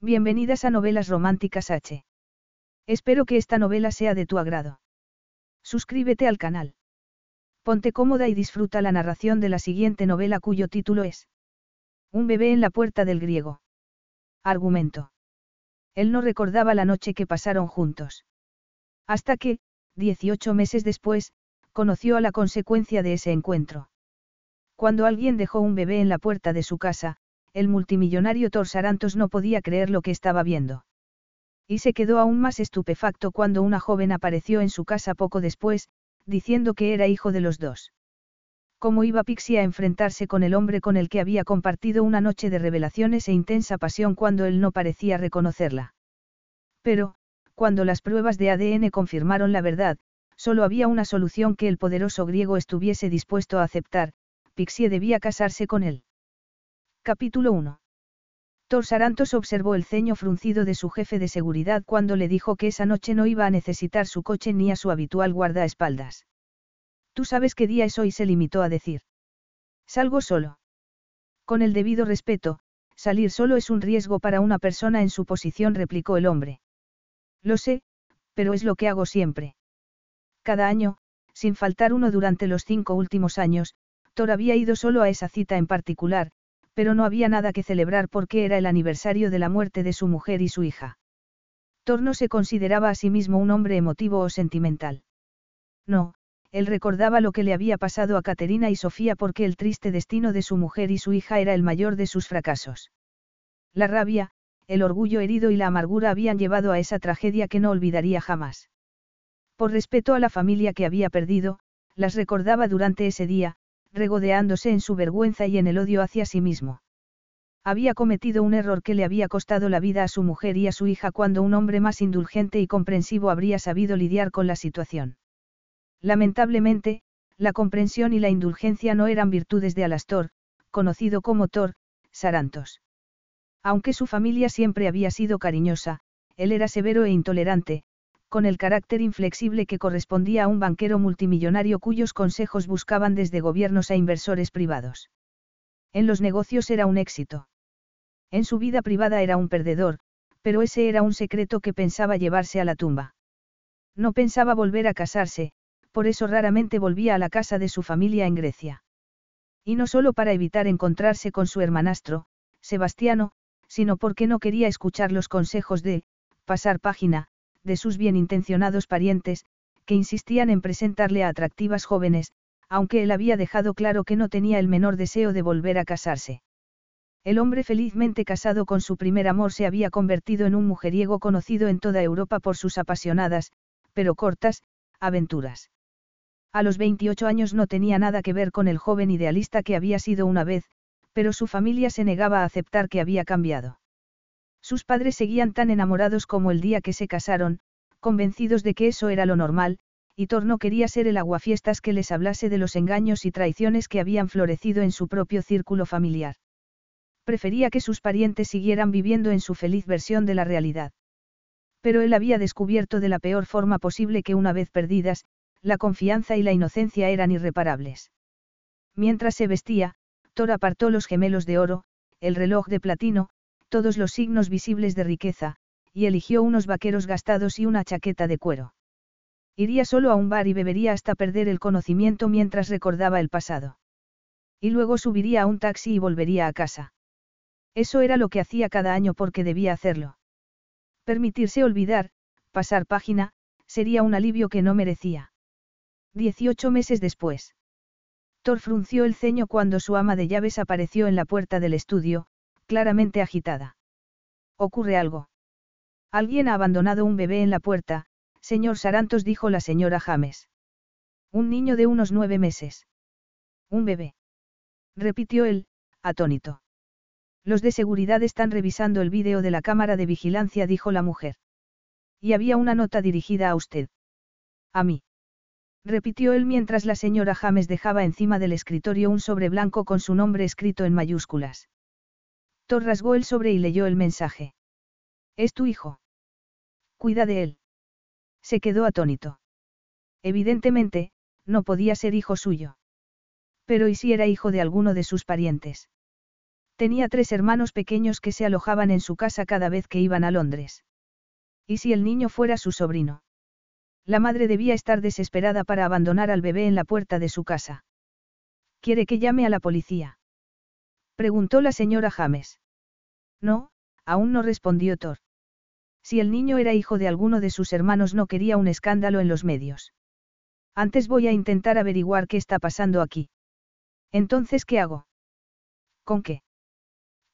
Bienvenidas a Novelas Románticas H. Espero que esta novela sea de tu agrado. Suscríbete al canal. Ponte cómoda y disfruta la narración de la siguiente novela cuyo título es Un bebé en la puerta del griego. Argumento. Él no recordaba la noche que pasaron juntos. Hasta que, 18 meses después, conoció a la consecuencia de ese encuentro. Cuando alguien dejó un bebé en la puerta de su casa, el multimillonario Torsarantos no podía creer lo que estaba viendo. Y se quedó aún más estupefacto cuando una joven apareció en su casa poco después, diciendo que era hijo de los dos. ¿Cómo iba Pixie a enfrentarse con el hombre con el que había compartido una noche de revelaciones e intensa pasión cuando él no parecía reconocerla? Pero, cuando las pruebas de ADN confirmaron la verdad, solo había una solución que el poderoso griego estuviese dispuesto a aceptar, Pixie debía casarse con él. Capítulo 1. Torsarantos observó el ceño fruncido de su jefe de seguridad cuando le dijo que esa noche no iba a necesitar su coche ni a su habitual guardaespaldas. Tú sabes qué día es hoy, se limitó a decir. Salgo solo. Con el debido respeto, salir solo es un riesgo para una persona en su posición, replicó el hombre. Lo sé, pero es lo que hago siempre. Cada año, sin faltar uno durante los cinco últimos años, Thor había ido solo a esa cita en particular, pero no había nada que celebrar porque era el aniversario de la muerte de su mujer y su hija. Thor no se consideraba a sí mismo un hombre emotivo o sentimental. No, él recordaba lo que le había pasado a Caterina y Sofía porque el triste destino de su mujer y su hija era el mayor de sus fracasos. La rabia, el orgullo herido y la amargura habían llevado a esa tragedia que no olvidaría jamás. Por respeto a la familia que había perdido, las recordaba durante ese día, regodeándose en su vergüenza y en el odio hacia sí mismo. Había cometido un error que le había costado la vida a su mujer y a su hija cuando un hombre más indulgente y comprensivo habría sabido lidiar con la situación. Lamentablemente, la comprensión y la indulgencia no eran virtudes de Alastor, conocido como Thor, Sarantos. Aunque su familia siempre había sido cariñosa, él era severo e intolerante, con el carácter inflexible que correspondía a un banquero multimillonario cuyos consejos buscaban desde gobiernos a inversores privados. En los negocios era un éxito. En su vida privada era un perdedor, pero ese era un secreto que pensaba llevarse a la tumba. No pensaba volver a casarse, por eso raramente volvía a la casa de su familia en Grecia. Y no solo para evitar encontrarse con su hermanastro, Sebastiano, sino porque no quería escuchar los consejos de, pasar página, de sus bien intencionados parientes, que insistían en presentarle a atractivas jóvenes, aunque él había dejado claro que no tenía el menor deseo de volver a casarse. El hombre felizmente casado con su primer amor se había convertido en un mujeriego conocido en toda Europa por sus apasionadas, pero cortas, aventuras. A los 28 años no tenía nada que ver con el joven idealista que había sido una vez, pero su familia se negaba a aceptar que había cambiado. Sus padres seguían tan enamorados como el día que se casaron, convencidos de que eso era lo normal, y Thor no quería ser el aguafiestas que les hablase de los engaños y traiciones que habían florecido en su propio círculo familiar. Prefería que sus parientes siguieran viviendo en su feliz versión de la realidad. Pero él había descubierto de la peor forma posible que una vez perdidas, la confianza y la inocencia eran irreparables. Mientras se vestía, Thor apartó los gemelos de oro, el reloj de platino, todos los signos visibles de riqueza, y eligió unos vaqueros gastados y una chaqueta de cuero. Iría solo a un bar y bebería hasta perder el conocimiento mientras recordaba el pasado. Y luego subiría a un taxi y volvería a casa. Eso era lo que hacía cada año porque debía hacerlo. Permitirse olvidar, pasar página, sería un alivio que no merecía. Dieciocho meses después. Thor frunció el ceño cuando su ama de llaves apareció en la puerta del estudio, claramente agitada. ¿Ocurre algo? Alguien ha abandonado un bebé en la puerta, señor Sarantos dijo la señora James. Un niño de unos nueve meses. Un bebé. Repitió él, atónito. Los de seguridad están revisando el vídeo de la cámara de vigilancia, dijo la mujer. Y había una nota dirigida a usted. A mí repitió él mientras la señora James dejaba encima del escritorio un sobre blanco con su nombre escrito en mayúsculas. Rasgó el sobre y leyó el mensaje. Es tu hijo. Cuida de él. Se quedó atónito. Evidentemente, no podía ser hijo suyo. Pero ¿y si era hijo de alguno de sus parientes? Tenía tres hermanos pequeños que se alojaban en su casa cada vez que iban a Londres. ¿Y si el niño fuera su sobrino? La madre debía estar desesperada para abandonar al bebé en la puerta de su casa. ¿Quiere que llame a la policía? Preguntó la señora James. No, aún no respondió Thor. Si el niño era hijo de alguno de sus hermanos no quería un escándalo en los medios. Antes voy a intentar averiguar qué está pasando aquí. Entonces, ¿qué hago? ¿Con qué?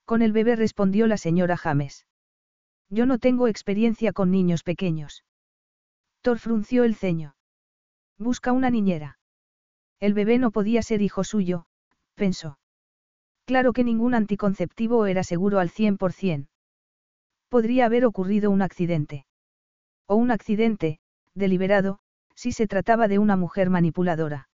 Con el bebé respondió la señora James. Yo no tengo experiencia con niños pequeños. Thor frunció el ceño. Busca una niñera. El bebé no podía ser hijo suyo, pensó. Claro que ningún anticonceptivo era seguro al 100%. Podría haber ocurrido un accidente. O un accidente, deliberado, si se trataba de una mujer manipuladora.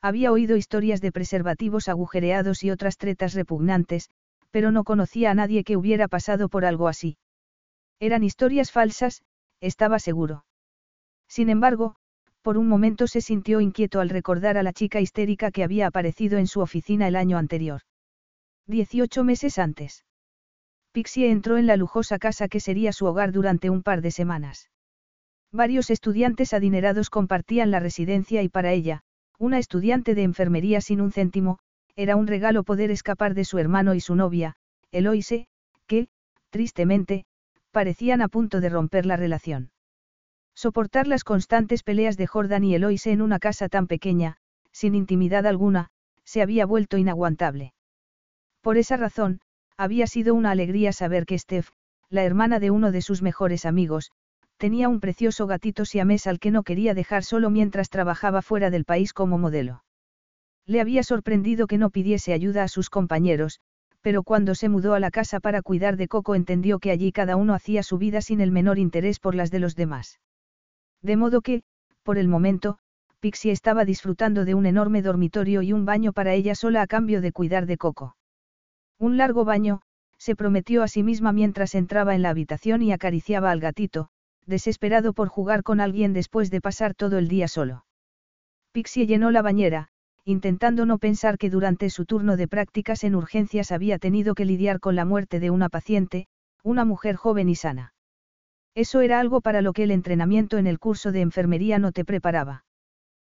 Había oído historias de preservativos agujereados y otras tretas repugnantes, pero no conocía a nadie que hubiera pasado por algo así. Eran historias falsas, estaba seguro. Sin embargo, por un momento se sintió inquieto al recordar a la chica histérica que había aparecido en su oficina el año anterior. Dieciocho meses antes. Pixie entró en la lujosa casa que sería su hogar durante un par de semanas. Varios estudiantes adinerados compartían la residencia y para ella, una estudiante de enfermería sin un céntimo, era un regalo poder escapar de su hermano y su novia, Eloise, que, tristemente, parecían a punto de romper la relación. Soportar las constantes peleas de Jordan y Eloise en una casa tan pequeña, sin intimidad alguna, se había vuelto inaguantable. Por esa razón, había sido una alegría saber que Steph, la hermana de uno de sus mejores amigos, tenía un precioso gatito siamés al que no quería dejar solo mientras trabajaba fuera del país como modelo. Le había sorprendido que no pidiese ayuda a sus compañeros, pero cuando se mudó a la casa para cuidar de Coco entendió que allí cada uno hacía su vida sin el menor interés por las de los demás. De modo que, por el momento, Pixie estaba disfrutando de un enorme dormitorio y un baño para ella sola a cambio de cuidar de Coco. Un largo baño, se prometió a sí misma mientras entraba en la habitación y acariciaba al gatito, desesperado por jugar con alguien después de pasar todo el día solo. Pixie llenó la bañera, intentando no pensar que durante su turno de prácticas en urgencias había tenido que lidiar con la muerte de una paciente, una mujer joven y sana. Eso era algo para lo que el entrenamiento en el curso de enfermería no te preparaba.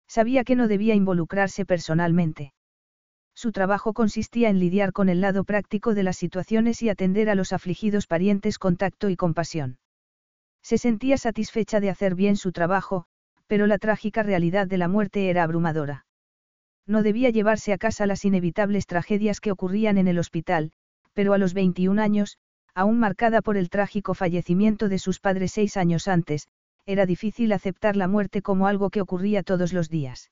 Sabía que no debía involucrarse personalmente. Su trabajo consistía en lidiar con el lado práctico de las situaciones y atender a los afligidos parientes con tacto y compasión. Se sentía satisfecha de hacer bien su trabajo, pero la trágica realidad de la muerte era abrumadora. No debía llevarse a casa las inevitables tragedias que ocurrían en el hospital, pero a los 21 años, aún marcada por el trágico fallecimiento de sus padres seis años antes, era difícil aceptar la muerte como algo que ocurría todos los días.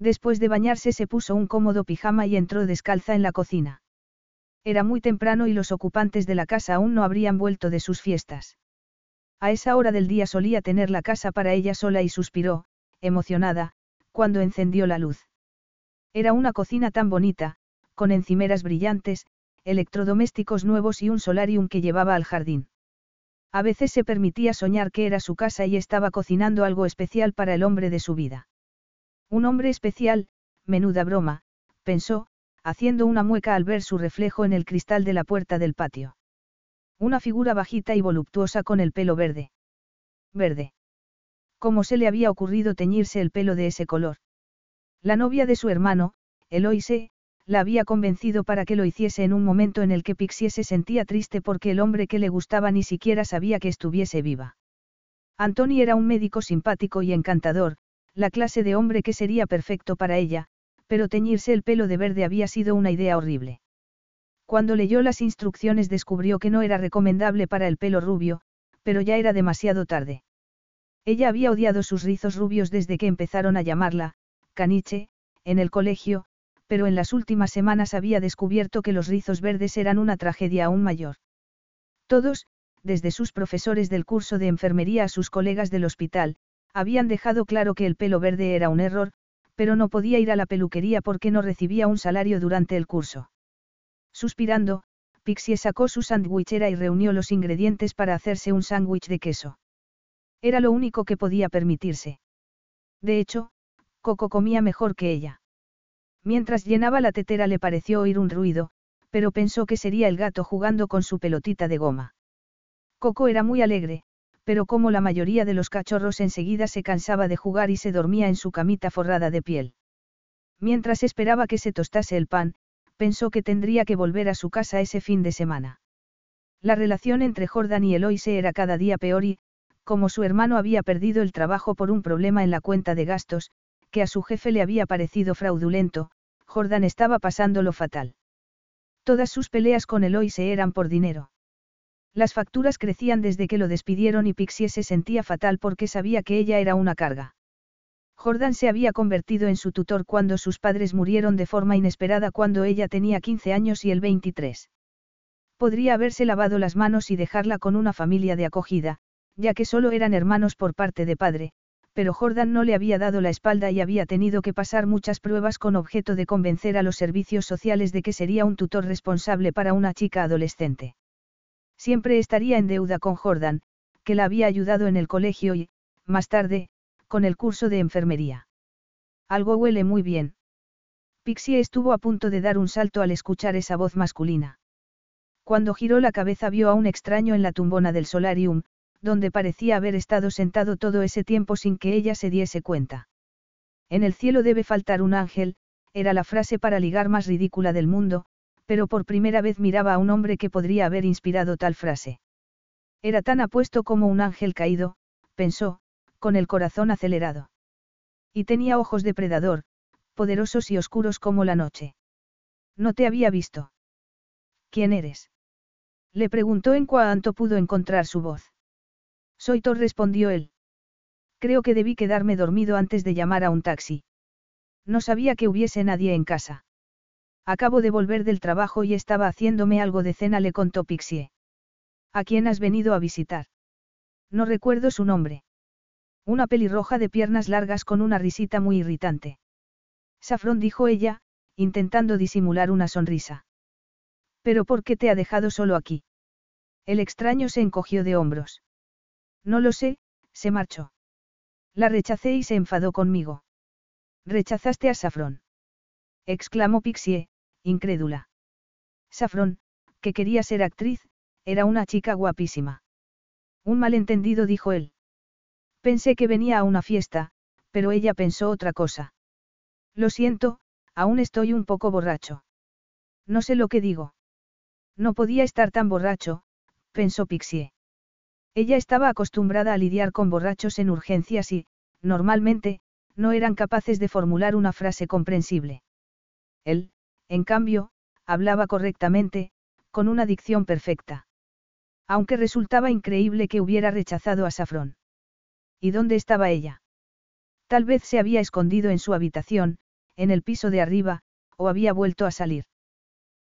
Después de bañarse se puso un cómodo pijama y entró descalza en la cocina. Era muy temprano y los ocupantes de la casa aún no habrían vuelto de sus fiestas. A esa hora del día solía tener la casa para ella sola y suspiró, emocionada, cuando encendió la luz. Era una cocina tan bonita, con encimeras brillantes, electrodomésticos nuevos y un solarium que llevaba al jardín. A veces se permitía soñar que era su casa y estaba cocinando algo especial para el hombre de su vida. Un hombre especial, menuda broma, pensó, haciendo una mueca al ver su reflejo en el cristal de la puerta del patio. Una figura bajita y voluptuosa con el pelo verde. Verde. ¿Cómo se le había ocurrido teñirse el pelo de ese color? La novia de su hermano, Eloise, la había convencido para que lo hiciese en un momento en el que Pixie se sentía triste porque el hombre que le gustaba ni siquiera sabía que estuviese viva. Anthony era un médico simpático y encantador, la clase de hombre que sería perfecto para ella, pero teñirse el pelo de verde había sido una idea horrible. Cuando leyó las instrucciones descubrió que no era recomendable para el pelo rubio, pero ya era demasiado tarde. Ella había odiado sus rizos rubios desde que empezaron a llamarla, caniche, en el colegio, pero en las últimas semanas había descubierto que los rizos verdes eran una tragedia aún mayor. Todos, desde sus profesores del curso de enfermería a sus colegas del hospital, habían dejado claro que el pelo verde era un error, pero no podía ir a la peluquería porque no recibía un salario durante el curso. Suspirando, Pixie sacó su sándwichera y reunió los ingredientes para hacerse un sándwich de queso. Era lo único que podía permitirse. De hecho, Coco comía mejor que ella. Mientras llenaba la tetera le pareció oír un ruido, pero pensó que sería el gato jugando con su pelotita de goma. Coco era muy alegre, pero como la mayoría de los cachorros enseguida se cansaba de jugar y se dormía en su camita forrada de piel. Mientras esperaba que se tostase el pan, pensó que tendría que volver a su casa ese fin de semana. La relación entre Jordan y Eloise era cada día peor y, como su hermano había perdido el trabajo por un problema en la cuenta de gastos, que a su jefe le había parecido fraudulento, Jordan estaba pasándolo fatal. Todas sus peleas con Eloise eran por dinero. Las facturas crecían desde que lo despidieron y Pixie se sentía fatal porque sabía que ella era una carga. Jordan se había convertido en su tutor cuando sus padres murieron de forma inesperada cuando ella tenía 15 años y él 23. Podría haberse lavado las manos y dejarla con una familia de acogida, ya que solo eran hermanos por parte de padre, pero Jordan no le había dado la espalda y había tenido que pasar muchas pruebas con objeto de convencer a los servicios sociales de que sería un tutor responsable para una chica adolescente. Siempre estaría en deuda con Jordan, que la había ayudado en el colegio y, más tarde, con el curso de enfermería. Algo huele muy bien. Pixie estuvo a punto de dar un salto al escuchar esa voz masculina. Cuando giró la cabeza vio a un extraño en la tumbona del solarium, donde parecía haber estado sentado todo ese tiempo sin que ella se diese cuenta. En el cielo debe faltar un ángel, era la frase para ligar más ridícula del mundo, pero por primera vez miraba a un hombre que podría haber inspirado tal frase. Era tan apuesto como un ángel caído, pensó, con el corazón acelerado. Y tenía ojos de predador, poderosos y oscuros como la noche. No te había visto. ¿Quién eres? Le preguntó en cuanto pudo encontrar su voz. Soy Thor, respondió él. Creo que debí quedarme dormido antes de llamar a un taxi. No sabía que hubiese nadie en casa. Acabo de volver del trabajo y estaba haciéndome algo de cena, le contó Pixie. ¿A quién has venido a visitar? No recuerdo su nombre. Una pelirroja de piernas largas con una risita muy irritante. Safrón dijo ella, intentando disimular una sonrisa. ¿Pero por qué te ha dejado solo aquí? El extraño se encogió de hombros. No lo sé, se marchó. La rechacé y se enfadó conmigo. ¿Rechazaste a Safrón? exclamó Pixie, incrédula. Safrón, que quería ser actriz, era una chica guapísima. Un malentendido dijo él. Pensé que venía a una fiesta, pero ella pensó otra cosa. Lo siento, aún estoy un poco borracho. No sé lo que digo. No podía estar tan borracho, pensó Pixie. Ella estaba acostumbrada a lidiar con borrachos en urgencias y, normalmente, no eran capaces de formular una frase comprensible. Él, en cambio, hablaba correctamente, con una dicción perfecta. Aunque resultaba increíble que hubiera rechazado a Safrón. ¿Y dónde estaba ella? Tal vez se había escondido en su habitación, en el piso de arriba, o había vuelto a salir.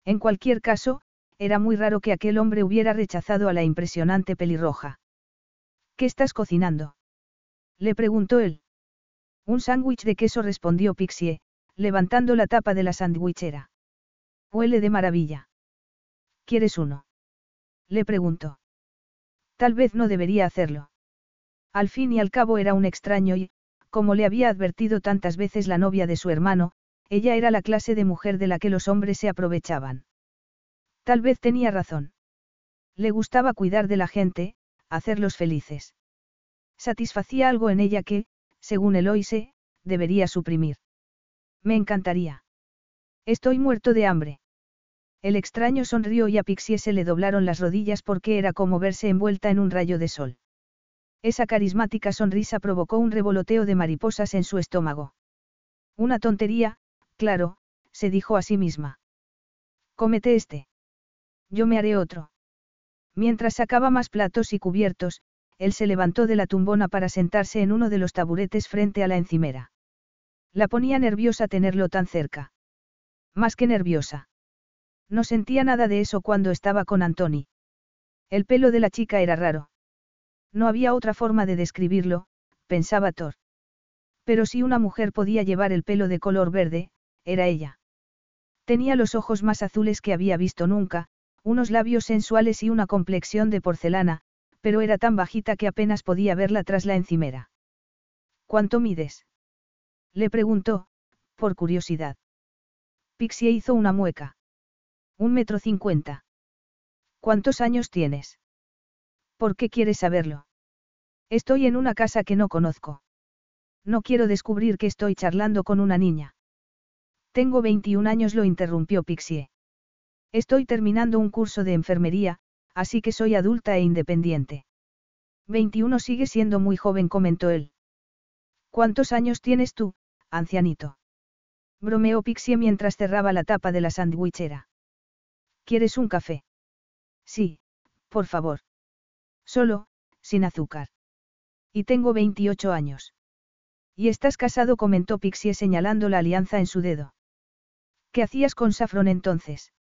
En cualquier caso, era muy raro que aquel hombre hubiera rechazado a la impresionante pelirroja. ¿Qué estás cocinando? Le preguntó él. Un sándwich de queso respondió Pixie, levantando la tapa de la sandwichera. Huele de maravilla. ¿Quieres uno? Le preguntó. Tal vez no debería hacerlo. Al fin y al cabo era un extraño y, como le había advertido tantas veces la novia de su hermano, ella era la clase de mujer de la que los hombres se aprovechaban. Tal vez tenía razón. Le gustaba cuidar de la gente, hacerlos felices. Satisfacía algo en ella que, según Eloise, debería suprimir. Me encantaría. Estoy muerto de hambre. El extraño sonrió y a Pixie se le doblaron las rodillas porque era como verse envuelta en un rayo de sol. Esa carismática sonrisa provocó un revoloteo de mariposas en su estómago. Una tontería, claro, se dijo a sí misma. Cómete este. Yo me haré otro. Mientras sacaba más platos y cubiertos, él se levantó de la tumbona para sentarse en uno de los taburetes frente a la encimera. La ponía nerviosa tenerlo tan cerca. Más que nerviosa. No sentía nada de eso cuando estaba con Antoni. El pelo de la chica era raro. No había otra forma de describirlo, pensaba Thor. Pero si una mujer podía llevar el pelo de color verde, era ella. Tenía los ojos más azules que había visto nunca, unos labios sensuales y una complexión de porcelana, pero era tan bajita que apenas podía verla tras la encimera. ¿Cuánto mides? Le preguntó, por curiosidad. Pixie hizo una mueca. Un metro cincuenta. ¿Cuántos años tienes? ¿Por qué quieres saberlo? Estoy en una casa que no conozco. No quiero descubrir que estoy charlando con una niña. Tengo 21 años, lo interrumpió Pixie. Estoy terminando un curso de enfermería, así que soy adulta e independiente. 21 sigue siendo muy joven, comentó él. ¿Cuántos años tienes tú, ancianito? Bromeó Pixie mientras cerraba la tapa de la sandwichera. ¿Quieres un café? Sí, por favor. Solo, sin azúcar. Y tengo 28 años. Y estás casado, comentó Pixie señalando la alianza en su dedo. ¿Qué hacías con Safron entonces?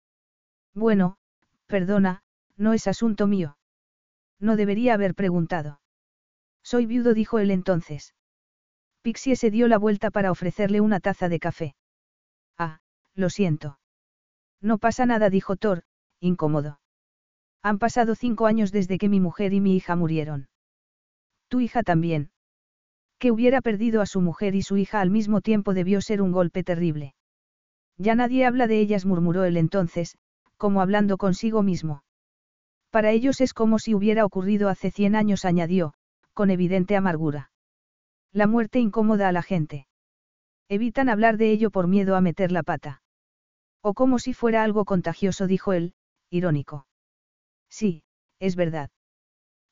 Bueno, perdona, no es asunto mío. No debería haber preguntado. Soy viudo, dijo él entonces. Pixie se dio la vuelta para ofrecerle una taza de café. Ah, lo siento. No pasa nada, dijo Thor, incómodo. Han pasado cinco años desde que mi mujer y mi hija murieron. Tu hija también. Que hubiera perdido a su mujer y su hija al mismo tiempo debió ser un golpe terrible. Ya nadie habla de ellas, murmuró él entonces, como hablando consigo mismo. Para ellos es como si hubiera ocurrido hace cien años, añadió, con evidente amargura. La muerte incomoda a la gente. Evitan hablar de ello por miedo a meter la pata. O como si fuera algo contagioso, dijo él, irónico. Sí, es verdad.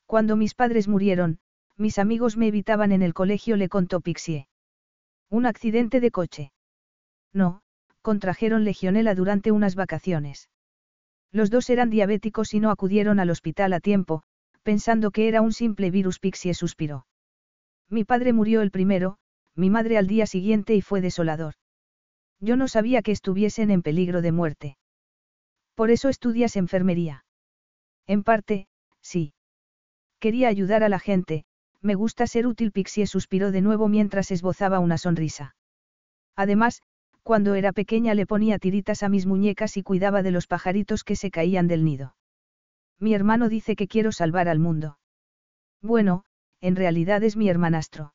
Cuando mis padres murieron, mis amigos me evitaban en el colegio, le contó Pixie. Un accidente de coche. No, contrajeron legionela durante unas vacaciones. Los dos eran diabéticos y no acudieron al hospital a tiempo, pensando que era un simple virus. Pixie suspiró. Mi padre murió el primero, mi madre al día siguiente y fue desolador. Yo no sabía que estuviesen en peligro de muerte. Por eso estudias enfermería. En parte, sí. Quería ayudar a la gente, me gusta ser útil. Pixie suspiró de nuevo mientras esbozaba una sonrisa. Además, cuando era pequeña le ponía tiritas a mis muñecas y cuidaba de los pajaritos que se caían del nido. Mi hermano dice que quiero salvar al mundo. Bueno, en realidad es mi hermanastro.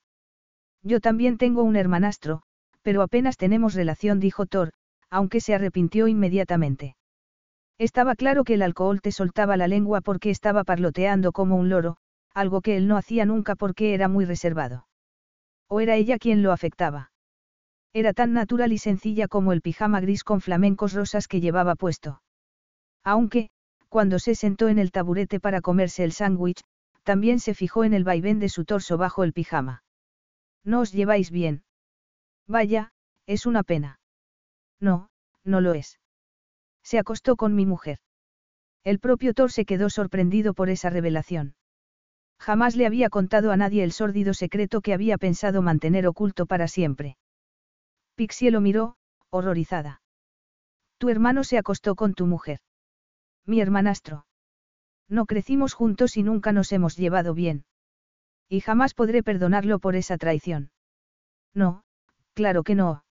Yo también tengo un hermanastro, pero apenas tenemos relación, dijo Thor, aunque se arrepintió inmediatamente. Estaba claro que el alcohol te soltaba la lengua porque estaba parloteando como un loro, algo que él no hacía nunca porque era muy reservado. ¿O era ella quien lo afectaba? Era tan natural y sencilla como el pijama gris con flamencos rosas que llevaba puesto. Aunque, cuando se sentó en el taburete para comerse el sándwich, también se fijó en el vaivén de su torso bajo el pijama. ¿No os lleváis bien? Vaya, es una pena. No, no lo es. Se acostó con mi mujer. El propio Thor se quedó sorprendido por esa revelación. Jamás le había contado a nadie el sórdido secreto que había pensado mantener oculto para siempre. Pixie lo miró, horrorizada. Tu hermano se acostó con tu mujer. Mi hermanastro. No crecimos juntos y nunca nos hemos llevado bien. Y jamás podré perdonarlo por esa traición. No, claro que no.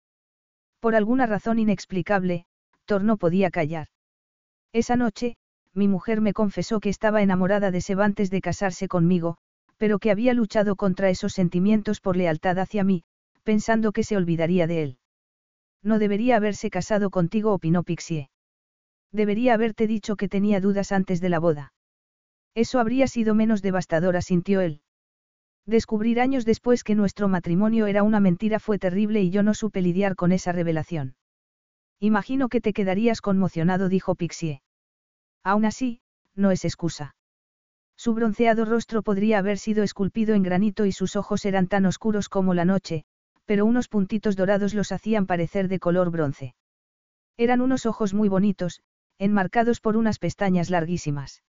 Por alguna razón inexplicable, Thor no podía callar. Esa noche, mi mujer me confesó que estaba enamorada de Seb antes de casarse conmigo, pero que había luchado contra esos sentimientos por lealtad hacia mí, pensando que se olvidaría de él. No debería haberse casado contigo, opinó Pixie. Debería haberte dicho que tenía dudas antes de la boda. Eso habría sido menos devastador, asintió él. Descubrir años después que nuestro matrimonio era una mentira fue terrible y yo no supe lidiar con esa revelación. Imagino que te quedarías conmocionado, dijo Pixie. Aún así, no es excusa. Su bronceado rostro podría haber sido esculpido en granito y sus ojos eran tan oscuros como la noche, pero unos puntitos dorados los hacían parecer de color bronce. Eran unos ojos muy bonitos, enmarcados por unas pestañas larguísimas.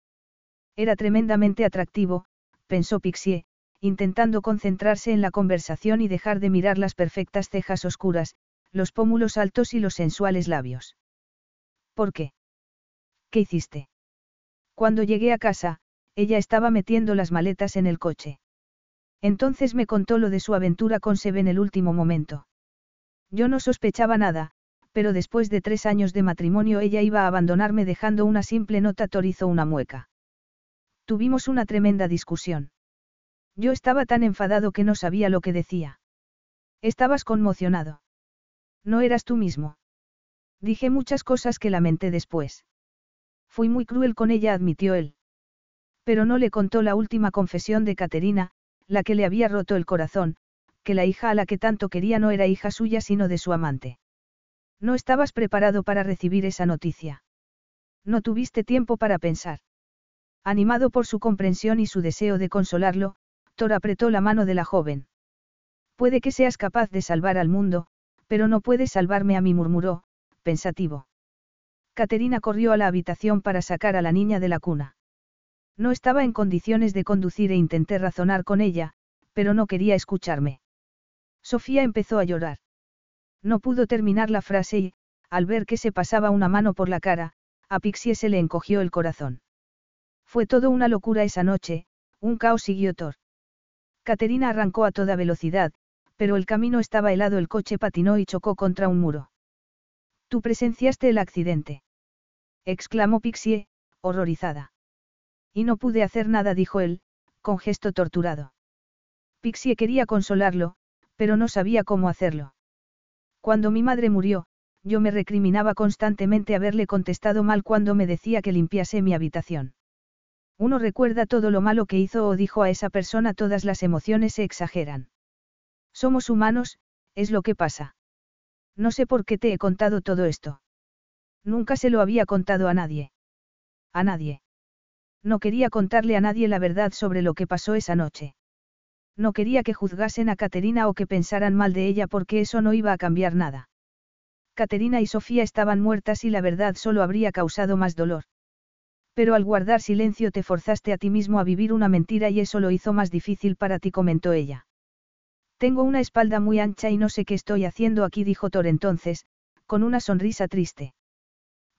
Era tremendamente atractivo, pensó Pixie, intentando concentrarse en la conversación y dejar de mirar las perfectas cejas oscuras, los pómulos altos y los sensuales labios. ¿Por qué? ¿Qué hiciste? Cuando llegué a casa, ella estaba metiendo las maletas en el coche. Entonces me contó lo de su aventura con Seb en el último momento. Yo no sospechaba nada, pero después de tres años de matrimonio ella iba a abandonarme dejando una simple nota torizo una mueca. Tuvimos una tremenda discusión. Yo estaba tan enfadado que no sabía lo que decía. Estabas conmocionado. No eras tú mismo. Dije muchas cosas que lamenté después. Fui muy cruel con ella, admitió él. Pero no le contó la última confesión de Caterina, la que le había roto el corazón, que la hija a la que tanto quería no era hija suya sino de su amante. No estabas preparado para recibir esa noticia. No tuviste tiempo para pensar. Animado por su comprensión y su deseo de consolarlo, Thor apretó la mano de la joven. Puede que seas capaz de salvar al mundo, pero no puedes salvarme a mí, murmuró, pensativo. Caterina corrió a la habitación para sacar a la niña de la cuna. No estaba en condiciones de conducir e intenté razonar con ella, pero no quería escucharme. Sofía empezó a llorar. No pudo terminar la frase y, al ver que se pasaba una mano por la cara, a Pixie se le encogió el corazón. Fue todo una locura esa noche, un caos siguió Thor. Caterina arrancó a toda velocidad, pero el camino estaba helado, el coche patinó y chocó contra un muro. Tú presenciaste el accidente. exclamó Pixie, horrorizada. Y no pude hacer nada, dijo él, con gesto torturado. Pixie quería consolarlo, pero no sabía cómo hacerlo. Cuando mi madre murió, yo me recriminaba constantemente haberle contestado mal cuando me decía que limpiase mi habitación. Uno recuerda todo lo malo que hizo o dijo a esa persona, todas las emociones se exageran. Somos humanos, es lo que pasa. No sé por qué te he contado todo esto. Nunca se lo había contado a nadie. A nadie. No quería contarle a nadie la verdad sobre lo que pasó esa noche. No quería que juzgasen a Caterina o que pensaran mal de ella porque eso no iba a cambiar nada. Caterina y Sofía estaban muertas y la verdad solo habría causado más dolor. Pero al guardar silencio te forzaste a ti mismo a vivir una mentira y eso lo hizo más difícil para ti, comentó ella. Tengo una espalda muy ancha y no sé qué estoy haciendo aquí, dijo Thor entonces, con una sonrisa triste.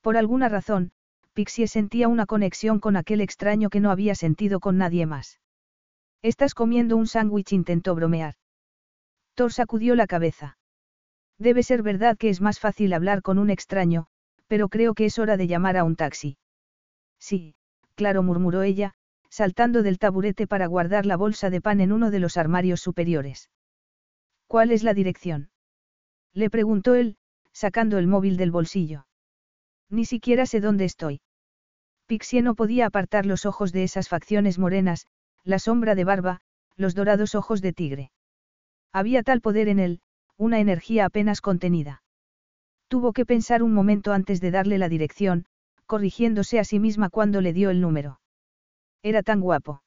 Por alguna razón, Pixie sentía una conexión con aquel extraño que no había sentido con nadie más. Estás comiendo un sándwich, intentó bromear. Thor sacudió la cabeza. Debe ser verdad que es más fácil hablar con un extraño, pero creo que es hora de llamar a un taxi. Sí, claro, murmuró ella, saltando del taburete para guardar la bolsa de pan en uno de los armarios superiores. ¿Cuál es la dirección? Le preguntó él, sacando el móvil del bolsillo. Ni siquiera sé dónde estoy. Pixie no podía apartar los ojos de esas facciones morenas, la sombra de barba, los dorados ojos de tigre. Había tal poder en él, una energía apenas contenida. Tuvo que pensar un momento antes de darle la dirección, corrigiéndose a sí misma cuando le dio el número. Era tan guapo.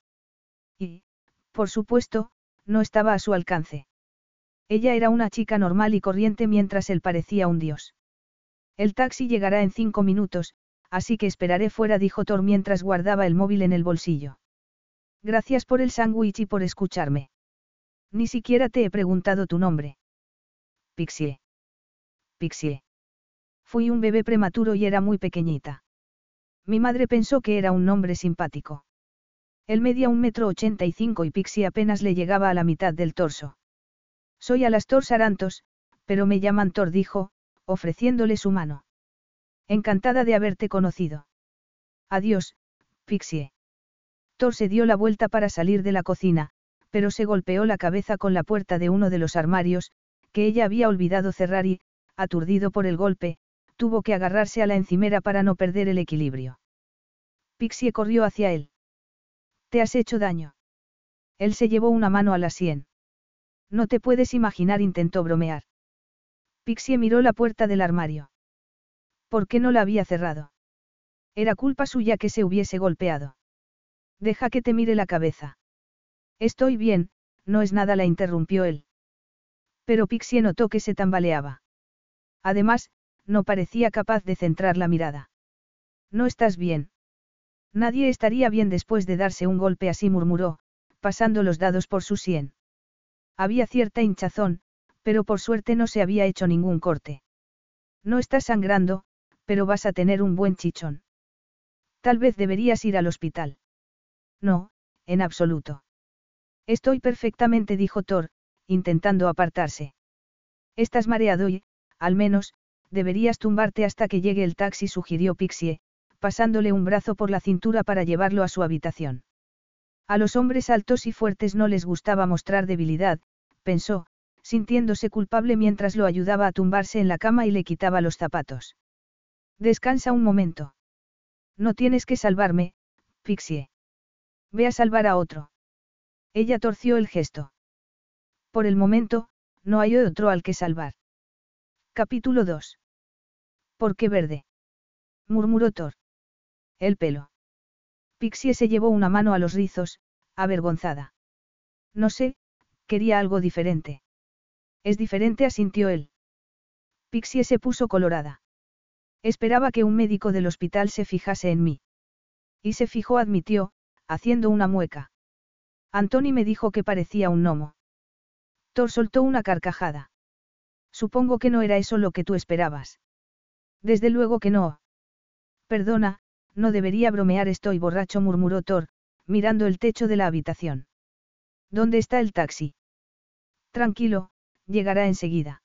Y, por supuesto, no estaba a su alcance. Ella era una chica normal y corriente mientras él parecía un dios. El taxi llegará en cinco minutos, así que esperaré fuera, dijo Thor mientras guardaba el móvil en el bolsillo. Gracias por el sándwich y por escucharme. Ni siquiera te he preguntado tu nombre. Pixie. Pixie. Fui un bebé prematuro y era muy pequeñita. Mi madre pensó que era un nombre simpático. Él medía un metro ochenta y cinco y Pixie apenas le llegaba a la mitad del torso. Soy Alastor Sarantos, pero me llaman Thor, dijo, ofreciéndole su mano. Encantada de haberte conocido. Adiós, Pixie. Thor se dio la vuelta para salir de la cocina, pero se golpeó la cabeza con la puerta de uno de los armarios, que ella había olvidado cerrar y, aturdido por el golpe, tuvo que agarrarse a la encimera para no perder el equilibrio. Pixie corrió hacia él. ¿Te has hecho daño? Él se llevó una mano a la sien. No te puedes imaginar, intentó bromear. Pixie miró la puerta del armario. ¿Por qué no la había cerrado? Era culpa suya que se hubiese golpeado. Deja que te mire la cabeza. Estoy bien, no es nada, la interrumpió él. Pero Pixie notó que se tambaleaba. Además, no parecía capaz de centrar la mirada. No estás bien. Nadie estaría bien después de darse un golpe así, murmuró, pasando los dados por su sien. Había cierta hinchazón, pero por suerte no se había hecho ningún corte. No estás sangrando, pero vas a tener un buen chichón. Tal vez deberías ir al hospital. No, en absoluto. Estoy perfectamente, dijo Thor, intentando apartarse. Estás mareado y, al menos, deberías tumbarte hasta que llegue el taxi, sugirió Pixie, pasándole un brazo por la cintura para llevarlo a su habitación. A los hombres altos y fuertes no les gustaba mostrar debilidad, pensó, sintiéndose culpable mientras lo ayudaba a tumbarse en la cama y le quitaba los zapatos. Descansa un momento. No tienes que salvarme, Pixie. Ve a salvar a otro. Ella torció el gesto. Por el momento, no hay otro al que salvar. Capítulo 2. ¿Por qué verde? murmuró Thor. El pelo. Pixie se llevó una mano a los rizos, avergonzada. No sé, quería algo diferente. Es diferente, asintió él. Pixie se puso colorada. Esperaba que un médico del hospital se fijase en mí. Y se fijó, admitió, haciendo una mueca. Antoni me dijo que parecía un gnomo. Thor soltó una carcajada. Supongo que no era eso lo que tú esperabas. Desde luego que no. Perdona, no debería bromear, estoy borracho, murmuró Thor, mirando el techo de la habitación. ¿Dónde está el taxi? Tranquilo, llegará enseguida.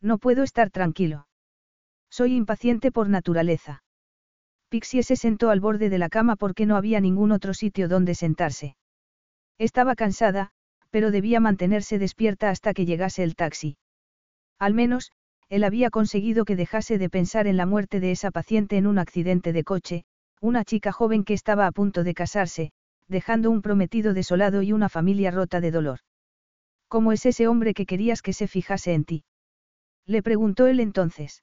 No puedo estar tranquilo. Soy impaciente por naturaleza. Pixie se sentó al borde de la cama porque no había ningún otro sitio donde sentarse. Estaba cansada, pero debía mantenerse despierta hasta que llegase el taxi. Al menos, él había conseguido que dejase de pensar en la muerte de esa paciente en un accidente de coche, una chica joven que estaba a punto de casarse, dejando un prometido desolado y una familia rota de dolor. ¿Cómo es ese hombre que querías que se fijase en ti? Le preguntó él entonces.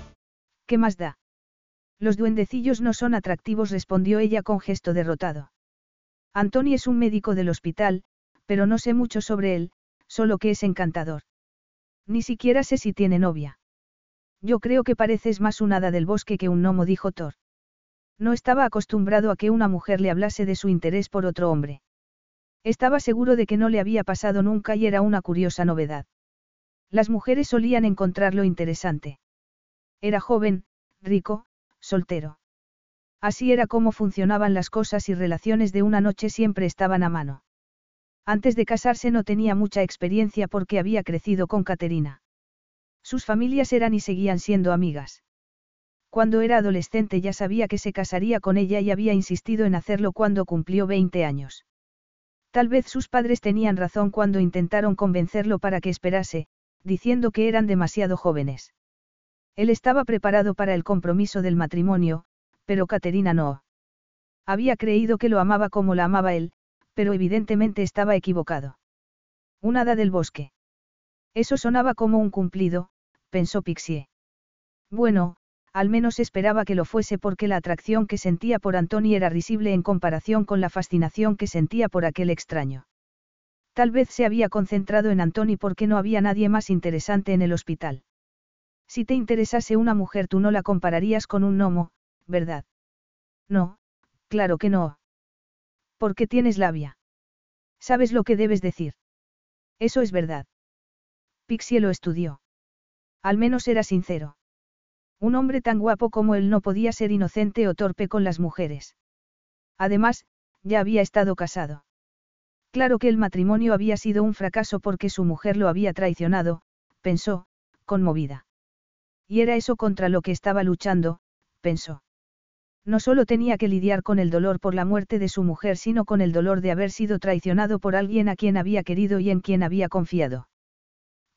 ¿Qué más da? Los duendecillos no son atractivos, respondió ella con gesto derrotado. Antoni es un médico del hospital, pero no sé mucho sobre él, solo que es encantador. Ni siquiera sé si tiene novia. Yo creo que pareces más un hada del bosque que un gnomo, dijo Thor. No estaba acostumbrado a que una mujer le hablase de su interés por otro hombre. Estaba seguro de que no le había pasado nunca y era una curiosa novedad. Las mujeres solían encontrarlo interesante. Era joven, rico, soltero. Así era como funcionaban las cosas y relaciones de una noche siempre estaban a mano. Antes de casarse no tenía mucha experiencia porque había crecido con Caterina. Sus familias eran y seguían siendo amigas. Cuando era adolescente ya sabía que se casaría con ella y había insistido en hacerlo cuando cumplió 20 años. Tal vez sus padres tenían razón cuando intentaron convencerlo para que esperase, diciendo que eran demasiado jóvenes. Él estaba preparado para el compromiso del matrimonio, pero Caterina no. Había creído que lo amaba como la amaba él, pero evidentemente estaba equivocado. Un hada del bosque. Eso sonaba como un cumplido, pensó Pixie. Bueno, al menos esperaba que lo fuese porque la atracción que sentía por Antoni era risible en comparación con la fascinación que sentía por aquel extraño. Tal vez se había concentrado en Antoni porque no había nadie más interesante en el hospital. Si te interesase una mujer tú no la compararías con un gnomo, ¿verdad? No, claro que no. ¿Por qué tienes labia? ¿Sabes lo que debes decir? Eso es verdad. Pixie lo estudió. Al menos era sincero. Un hombre tan guapo como él no podía ser inocente o torpe con las mujeres. Además, ya había estado casado. Claro que el matrimonio había sido un fracaso porque su mujer lo había traicionado, pensó, conmovida. Y era eso contra lo que estaba luchando, pensó. No solo tenía que lidiar con el dolor por la muerte de su mujer, sino con el dolor de haber sido traicionado por alguien a quien había querido y en quien había confiado.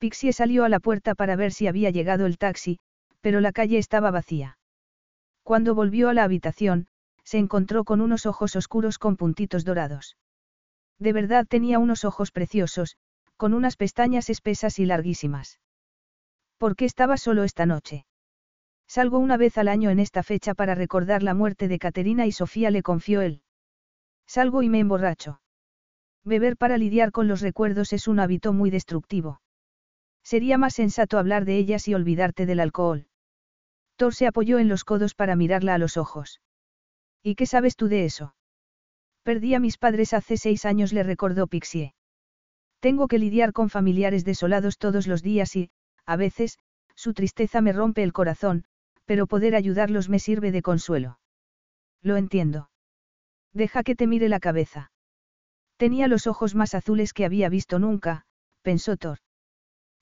Pixie salió a la puerta para ver si había llegado el taxi, pero la calle estaba vacía. Cuando volvió a la habitación, se encontró con unos ojos oscuros con puntitos dorados. De verdad tenía unos ojos preciosos, con unas pestañas espesas y larguísimas. ¿Por qué estaba solo esta noche? Salgo una vez al año en esta fecha para recordar la muerte de Caterina y Sofía le confió él. Salgo y me emborracho. Beber para lidiar con los recuerdos es un hábito muy destructivo. Sería más sensato hablar de ellas y olvidarte del alcohol. Thor se apoyó en los codos para mirarla a los ojos. ¿Y qué sabes tú de eso? Perdí a mis padres hace seis años, le recordó Pixie. Tengo que lidiar con familiares desolados todos los días y, a veces, su tristeza me rompe el corazón, pero poder ayudarlos me sirve de consuelo. Lo entiendo. Deja que te mire la cabeza. Tenía los ojos más azules que había visto nunca, pensó Thor.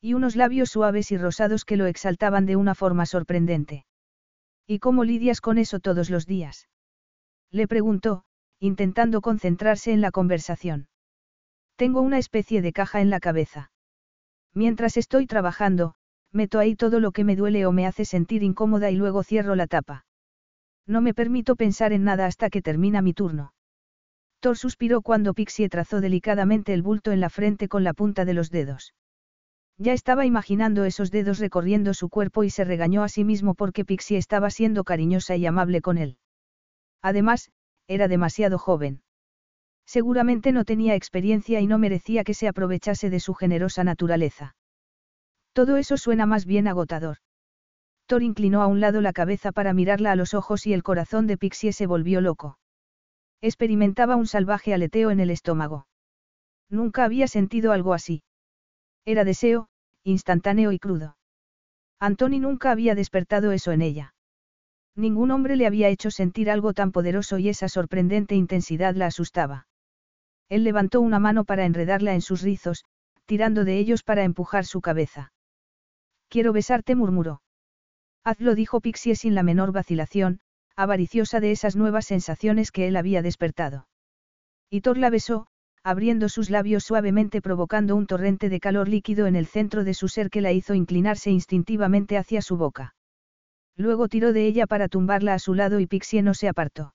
Y unos labios suaves y rosados que lo exaltaban de una forma sorprendente. ¿Y cómo lidias con eso todos los días? Le preguntó, intentando concentrarse en la conversación. Tengo una especie de caja en la cabeza. Mientras estoy trabajando, meto ahí todo lo que me duele o me hace sentir incómoda y luego cierro la tapa. No me permito pensar en nada hasta que termina mi turno. Thor suspiró cuando Pixie trazó delicadamente el bulto en la frente con la punta de los dedos. Ya estaba imaginando esos dedos recorriendo su cuerpo y se regañó a sí mismo porque Pixie estaba siendo cariñosa y amable con él. Además, era demasiado joven. Seguramente no tenía experiencia y no merecía que se aprovechase de su generosa naturaleza. Todo eso suena más bien agotador. Thor inclinó a un lado la cabeza para mirarla a los ojos y el corazón de Pixie se volvió loco. Experimentaba un salvaje aleteo en el estómago. Nunca había sentido algo así. Era deseo, instantáneo y crudo. Antoni nunca había despertado eso en ella. Ningún hombre le había hecho sentir algo tan poderoso y esa sorprendente intensidad la asustaba. Él levantó una mano para enredarla en sus rizos, tirando de ellos para empujar su cabeza. Quiero besarte, murmuró. Hazlo, dijo Pixie sin la menor vacilación, avariciosa de esas nuevas sensaciones que él había despertado. Y Thor la besó, abriendo sus labios suavemente provocando un torrente de calor líquido en el centro de su ser que la hizo inclinarse instintivamente hacia su boca. Luego tiró de ella para tumbarla a su lado y Pixie no se apartó.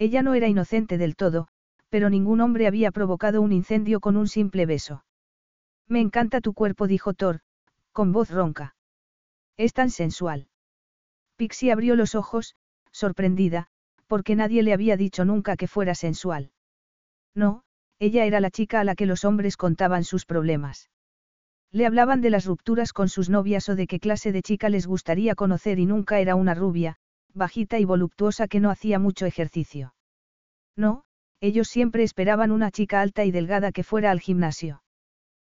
Ella no era inocente del todo, pero ningún hombre había provocado un incendio con un simple beso. Me encanta tu cuerpo, dijo Thor, con voz ronca. Es tan sensual. Pixie abrió los ojos, sorprendida, porque nadie le había dicho nunca que fuera sensual. No, ella era la chica a la que los hombres contaban sus problemas. Le hablaban de las rupturas con sus novias o de qué clase de chica les gustaría conocer y nunca era una rubia, bajita y voluptuosa que no hacía mucho ejercicio. No, ellos siempre esperaban una chica alta y delgada que fuera al gimnasio.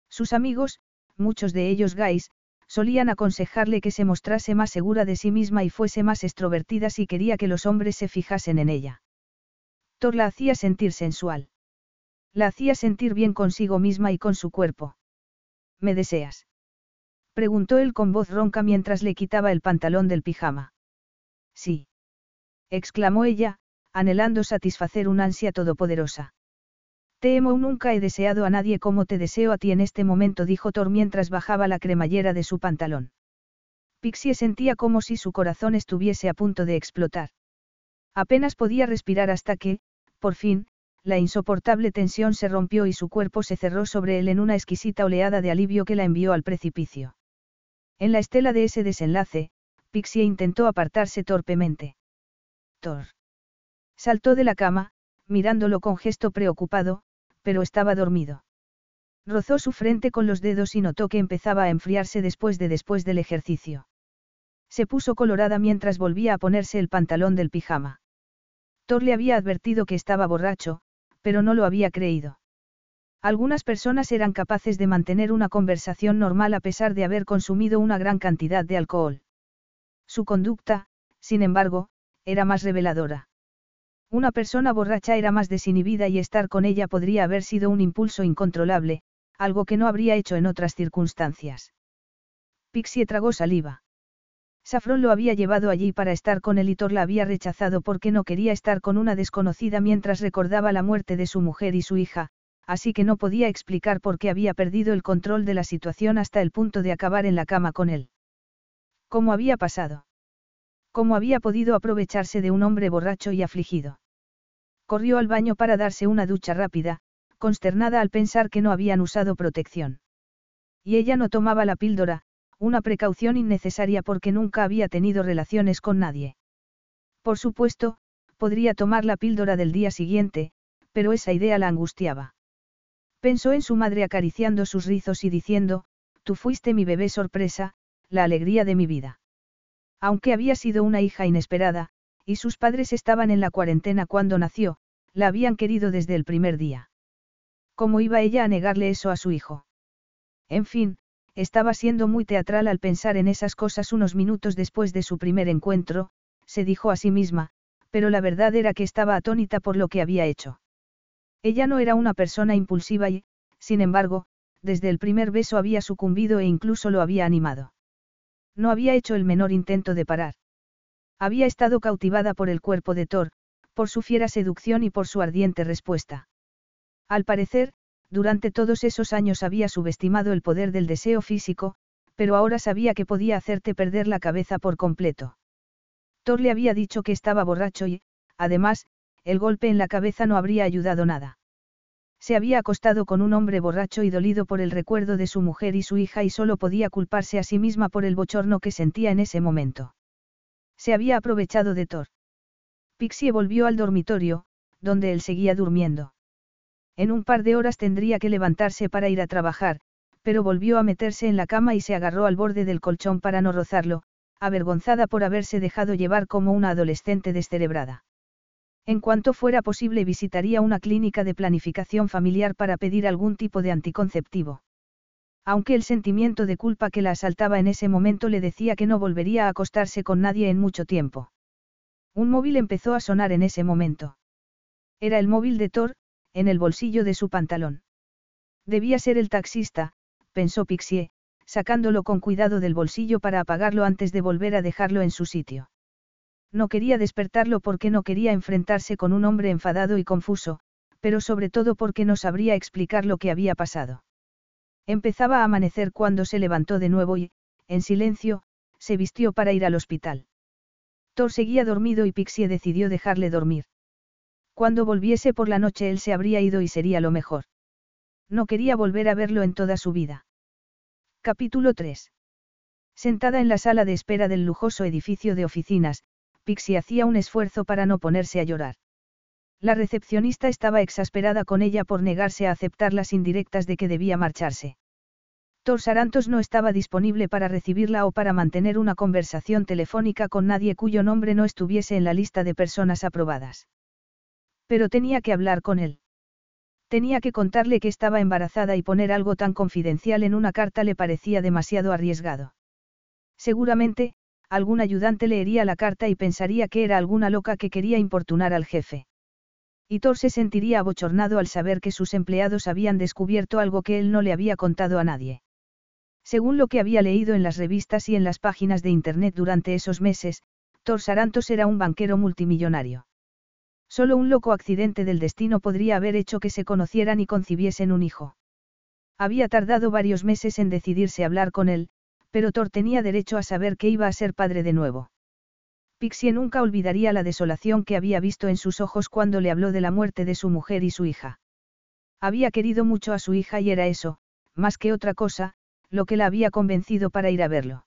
Sus amigos, muchos de ellos gays, solían aconsejarle que se mostrase más segura de sí misma y fuese más extrovertida si quería que los hombres se fijasen en ella. Thor la hacía sentir sensual. La hacía sentir bien consigo misma y con su cuerpo. ¿Me deseas? Preguntó él con voz ronca mientras le quitaba el pantalón del pijama. Sí. exclamó ella, anhelando satisfacer una ansia todopoderosa. Te amo nunca he deseado a nadie como te deseo a ti en este momento, dijo Thor mientras bajaba la cremallera de su pantalón. Pixie sentía como si su corazón estuviese a punto de explotar. Apenas podía respirar hasta que, por fin, la insoportable tensión se rompió y su cuerpo se cerró sobre él en una exquisita oleada de alivio que la envió al precipicio. En la estela de ese desenlace, Pixie intentó apartarse torpemente. Thor. Saltó de la cama, mirándolo con gesto preocupado, pero estaba dormido. Rozó su frente con los dedos y notó que empezaba a enfriarse después de después del ejercicio. Se puso colorada mientras volvía a ponerse el pantalón del pijama. Thor le había advertido que estaba borracho, pero no lo había creído. Algunas personas eran capaces de mantener una conversación normal a pesar de haber consumido una gran cantidad de alcohol. Su conducta, sin embargo, era más reveladora. Una persona borracha era más desinhibida y estar con ella podría haber sido un impulso incontrolable, algo que no habría hecho en otras circunstancias. Pixie tragó saliva. Safron lo había llevado allí para estar con él y Thor la había rechazado porque no quería estar con una desconocida mientras recordaba la muerte de su mujer y su hija, así que no podía explicar por qué había perdido el control de la situación hasta el punto de acabar en la cama con él. ¿Cómo había pasado? ¿Cómo había podido aprovecharse de un hombre borracho y afligido? Corrió al baño para darse una ducha rápida, consternada al pensar que no habían usado protección. Y ella no tomaba la píldora, una precaución innecesaria porque nunca había tenido relaciones con nadie. Por supuesto, podría tomar la píldora del día siguiente, pero esa idea la angustiaba. Pensó en su madre acariciando sus rizos y diciendo, tú fuiste mi bebé sorpresa, la alegría de mi vida. Aunque había sido una hija inesperada, y sus padres estaban en la cuarentena cuando nació, la habían querido desde el primer día. ¿Cómo iba ella a negarle eso a su hijo? En fin, estaba siendo muy teatral al pensar en esas cosas unos minutos después de su primer encuentro, se dijo a sí misma, pero la verdad era que estaba atónita por lo que había hecho. Ella no era una persona impulsiva y, sin embargo, desde el primer beso había sucumbido e incluso lo había animado. No había hecho el menor intento de parar. Había estado cautivada por el cuerpo de Thor, por su fiera seducción y por su ardiente respuesta. Al parecer, durante todos esos años había subestimado el poder del deseo físico, pero ahora sabía que podía hacerte perder la cabeza por completo. Thor le había dicho que estaba borracho y, además, el golpe en la cabeza no habría ayudado nada. Se había acostado con un hombre borracho y dolido por el recuerdo de su mujer y su hija y solo podía culparse a sí misma por el bochorno que sentía en ese momento. Se había aprovechado de Thor. Pixie volvió al dormitorio, donde él seguía durmiendo. En un par de horas tendría que levantarse para ir a trabajar, pero volvió a meterse en la cama y se agarró al borde del colchón para no rozarlo, avergonzada por haberse dejado llevar como una adolescente descerebrada. En cuanto fuera posible visitaría una clínica de planificación familiar para pedir algún tipo de anticonceptivo. Aunque el sentimiento de culpa que la asaltaba en ese momento le decía que no volvería a acostarse con nadie en mucho tiempo. Un móvil empezó a sonar en ese momento. Era el móvil de Thor, en el bolsillo de su pantalón. Debía ser el taxista, pensó Pixie, sacándolo con cuidado del bolsillo para apagarlo antes de volver a dejarlo en su sitio. No quería despertarlo porque no quería enfrentarse con un hombre enfadado y confuso, pero sobre todo porque no sabría explicar lo que había pasado. Empezaba a amanecer cuando se levantó de nuevo y, en silencio, se vistió para ir al hospital. Thor seguía dormido y Pixie decidió dejarle dormir. Cuando volviese por la noche él se habría ido y sería lo mejor. No quería volver a verlo en toda su vida. Capítulo 3. Sentada en la sala de espera del lujoso edificio de oficinas, Pixie hacía un esfuerzo para no ponerse a llorar. La recepcionista estaba exasperada con ella por negarse a aceptar las indirectas de que debía marcharse. Thor Sarantos no estaba disponible para recibirla o para mantener una conversación telefónica con nadie cuyo nombre no estuviese en la lista de personas aprobadas. Pero tenía que hablar con él. Tenía que contarle que estaba embarazada y poner algo tan confidencial en una carta le parecía demasiado arriesgado. Seguramente, algún ayudante leería la carta y pensaría que era alguna loca que quería importunar al jefe. Y Thor se sentiría abochornado al saber que sus empleados habían descubierto algo que él no le había contado a nadie. Según lo que había leído en las revistas y en las páginas de Internet durante esos meses, Thor Sarantos era un banquero multimillonario. Solo un loco accidente del destino podría haber hecho que se conocieran y concibiesen un hijo. Había tardado varios meses en decidirse a hablar con él, pero Thor tenía derecho a saber que iba a ser padre de nuevo. Pixie nunca olvidaría la desolación que había visto en sus ojos cuando le habló de la muerte de su mujer y su hija. Había querido mucho a su hija y era eso, más que otra cosa, lo que la había convencido para ir a verlo.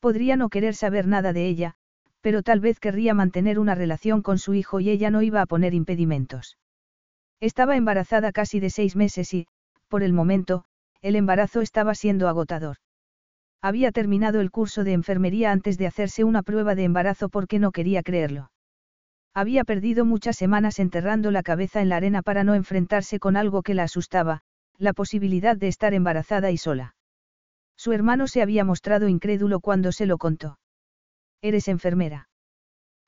Podría no querer saber nada de ella, pero tal vez querría mantener una relación con su hijo y ella no iba a poner impedimentos. Estaba embarazada casi de seis meses y, por el momento, el embarazo estaba siendo agotador. Había terminado el curso de enfermería antes de hacerse una prueba de embarazo porque no quería creerlo. Había perdido muchas semanas enterrando la cabeza en la arena para no enfrentarse con algo que la asustaba, la posibilidad de estar embarazada y sola. Su hermano se había mostrado incrédulo cuando se lo contó. Eres enfermera.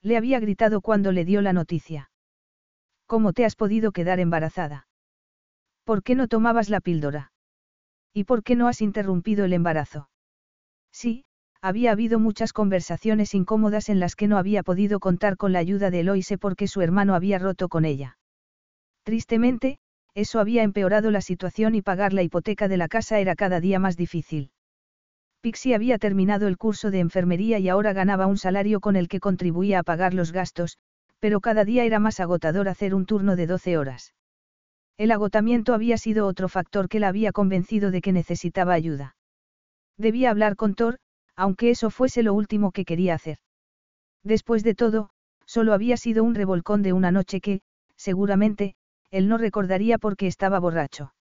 Le había gritado cuando le dio la noticia. ¿Cómo te has podido quedar embarazada? ¿Por qué no tomabas la píldora? ¿Y por qué no has interrumpido el embarazo? Sí, había habido muchas conversaciones incómodas en las que no había podido contar con la ayuda de Eloise porque su hermano había roto con ella. Tristemente, eso había empeorado la situación y pagar la hipoteca de la casa era cada día más difícil. Pixie había terminado el curso de enfermería y ahora ganaba un salario con el que contribuía a pagar los gastos, pero cada día era más agotador hacer un turno de 12 horas. El agotamiento había sido otro factor que la había convencido de que necesitaba ayuda. Debía hablar con Thor, aunque eso fuese lo último que quería hacer. Después de todo, solo había sido un revolcón de una noche que, seguramente, él no recordaría porque estaba borracho.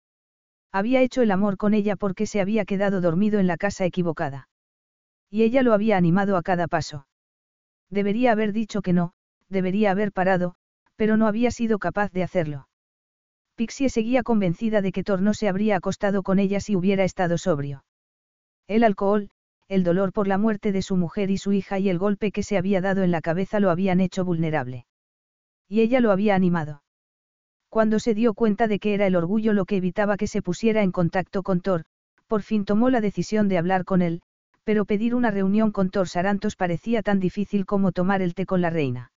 Había hecho el amor con ella porque se había quedado dormido en la casa equivocada. Y ella lo había animado a cada paso. Debería haber dicho que no, debería haber parado, pero no había sido capaz de hacerlo. Pixie seguía convencida de que Thor no se habría acostado con ella si hubiera estado sobrio. El alcohol, el dolor por la muerte de su mujer y su hija y el golpe que se había dado en la cabeza lo habían hecho vulnerable. Y ella lo había animado. Cuando se dio cuenta de que era el orgullo lo que evitaba que se pusiera en contacto con Thor, por fin tomó la decisión de hablar con él, pero pedir una reunión con Thor Sarantos parecía tan difícil como tomar el té con la reina.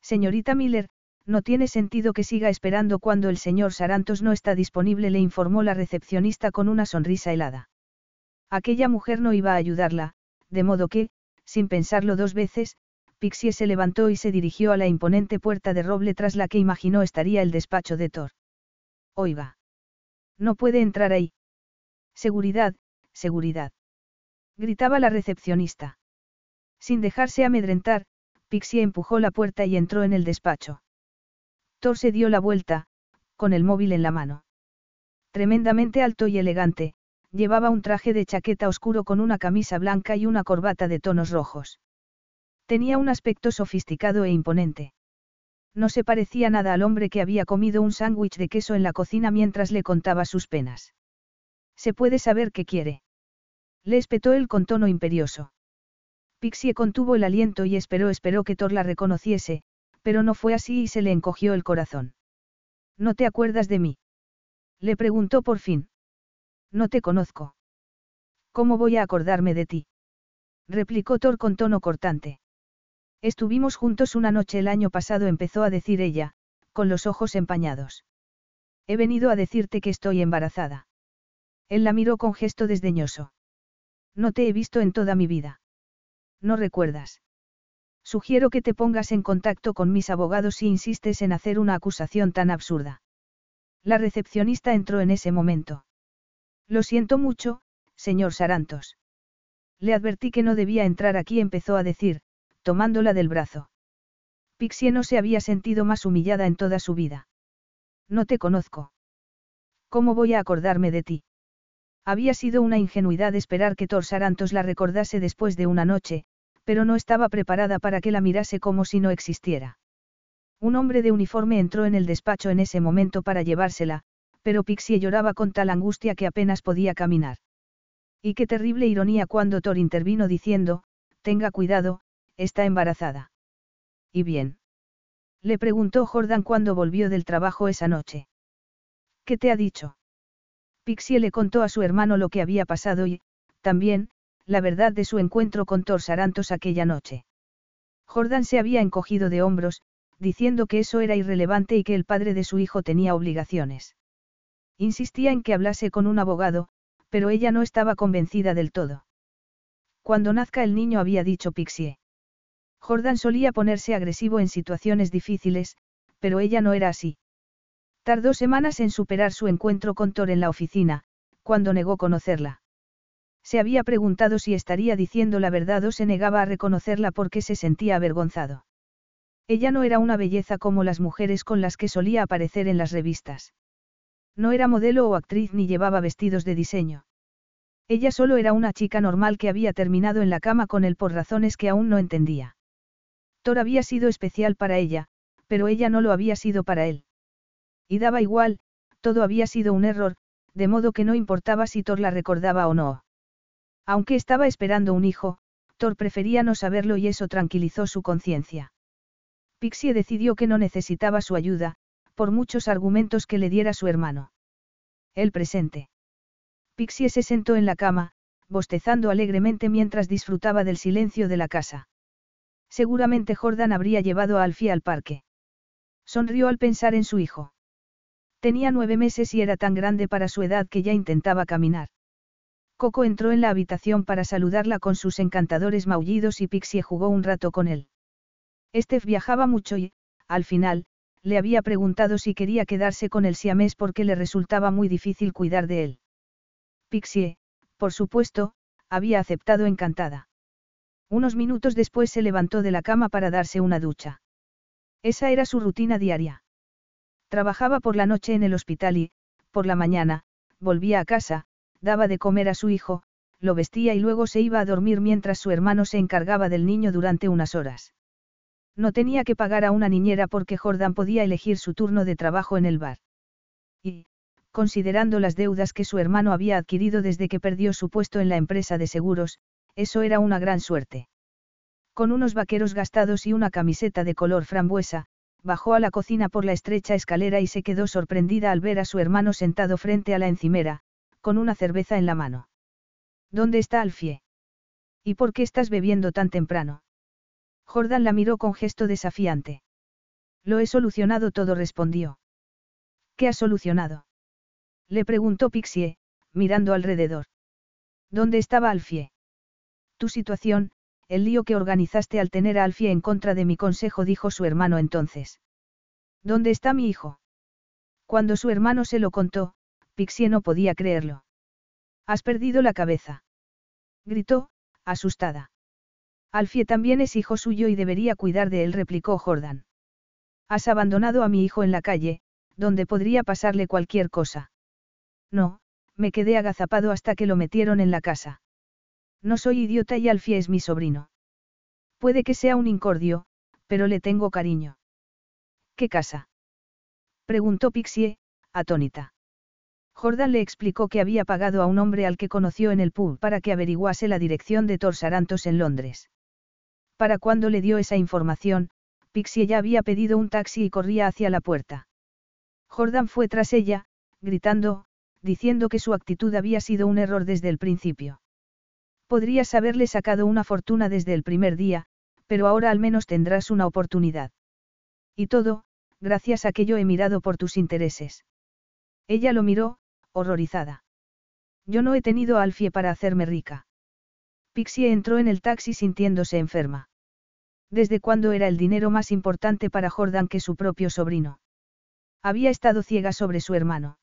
Señorita Miller, no tiene sentido que siga esperando cuando el señor Sarantos no está disponible, le informó la recepcionista con una sonrisa helada. Aquella mujer no iba a ayudarla, de modo que, sin pensarlo dos veces, Pixie se levantó y se dirigió a la imponente puerta de roble tras la que imaginó estaría el despacho de Thor. Oiga. No puede entrar ahí. Seguridad, seguridad. Gritaba la recepcionista. Sin dejarse amedrentar, Pixie empujó la puerta y entró en el despacho. Thor se dio la vuelta, con el móvil en la mano. Tremendamente alto y elegante, llevaba un traje de chaqueta oscuro con una camisa blanca y una corbata de tonos rojos. Tenía un aspecto sofisticado e imponente. No se parecía nada al hombre que había comido un sándwich de queso en la cocina mientras le contaba sus penas. ¿Se puede saber qué quiere? Le espetó él con tono imperioso. Pixie contuvo el aliento y esperó, esperó que Thor la reconociese, pero no fue así y se le encogió el corazón. ¿No te acuerdas de mí? Le preguntó por fin. No te conozco. ¿Cómo voy a acordarme de ti? replicó Thor con tono cortante. Estuvimos juntos una noche el año pasado, empezó a decir ella, con los ojos empañados. He venido a decirte que estoy embarazada. Él la miró con gesto desdeñoso. No te he visto en toda mi vida. ¿No recuerdas? Sugiero que te pongas en contacto con mis abogados si insistes en hacer una acusación tan absurda. La recepcionista entró en ese momento. Lo siento mucho, señor Sarantos. Le advertí que no debía entrar aquí, empezó a decir, tomándola del brazo. Pixie no se había sentido más humillada en toda su vida. No te conozco. ¿Cómo voy a acordarme de ti? Había sido una ingenuidad esperar que Thor Sarantos la recordase después de una noche, pero no estaba preparada para que la mirase como si no existiera. Un hombre de uniforme entró en el despacho en ese momento para llevársela, pero Pixie lloraba con tal angustia que apenas podía caminar. Y qué terrible ironía cuando Thor intervino diciendo, tenga cuidado, está embarazada. ¿Y bien? Le preguntó Jordan cuando volvió del trabajo esa noche. ¿Qué te ha dicho? Pixie le contó a su hermano lo que había pasado y, también, la verdad de su encuentro con Thor Sarantos aquella noche. Jordan se había encogido de hombros, diciendo que eso era irrelevante y que el padre de su hijo tenía obligaciones. Insistía en que hablase con un abogado, pero ella no estaba convencida del todo. Cuando nazca el niño había dicho Pixie. Jordan solía ponerse agresivo en situaciones difíciles, pero ella no era así. Tardó semanas en superar su encuentro con Thor en la oficina, cuando negó conocerla. Se había preguntado si estaría diciendo la verdad o se negaba a reconocerla porque se sentía avergonzado. Ella no era una belleza como las mujeres con las que solía aparecer en las revistas. No era modelo o actriz ni llevaba vestidos de diseño. Ella solo era una chica normal que había terminado en la cama con él por razones que aún no entendía. Thor había sido especial para ella, pero ella no lo había sido para él. Y daba igual, todo había sido un error, de modo que no importaba si Thor la recordaba o no. Aunque estaba esperando un hijo, Thor prefería no saberlo y eso tranquilizó su conciencia. Pixie decidió que no necesitaba su ayuda, por muchos argumentos que le diera su hermano. El presente. Pixie se sentó en la cama, bostezando alegremente mientras disfrutaba del silencio de la casa. Seguramente Jordan habría llevado a Alfie al parque. Sonrió al pensar en su hijo. Tenía nueve meses y era tan grande para su edad que ya intentaba caminar. Coco entró en la habitación para saludarla con sus encantadores maullidos y Pixie jugó un rato con él. Steph viajaba mucho y, al final, le había preguntado si quería quedarse con el siamés porque le resultaba muy difícil cuidar de él. Pixie, por supuesto, había aceptado encantada. Unos minutos después se levantó de la cama para darse una ducha. Esa era su rutina diaria. Trabajaba por la noche en el hospital y, por la mañana, volvía a casa, daba de comer a su hijo, lo vestía y luego se iba a dormir mientras su hermano se encargaba del niño durante unas horas. No tenía que pagar a una niñera porque Jordan podía elegir su turno de trabajo en el bar. Y, considerando las deudas que su hermano había adquirido desde que perdió su puesto en la empresa de seguros, eso era una gran suerte. Con unos vaqueros gastados y una camiseta de color frambuesa, bajó a la cocina por la estrecha escalera y se quedó sorprendida al ver a su hermano sentado frente a la encimera, con una cerveza en la mano. ¿Dónde está Alfie? ¿Y por qué estás bebiendo tan temprano? Jordan la miró con gesto desafiante. Lo he solucionado todo, respondió. ¿Qué has solucionado? Le preguntó Pixie, mirando alrededor. ¿Dónde estaba Alfie? Tu situación, el lío que organizaste al tener a Alfie en contra de mi consejo, dijo su hermano entonces. ¿Dónde está mi hijo? Cuando su hermano se lo contó, Pixie no podía creerlo. Has perdido la cabeza. Gritó, asustada. Alfie también es hijo suyo y debería cuidar de él, replicó Jordan. Has abandonado a mi hijo en la calle, donde podría pasarle cualquier cosa. No, me quedé agazapado hasta que lo metieron en la casa. No soy idiota y Alfie es mi sobrino. Puede que sea un incordio, pero le tengo cariño. ¿Qué casa? Preguntó Pixie, atónita. Jordan le explicó que había pagado a un hombre al que conoció en el pub para que averiguase la dirección de Torsarantos en Londres. Para cuando le dio esa información, Pixie ya había pedido un taxi y corría hacia la puerta. Jordan fue tras ella, gritando, diciendo que su actitud había sido un error desde el principio. Podrías haberle sacado una fortuna desde el primer día, pero ahora al menos tendrás una oportunidad. Y todo, gracias a que yo he mirado por tus intereses. Ella lo miró, horrorizada. Yo no he tenido Alfie para hacerme rica. Pixie entró en el taxi sintiéndose enferma. ¿Desde cuándo era el dinero más importante para Jordan que su propio sobrino? Había estado ciega sobre su hermano.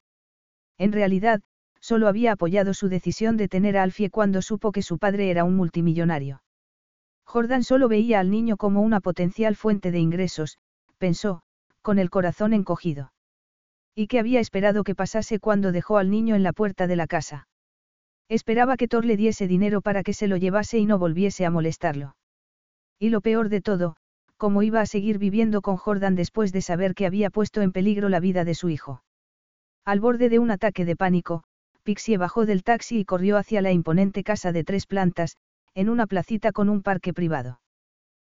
En realidad, solo había apoyado su decisión de tener a Alfie cuando supo que su padre era un multimillonario. Jordan solo veía al niño como una potencial fuente de ingresos, pensó, con el corazón encogido. ¿Y qué había esperado que pasase cuando dejó al niño en la puerta de la casa? Esperaba que Thor le diese dinero para que se lo llevase y no volviese a molestarlo. Y lo peor de todo, cómo iba a seguir viviendo con Jordan después de saber que había puesto en peligro la vida de su hijo. Al borde de un ataque de pánico, Pixie bajó del taxi y corrió hacia la imponente casa de tres plantas, en una placita con un parque privado.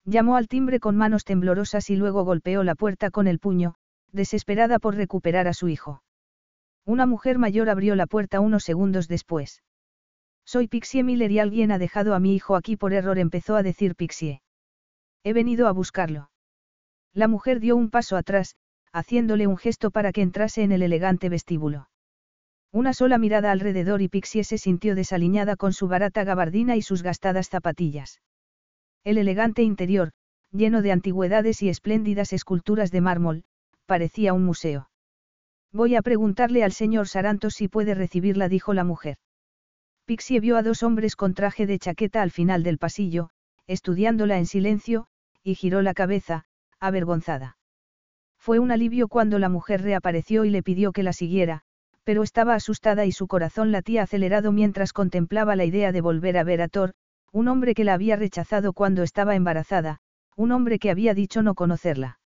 Llamó al timbre con manos temblorosas y luego golpeó la puerta con el puño, desesperada por recuperar a su hijo. Una mujer mayor abrió la puerta unos segundos después. Soy Pixie Miller y alguien ha dejado a mi hijo aquí por error, empezó a decir Pixie. He venido a buscarlo. La mujer dio un paso atrás, haciéndole un gesto para que entrase en el elegante vestíbulo. Una sola mirada alrededor y Pixie se sintió desaliñada con su barata gabardina y sus gastadas zapatillas. El elegante interior, lleno de antigüedades y espléndidas esculturas de mármol, parecía un museo. Voy a preguntarle al señor Sarantos si puede recibirla, dijo la mujer. Pixie vio a dos hombres con traje de chaqueta al final del pasillo, estudiándola en silencio, y giró la cabeza, avergonzada. Fue un alivio cuando la mujer reapareció y le pidió que la siguiera, pero estaba asustada y su corazón latía acelerado mientras contemplaba la idea de volver a ver a Thor, un hombre que la había rechazado cuando estaba embarazada, un hombre que había dicho no conocerla.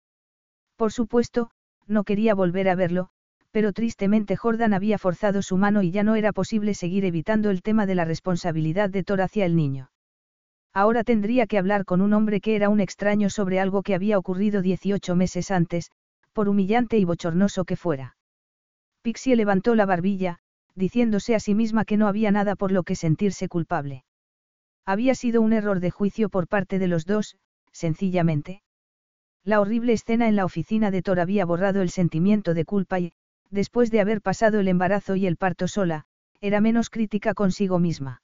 Por supuesto, no quería volver a verlo, pero tristemente Jordan había forzado su mano y ya no era posible seguir evitando el tema de la responsabilidad de Thor hacia el niño. Ahora tendría que hablar con un hombre que era un extraño sobre algo que había ocurrido 18 meses antes, por humillante y bochornoso que fuera. Pixie levantó la barbilla, diciéndose a sí misma que no había nada por lo que sentirse culpable. Había sido un error de juicio por parte de los dos, sencillamente. La horrible escena en la oficina de Thor había borrado el sentimiento de culpa y, después de haber pasado el embarazo y el parto sola, era menos crítica consigo misma.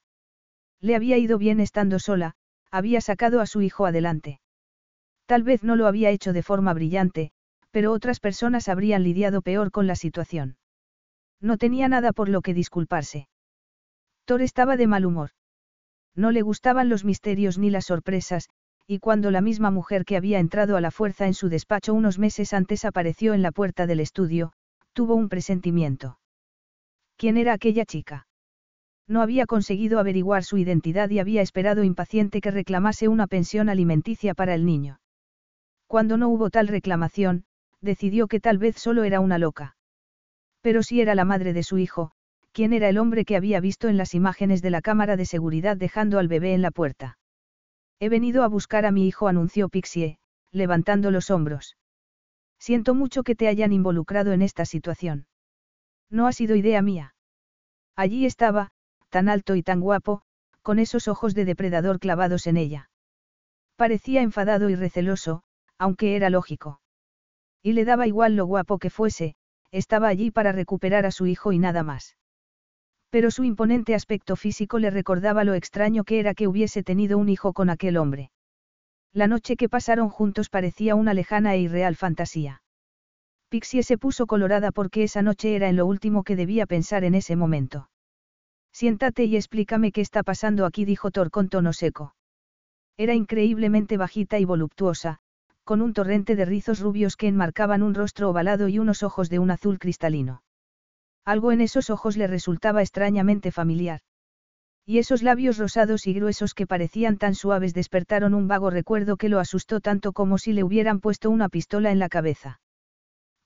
Le había ido bien estando sola, había sacado a su hijo adelante. Tal vez no lo había hecho de forma brillante, pero otras personas habrían lidiado peor con la situación. No tenía nada por lo que disculparse. Thor estaba de mal humor. No le gustaban los misterios ni las sorpresas, y cuando la misma mujer que había entrado a la fuerza en su despacho unos meses antes apareció en la puerta del estudio, tuvo un presentimiento. ¿Quién era aquella chica? No había conseguido averiguar su identidad y había esperado impaciente que reclamase una pensión alimenticia para el niño. Cuando no hubo tal reclamación, decidió que tal vez solo era una loca. Pero si era la madre de su hijo, ¿quién era el hombre que había visto en las imágenes de la cámara de seguridad dejando al bebé en la puerta? He venido a buscar a mi hijo, anunció Pixie, levantando los hombros. Siento mucho que te hayan involucrado en esta situación. No ha sido idea mía. Allí estaba, tan alto y tan guapo, con esos ojos de depredador clavados en ella. Parecía enfadado y receloso, aunque era lógico. Y le daba igual lo guapo que fuese, estaba allí para recuperar a su hijo y nada más. Pero su imponente aspecto físico le recordaba lo extraño que era que hubiese tenido un hijo con aquel hombre. La noche que pasaron juntos parecía una lejana e irreal fantasía. Pixie se puso colorada porque esa noche era en lo último que debía pensar en ese momento. Siéntate y explícame qué está pasando aquí, dijo Thor con tono seco. Era increíblemente bajita y voluptuosa, con un torrente de rizos rubios que enmarcaban un rostro ovalado y unos ojos de un azul cristalino. Algo en esos ojos le resultaba extrañamente familiar. Y esos labios rosados y gruesos que parecían tan suaves despertaron un vago recuerdo que lo asustó tanto como si le hubieran puesto una pistola en la cabeza.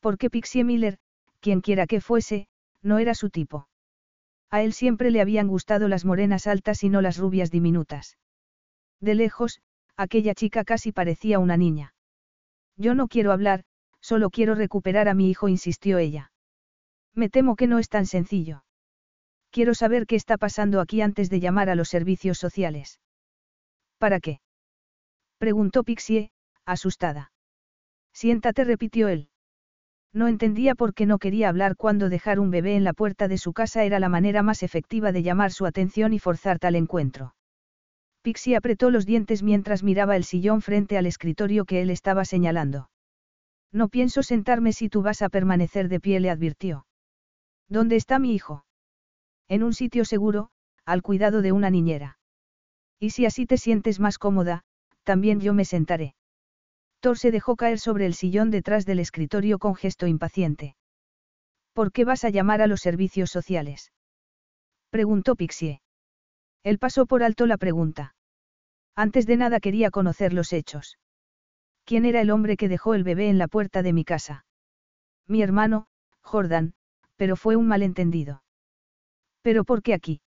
Porque Pixie Miller, quien quiera que fuese, no era su tipo. A él siempre le habían gustado las morenas altas y no las rubias diminutas. De lejos, aquella chica casi parecía una niña. Yo no quiero hablar, solo quiero recuperar a mi hijo, insistió ella. Me temo que no es tan sencillo. Quiero saber qué está pasando aquí antes de llamar a los servicios sociales. ¿Para qué? Preguntó Pixie, asustada. Siéntate, repitió él. No entendía por qué no quería hablar cuando dejar un bebé en la puerta de su casa era la manera más efectiva de llamar su atención y forzar tal encuentro. Pixie apretó los dientes mientras miraba el sillón frente al escritorio que él estaba señalando. No pienso sentarme si tú vas a permanecer de pie, le advirtió. ¿Dónde está mi hijo? En un sitio seguro, al cuidado de una niñera. Y si así te sientes más cómoda, también yo me sentaré. Thor se dejó caer sobre el sillón detrás del escritorio con gesto impaciente. ¿Por qué vas a llamar a los servicios sociales? Preguntó Pixie. Él pasó por alto la pregunta. Antes de nada quería conocer los hechos. ¿Quién era el hombre que dejó el bebé en la puerta de mi casa? Mi hermano, Jordan, pero fue un malentendido. ¿Pero por qué aquí?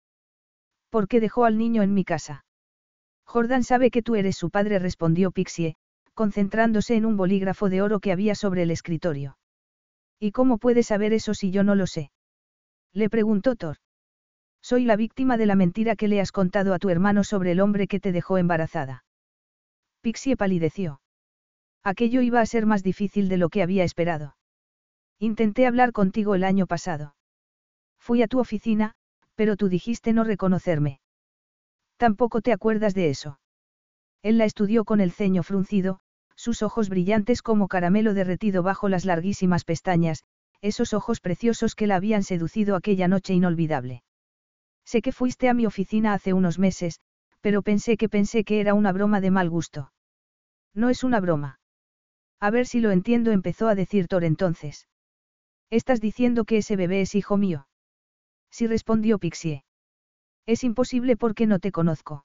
¿Por qué dejó al niño en mi casa? Jordan sabe que tú eres su padre, respondió Pixie, concentrándose en un bolígrafo de oro que había sobre el escritorio. ¿Y cómo puede saber eso si yo no lo sé? Le preguntó Thor. Soy la víctima de la mentira que le has contado a tu hermano sobre el hombre que te dejó embarazada. Pixie palideció. Aquello iba a ser más difícil de lo que había esperado. Intenté hablar contigo el año pasado. Fui a tu oficina, pero tú dijiste no reconocerme. Tampoco te acuerdas de eso. Él la estudió con el ceño fruncido, Sus ojos brillantes como caramelo derretido bajo las larguísimas pestañas, esos ojos preciosos que la habían seducido aquella noche inolvidable. Sé que fuiste a mi oficina hace unos meses, pero pensé que pensé que era una broma de mal gusto. No es una broma. A ver si lo entiendo, empezó a decir Thor entonces. Estás diciendo que ese bebé es hijo mío. Sí respondió Pixie. Es imposible porque no te conozco.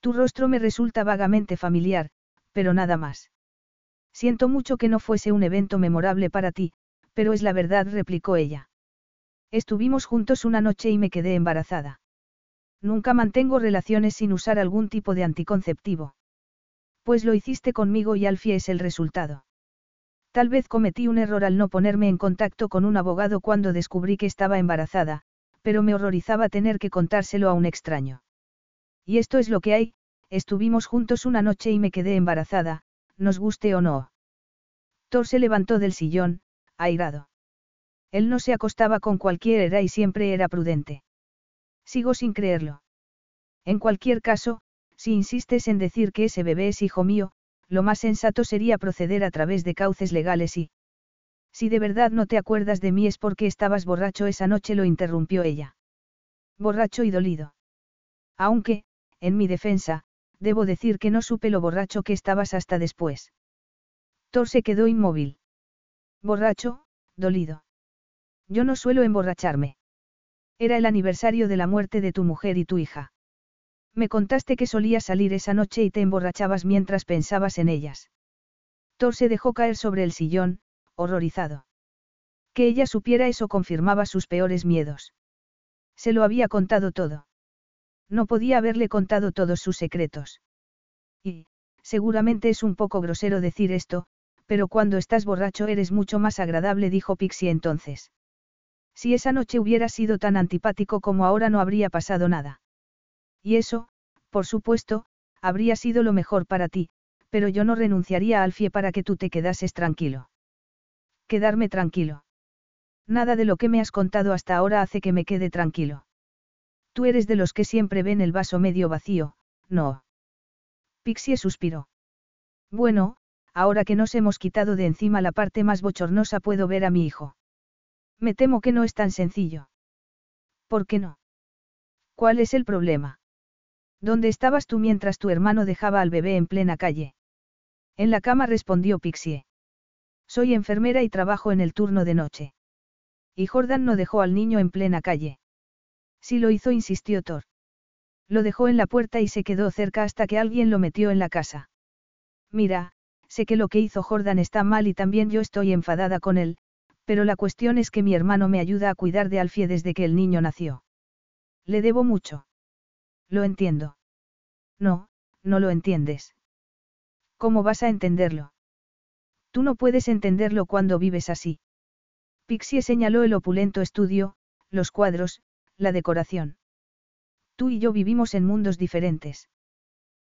Tu rostro me resulta vagamente familiar, pero nada más. Siento mucho que no fuese un evento memorable para ti, pero es la verdad, replicó ella. Estuvimos juntos una noche y me quedé embarazada. Nunca mantengo relaciones sin usar algún tipo de anticonceptivo. Pues lo hiciste conmigo y Alfie es el resultado. Tal vez cometí un error al no ponerme en contacto con un abogado cuando descubrí que estaba embarazada, pero me horrorizaba tener que contárselo a un extraño. Y esto es lo que hay, estuvimos juntos una noche y me quedé embarazada, nos guste o no. Thor se levantó del sillón, airado. Él no se acostaba con cualquiera y siempre era prudente. Sigo sin creerlo. En cualquier caso, si insistes en decir que ese bebé es hijo mío, lo más sensato sería proceder a través de cauces legales y... Si de verdad no te acuerdas de mí es porque estabas borracho esa noche, lo interrumpió ella. Borracho y dolido. Aunque, en mi defensa, debo decir que no supe lo borracho que estabas hasta después. Thor se quedó inmóvil. Borracho, dolido. Yo no suelo emborracharme. Era el aniversario de la muerte de tu mujer y tu hija. Me contaste que solías salir esa noche y te emborrachabas mientras pensabas en ellas. Thor se dejó caer sobre el sillón, horrorizado. Que ella supiera eso confirmaba sus peores miedos. Se lo había contado todo. No podía haberle contado todos sus secretos. Y, seguramente es un poco grosero decir esto, pero cuando estás borracho eres mucho más agradable, dijo Pixie entonces. Si esa noche hubiera sido tan antipático como ahora no habría pasado nada. Y eso, por supuesto, habría sido lo mejor para ti, pero yo no renunciaría a Alfie para que tú te quedases tranquilo. Quedarme tranquilo. Nada de lo que me has contado hasta ahora hace que me quede tranquilo. Tú eres de los que siempre ven el vaso medio vacío, no. Pixie suspiró. Bueno, ahora que nos hemos quitado de encima la parte más bochornosa puedo ver a mi hijo. Me temo que no es tan sencillo. ¿Por qué no? ¿Cuál es el problema? ¿Dónde estabas tú mientras tu hermano dejaba al bebé en plena calle? En la cama respondió Pixie. Soy enfermera y trabajo en el turno de noche. Y Jordan no dejó al niño en plena calle. Sí lo hizo, insistió Thor. Lo dejó en la puerta y se quedó cerca hasta que alguien lo metió en la casa. Mira, sé que lo que hizo Jordan está mal y también yo estoy enfadada con él, pero la cuestión es que mi hermano me ayuda a cuidar de Alfie desde que el niño nació. Le debo mucho. Lo entiendo. No, no lo entiendes. ¿Cómo vas a entenderlo? Tú no puedes entenderlo cuando vives así. Pixie señaló el opulento estudio, los cuadros, la decoración. Tú y yo vivimos en mundos diferentes.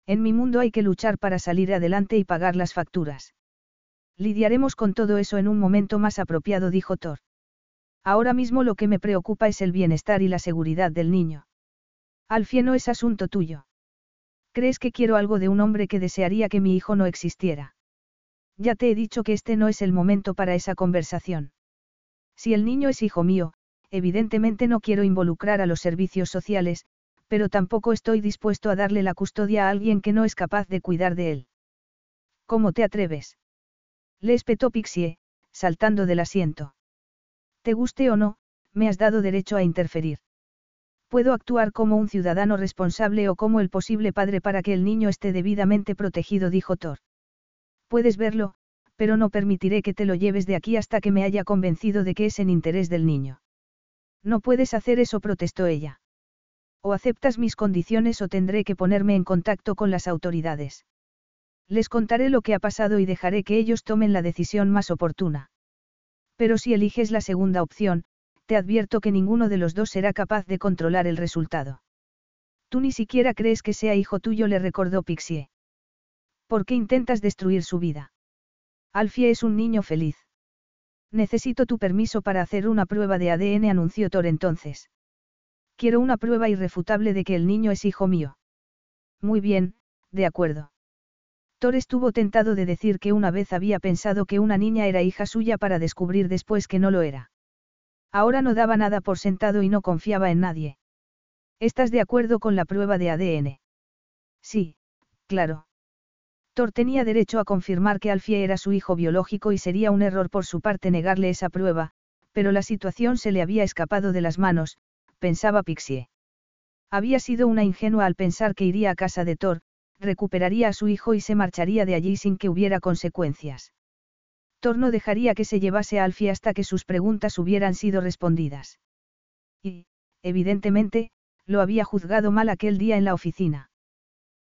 En mi mundo hay que luchar para salir adelante y pagar las facturas. Lidiaremos con todo eso en un momento más apropiado, dijo Thor. Ahora mismo lo que me preocupa es el bienestar y la seguridad del niño. Alfie no es asunto tuyo. ¿Crees que quiero algo de un hombre que desearía que mi hijo no existiera? Ya te he dicho que este no es el momento para esa conversación. Si el niño es hijo mío, evidentemente no quiero involucrar a los servicios sociales, pero tampoco estoy dispuesto a darle la custodia a alguien que no es capaz de cuidar de él. ¿Cómo te atreves? Le espetó Pixie, saltando del asiento. Te guste o no, me has dado derecho a interferir. Puedo actuar como un ciudadano responsable o como el posible padre para que el niño esté debidamente protegido, dijo Thor. Puedes verlo, pero no permitiré que te lo lleves de aquí hasta que me haya convencido de que es en interés del niño. No puedes hacer eso, protestó ella. O aceptas mis condiciones o tendré que ponerme en contacto con las autoridades. Les contaré lo que ha pasado y dejaré que ellos tomen la decisión más oportuna. Pero si eliges la segunda opción, te advierto que ninguno de los dos será capaz de controlar el resultado. Tú ni siquiera crees que sea hijo tuyo, le recordó Pixie. ¿Por qué intentas destruir su vida? Alfie es un niño feliz. Necesito tu permiso para hacer una prueba de ADN, anunció Thor entonces. Quiero una prueba irrefutable de que el niño es hijo mío. Muy bien, de acuerdo. Thor estuvo tentado de decir que una vez había pensado que una niña era hija suya para descubrir después que no lo era. Ahora no daba nada por sentado y no confiaba en nadie. ¿Estás de acuerdo con la prueba de ADN? Sí, claro. Thor tenía derecho a confirmar que Alfie era su hijo biológico y sería un error por su parte negarle esa prueba, pero la situación se le había escapado de las manos, pensaba Pixie. Había sido una ingenua al pensar que iría a casa de Thor, recuperaría a su hijo y se marcharía de allí sin que hubiera consecuencias. Thor no dejaría que se llevase a Alfie hasta que sus preguntas hubieran sido respondidas. Y, evidentemente, lo había juzgado mal aquel día en la oficina.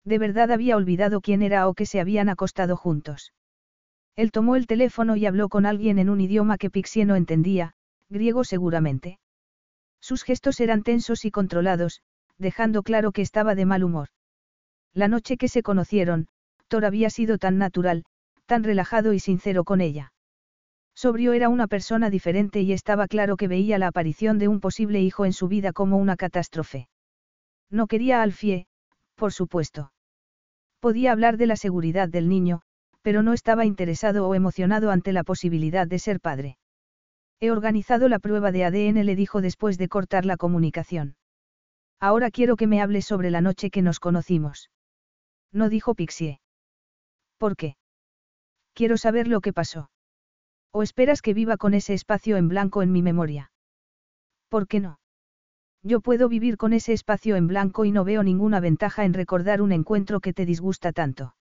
De verdad había olvidado quién era o que se habían acostado juntos. Él tomó el teléfono y habló con alguien en un idioma que Pixie no entendía, griego seguramente. Sus gestos eran tensos y controlados, dejando claro que estaba de mal humor. La noche que se conocieron, Thor había sido tan natural, tan relajado y sincero con ella. Sobrio era una persona diferente y estaba claro que veía la aparición de un posible hijo en su vida como una catástrofe. No quería a Alfie, por supuesto. Podía hablar de la seguridad del niño, pero no estaba interesado o emocionado ante la posibilidad de ser padre. He organizado la prueba de ADN, le dijo después de cortar la comunicación. Ahora quiero que me hables sobre la noche que nos conocimos. No dijo Pixie. ¿Por qué? Quiero saber lo que pasó. ¿O esperas que viva con ese espacio en blanco en mi memoria? ¿Por qué no? Yo puedo vivir con ese espacio en blanco y no veo ninguna ventaja en recordar un encuentro que te disgusta tanto.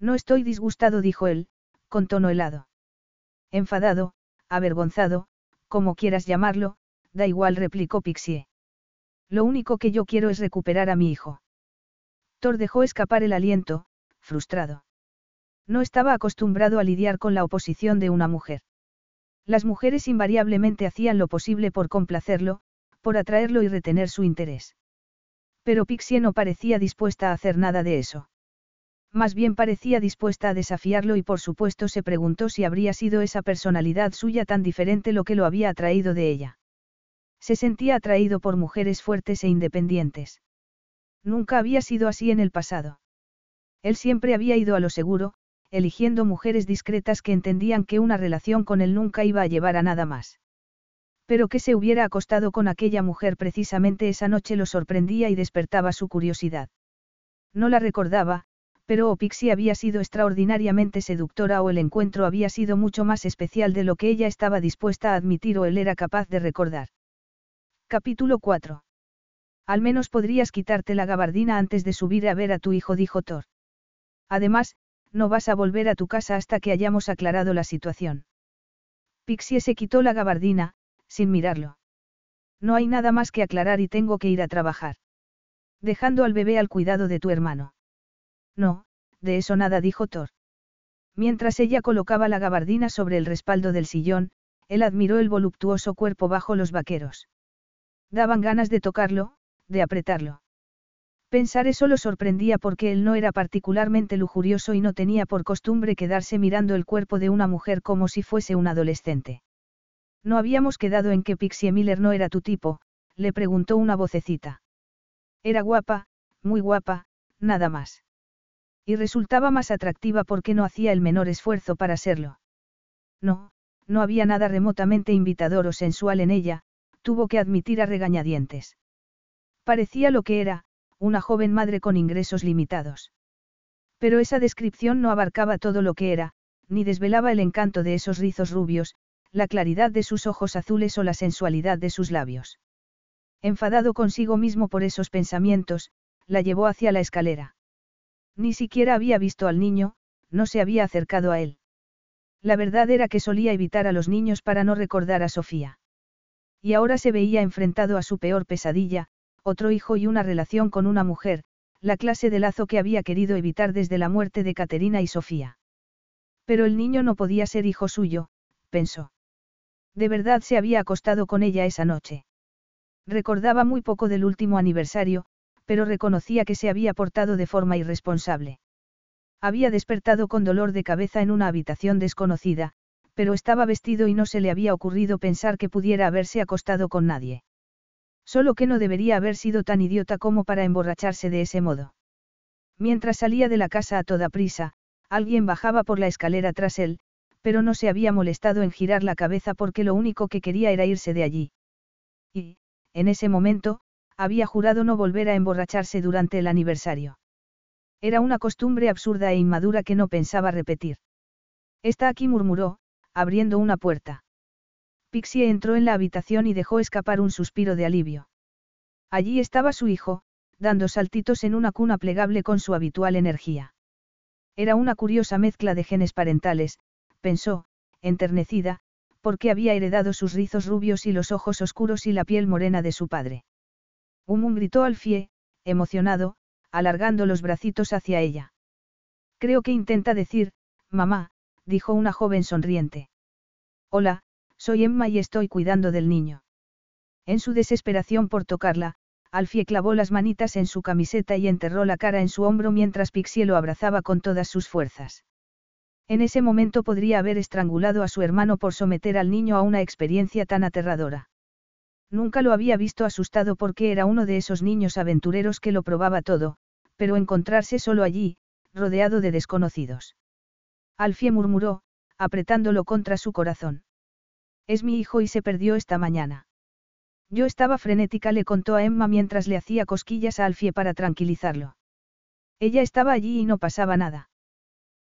No estoy disgustado, dijo él, con tono helado. Enfadado, avergonzado, como quieras llamarlo, da igual, replicó Pixie. Lo único que yo quiero es recuperar a mi hijo. Thor dejó escapar el aliento, frustrado. No estaba acostumbrado a lidiar con la oposición de una mujer. Las mujeres invariablemente hacían lo posible por complacerlo, por atraerlo y retener su interés. Pero Pixie no parecía dispuesta a hacer nada de eso. Más bien parecía dispuesta a desafiarlo y por supuesto se preguntó si habría sido esa personalidad suya tan diferente lo que lo había atraído de ella. Se sentía atraído por mujeres fuertes e independientes. Nunca había sido así en el pasado. Él siempre había ido a lo seguro, eligiendo mujeres discretas que entendían que una relación con él nunca iba a llevar a nada más. Pero que se hubiera acostado con aquella mujer precisamente esa noche lo sorprendía y despertaba su curiosidad. No la recordaba, pero o Pixie había sido extraordinariamente seductora o el encuentro había sido mucho más especial de lo que ella estaba dispuesta a admitir o él era capaz de recordar. Capítulo 4. Al menos podrías quitarte la gabardina antes de subir a ver a tu hijo, dijo Thor. Además, no vas a volver a tu casa hasta que hayamos aclarado la situación. Pixie se quitó la gabardina, sin mirarlo. No hay nada más que aclarar y tengo que ir a trabajar. Dejando al bebé al cuidado de tu hermano. No, de eso nada dijo Thor. Mientras ella colocaba la gabardina sobre el respaldo del sillón, él admiró el voluptuoso cuerpo bajo los vaqueros. Daban ganas de tocarlo, de apretarlo. Pensar eso lo sorprendía porque él no era particularmente lujurioso y no tenía por costumbre quedarse mirando el cuerpo de una mujer como si fuese un adolescente. ¿No habíamos quedado en que Pixie Miller no era tu tipo? le preguntó una vocecita. Era guapa, muy guapa, nada más. Y resultaba más atractiva porque no hacía el menor esfuerzo para serlo. No, no había nada remotamente invitador o sensual en ella, tuvo que admitir a regañadientes. Parecía lo que era, una joven madre con ingresos limitados. Pero esa descripción no abarcaba todo lo que era, ni desvelaba el encanto de esos rizos rubios, la claridad de sus ojos azules o la sensualidad de sus labios. Enfadado consigo mismo por esos pensamientos, la llevó hacia la escalera. Ni siquiera había visto al niño, no se había acercado a él. La verdad era que solía evitar a los niños para no recordar a Sofía. Y ahora se veía enfrentado a su peor pesadilla, otro hijo y una relación con una mujer, la clase de lazo que había querido evitar desde la muerte de Caterina y Sofía. Pero el niño no podía ser hijo suyo, pensó. De verdad se había acostado con ella esa noche. Recordaba muy poco del último aniversario, pero reconocía que se había portado de forma irresponsable. Había despertado con dolor de cabeza en una habitación desconocida, pero estaba vestido y no se le había ocurrido pensar que pudiera haberse acostado con nadie. Solo que no debería haber sido tan idiota como para emborracharse de ese modo. Mientras salía de la casa a toda prisa, alguien bajaba por la escalera tras él, pero no se había molestado en girar la cabeza porque lo único que quería era irse de allí. Y, en ese momento, había jurado no volver a emborracharse durante el aniversario. Era una costumbre absurda e inmadura que no pensaba repetir. Está aquí, murmuró, abriendo una puerta. Pixie entró en la habitación y dejó escapar un suspiro de alivio. Allí estaba su hijo, dando saltitos en una cuna plegable con su habitual energía. Era una curiosa mezcla de genes parentales, pensó, enternecida, porque había heredado sus rizos rubios y los ojos oscuros y la piel morena de su padre. Umum gritó al fie, emocionado, alargando los bracitos hacia ella. Creo que intenta decir, mamá, dijo una joven sonriente. Hola, soy Emma y estoy cuidando del niño. En su desesperación por tocarla, Alfie clavó las manitas en su camiseta y enterró la cara en su hombro mientras Pixie lo abrazaba con todas sus fuerzas. En ese momento podría haber estrangulado a su hermano por someter al niño a una experiencia tan aterradora. Nunca lo había visto asustado porque era uno de esos niños aventureros que lo probaba todo, pero encontrarse solo allí, rodeado de desconocidos. Alfie murmuró, apretándolo contra su corazón. Es mi hijo y se perdió esta mañana. Yo estaba frenética, le contó a Emma mientras le hacía cosquillas a Alfie para tranquilizarlo. Ella estaba allí y no pasaba nada.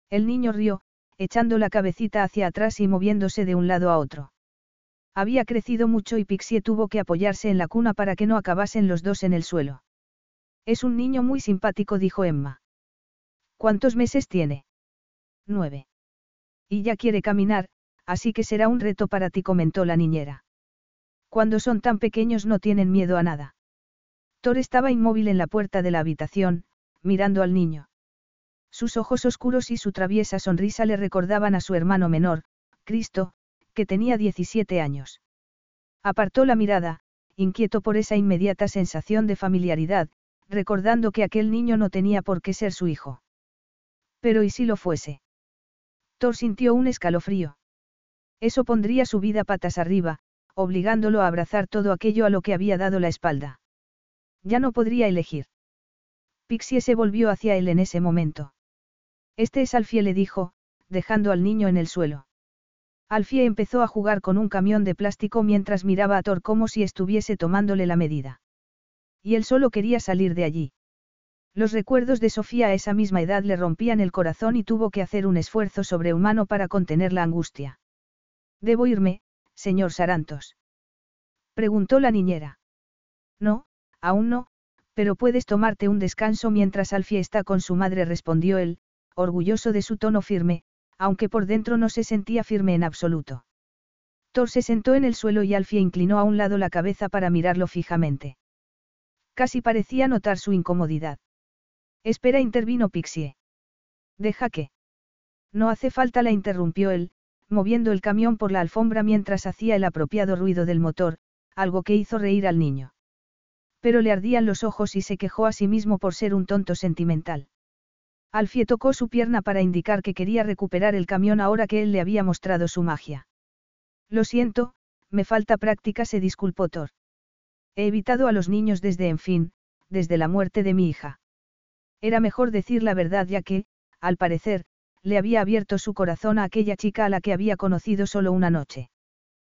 El niño rió, echando la cabecita hacia atrás y moviéndose de un lado a otro. Había crecido mucho y Pixie tuvo que apoyarse en la cuna para que no acabasen los dos en el suelo. Es un niño muy simpático, dijo Emma. ¿Cuántos meses tiene? Nueve. Y ya quiere caminar, así que será un reto para ti, comentó la niñera. Cuando son tan pequeños no tienen miedo a nada. Thor estaba inmóvil en la puerta de la habitación, mirando al niño. Sus ojos oscuros y su traviesa sonrisa le recordaban a su hermano menor, Cristo, que tenía 17 años. Apartó la mirada, inquieto por esa inmediata sensación de familiaridad, recordando que aquel niño no tenía por qué ser su hijo. Pero ¿y si lo fuese? Thor sintió un escalofrío. Eso pondría su vida patas arriba, obligándolo a abrazar todo aquello a lo que había dado la espalda. Ya no podría elegir. Pixie se volvió hacia él en ese momento. Este es Alfie, le dijo, dejando al niño en el suelo. Alfie empezó a jugar con un camión de plástico mientras miraba a Thor como si estuviese tomándole la medida. Y él solo quería salir de allí. Los recuerdos de Sofía a esa misma edad le rompían el corazón y tuvo que hacer un esfuerzo sobrehumano para contener la angustia. Debo irme, señor Sarantos. Preguntó la niñera. No, aún no, pero puedes tomarte un descanso mientras Alfie está con su madre, respondió él, orgulloso de su tono firme, aunque por dentro no se sentía firme en absoluto. Thor se sentó en el suelo y Alfie inclinó a un lado la cabeza para mirarlo fijamente. Casi parecía notar su incomodidad. Espera, intervino Pixie. Deja que. No hace falta, la interrumpió él, moviendo el camión por la alfombra mientras hacía el apropiado ruido del motor, algo que hizo reír al niño. Pero le ardían los ojos y se quejó a sí mismo por ser un tonto sentimental. Alfie tocó su pierna para indicar que quería recuperar el camión ahora que él le había mostrado su magia. Lo siento, me falta práctica, se disculpó Thor. He evitado a los niños desde, en fin, desde la muerte de mi hija. Era mejor decir la verdad ya que, al parecer, le había abierto su corazón a aquella chica a la que había conocido solo una noche.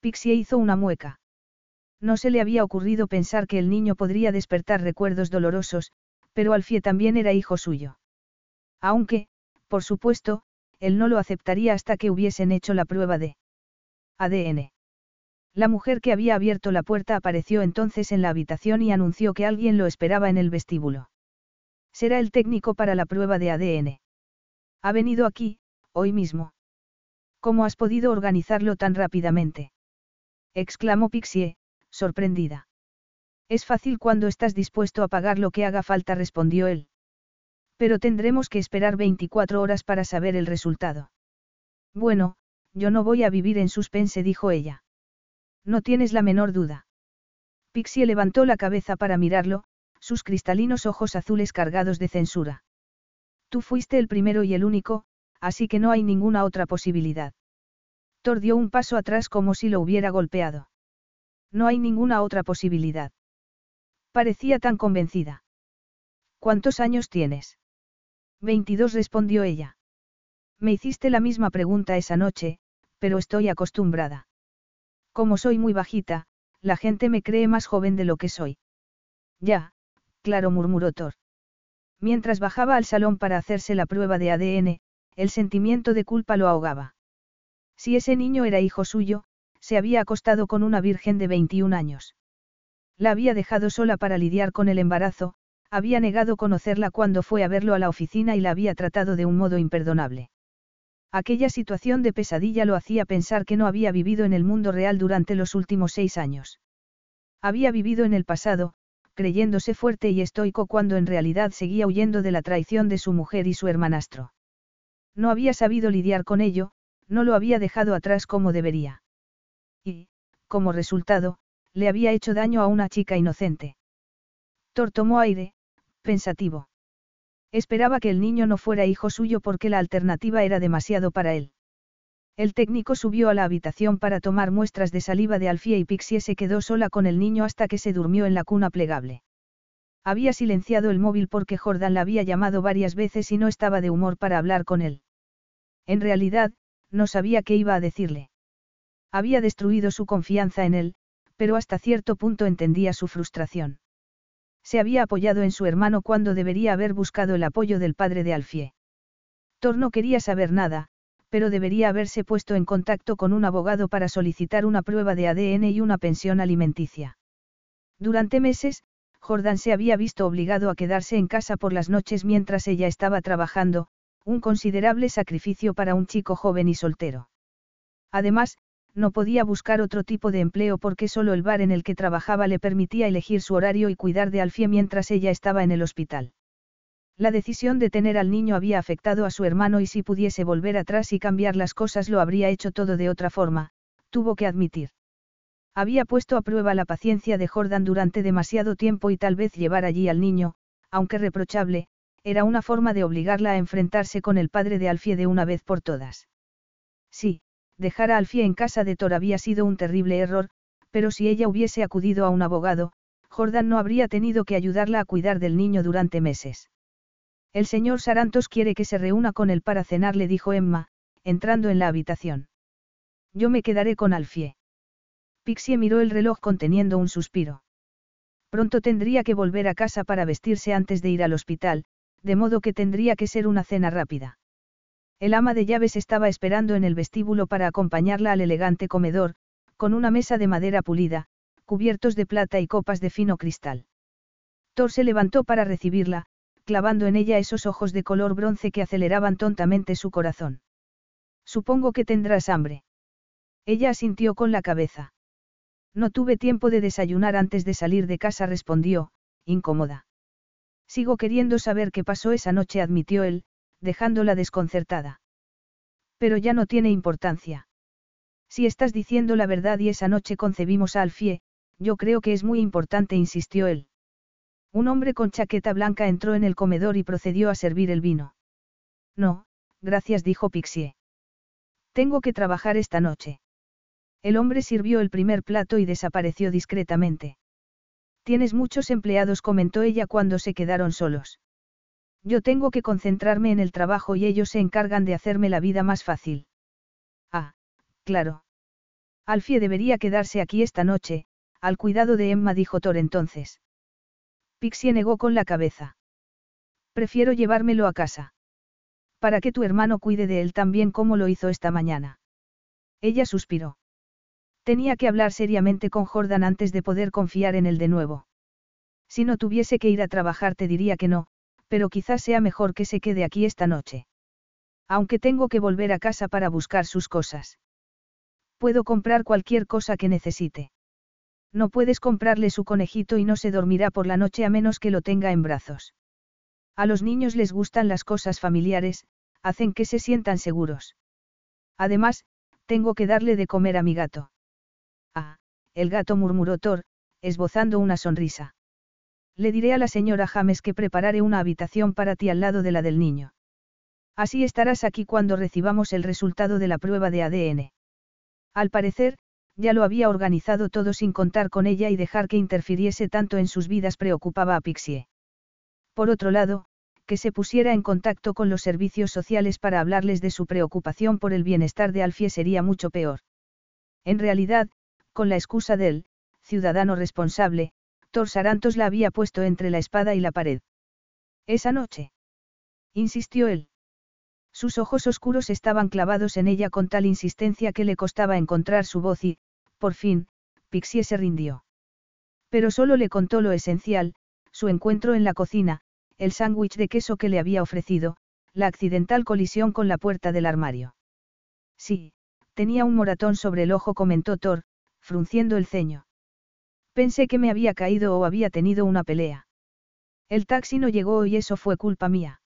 Pixie hizo una mueca. No se le había ocurrido pensar que el niño podría despertar recuerdos dolorosos, pero Alfie también era hijo suyo. Aunque, por supuesto, él no lo aceptaría hasta que hubiesen hecho la prueba de ADN. La mujer que había abierto la puerta apareció entonces en la habitación y anunció que alguien lo esperaba en el vestíbulo. Será el técnico para la prueba de ADN. Ha venido aquí, hoy mismo. ¿Cómo has podido organizarlo tan rápidamente? Exclamó Pixie, sorprendida. Es fácil cuando estás dispuesto a pagar lo que haga falta, respondió él. Pero tendremos que esperar 24 horas para saber el resultado. Bueno, yo no voy a vivir en suspense, dijo ella. No tienes la menor duda. Pixie levantó la cabeza para mirarlo, sus cristalinos ojos azules cargados de censura. Tú fuiste el primero y el único, así que no hay ninguna otra posibilidad. Thor dio un paso atrás como si lo hubiera golpeado. No hay ninguna otra posibilidad. Parecía tan convencida. ¿Cuántos años tienes? 22 respondió ella. Me hiciste la misma pregunta esa noche, pero estoy acostumbrada. Como soy muy bajita, la gente me cree más joven de lo que soy. Ya, claro, murmuró Thor. Mientras bajaba al salón para hacerse la prueba de ADN, el sentimiento de culpa lo ahogaba. Si ese niño era hijo suyo, se había acostado con una virgen de 21 años. La había dejado sola para lidiar con el embarazo, había negado conocerla cuando fue a verlo a la oficina y la había tratado de un modo imperdonable. Aquella situación de pesadilla lo hacía pensar que no había vivido en el mundo real durante los últimos seis años. Había vivido en el pasado, creyéndose fuerte y estoico cuando en realidad seguía huyendo de la traición de su mujer y su hermanastro. No había sabido lidiar con ello, no lo había dejado atrás como debería. Y, como resultado, le había hecho daño a una chica inocente. Thor tomó aire, pensativo. Esperaba que el niño no fuera hijo suyo porque la alternativa era demasiado para él. El técnico subió a la habitación para tomar muestras de saliva de Alfie y Pixie se quedó sola con el niño hasta que se durmió en la cuna plegable. Había silenciado el móvil porque Jordan la había llamado varias veces y no estaba de humor para hablar con él. En realidad, no sabía qué iba a decirle. Había destruido su confianza en él, pero hasta cierto punto entendía su frustración. Se había apoyado en su hermano cuando debería haber buscado el apoyo del padre de Alfie. Thor no quería saber nada, pero debería haberse puesto en contacto con un abogado para solicitar una prueba de ADN y una pensión alimenticia. Durante meses, Jordan se había visto obligado a quedarse en casa por las noches mientras ella estaba trabajando, un considerable sacrificio para un chico joven y soltero. Además, no podía buscar otro tipo de empleo porque solo el bar en el que trabajaba le permitía elegir su horario y cuidar de Alfie mientras ella estaba en el hospital. La decisión de tener al niño había afectado a su hermano y si pudiese volver atrás y cambiar las cosas lo habría hecho todo de otra forma, tuvo que admitir. Había puesto a prueba la paciencia de Jordan durante demasiado tiempo y tal vez llevar allí al niño, aunque reprochable, era una forma de obligarla a enfrentarse con el padre de Alfie de una vez por todas. Sí, dejar a Alfie en casa de Thor había sido un terrible error, pero si ella hubiese acudido a un abogado, Jordan no habría tenido que ayudarla a cuidar del niño durante meses. El señor Sarantos quiere que se reúna con él para cenar, le dijo Emma, entrando en la habitación. Yo me quedaré con Alfie. Pixie miró el reloj conteniendo un suspiro. Pronto tendría que volver a casa para vestirse antes de ir al hospital, de modo que tendría que ser una cena rápida. El ama de llaves estaba esperando en el vestíbulo para acompañarla al elegante comedor, con una mesa de madera pulida, cubiertos de plata y copas de fino cristal. Thor se levantó para recibirla, clavando en ella esos ojos de color bronce que aceleraban tontamente su corazón. Supongo que tendrás hambre. Ella asintió con la cabeza. No tuve tiempo de desayunar antes de salir de casa, respondió, incómoda. Sigo queriendo saber qué pasó esa noche, admitió él, dejándola desconcertada. Pero ya no tiene importancia. Si estás diciendo la verdad y esa noche concebimos a Alfie, yo creo que es muy importante, insistió él. Un hombre con chaqueta blanca entró en el comedor y procedió a servir el vino. No, gracias, dijo Pixie. Tengo que trabajar esta noche. El hombre sirvió el primer plato y desapareció discretamente. Tienes muchos empleados, comentó ella cuando se quedaron solos. Yo tengo que concentrarme en el trabajo y ellos se encargan de hacerme la vida más fácil. Ah, claro. Alfie debería quedarse aquí esta noche, al cuidado de Emma, dijo Thor entonces. Pixie negó con la cabeza. Prefiero llevármelo a casa. Para que tu hermano cuide de él tan bien como lo hizo esta mañana. Ella suspiró. Tenía que hablar seriamente con Jordan antes de poder confiar en él de nuevo. Si no tuviese que ir a trabajar te diría que no, pero quizás sea mejor que se quede aquí esta noche. Aunque tengo que volver a casa para buscar sus cosas. Puedo comprar cualquier cosa que necesite. No puedes comprarle su conejito y no se dormirá por la noche a menos que lo tenga en brazos. A los niños les gustan las cosas familiares, hacen que se sientan seguros. Además, tengo que darle de comer a mi gato. Ah, el gato murmuró Thor, esbozando una sonrisa. Le diré a la señora James que prepararé una habitación para ti al lado de la del niño. Así estarás aquí cuando recibamos el resultado de la prueba de ADN. Al parecer, ya lo había organizado todo sin contar con ella y dejar que interfiriese tanto en sus vidas preocupaba a Pixie. Por otro lado, que se pusiera en contacto con los servicios sociales para hablarles de su preocupación por el bienestar de Alfie sería mucho peor. En realidad, con la excusa del ciudadano responsable, Thor Sarantos la había puesto entre la espada y la pared. Esa noche. Insistió él. Sus ojos oscuros estaban clavados en ella con tal insistencia que le costaba encontrar su voz y, por fin, Pixie se rindió. Pero solo le contó lo esencial, su encuentro en la cocina, el sándwich de queso que le había ofrecido, la accidental colisión con la puerta del armario. Sí, tenía un moratón sobre el ojo, comentó Thor, frunciendo el ceño. Pensé que me había caído o había tenido una pelea. El taxi no llegó y eso fue culpa mía.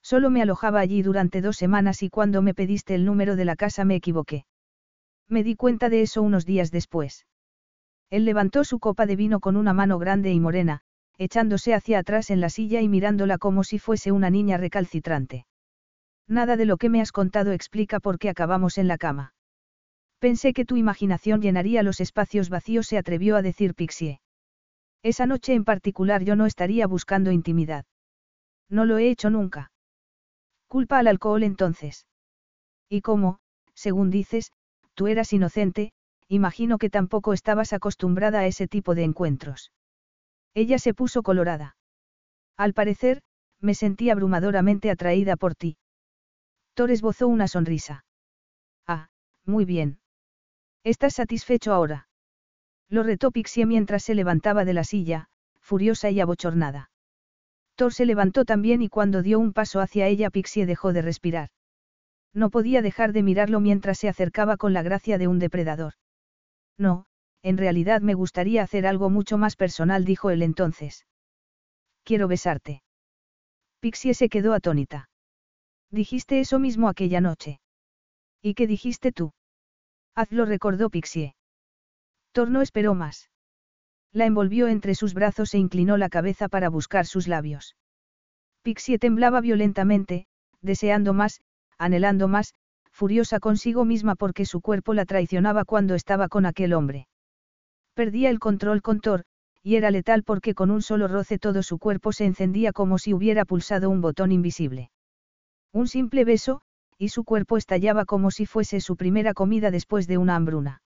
Solo me alojaba allí durante dos semanas y cuando me pediste el número de la casa me equivoqué. Me di cuenta de eso unos días después. Él levantó su copa de vino con una mano grande y morena, echándose hacia atrás en la silla y mirándola como si fuese una niña recalcitrante. Nada de lo que me has contado explica por qué acabamos en la cama. Pensé que tu imaginación llenaría los espacios vacíos, se atrevió a decir Pixie. Esa noche en particular yo no estaría buscando intimidad. No lo he hecho nunca. Culpa al alcohol entonces. Y cómo, según dices, tú eras inocente, imagino que tampoco estabas acostumbrada a ese tipo de encuentros. Ella se puso colorada. Al parecer, me sentí abrumadoramente atraída por ti. Thor esbozó una sonrisa. Ah, muy bien. ¿Estás satisfecho ahora? Lo retó Pixie mientras se levantaba de la silla, furiosa y abochornada. Thor se levantó también y cuando dio un paso hacia ella Pixie dejó de respirar. No podía dejar de mirarlo mientras se acercaba con la gracia de un depredador. No, en realidad me gustaría hacer algo mucho más personal, dijo él entonces. Quiero besarte. Pixie se quedó atónita. Dijiste eso mismo aquella noche. ¿Y qué dijiste tú? Hazlo, recordó Pixie. Thor no esperó más. La envolvió entre sus brazos e inclinó la cabeza para buscar sus labios. Pixie temblaba violentamente, deseando más, anhelando más, furiosa consigo misma porque su cuerpo la traicionaba cuando estaba con aquel hombre. Perdía el control con Thor, y era letal porque con un solo roce todo su cuerpo se encendía como si hubiera pulsado un botón invisible. Un simple beso, y su cuerpo estallaba como si fuese su primera comida después de una hambruna.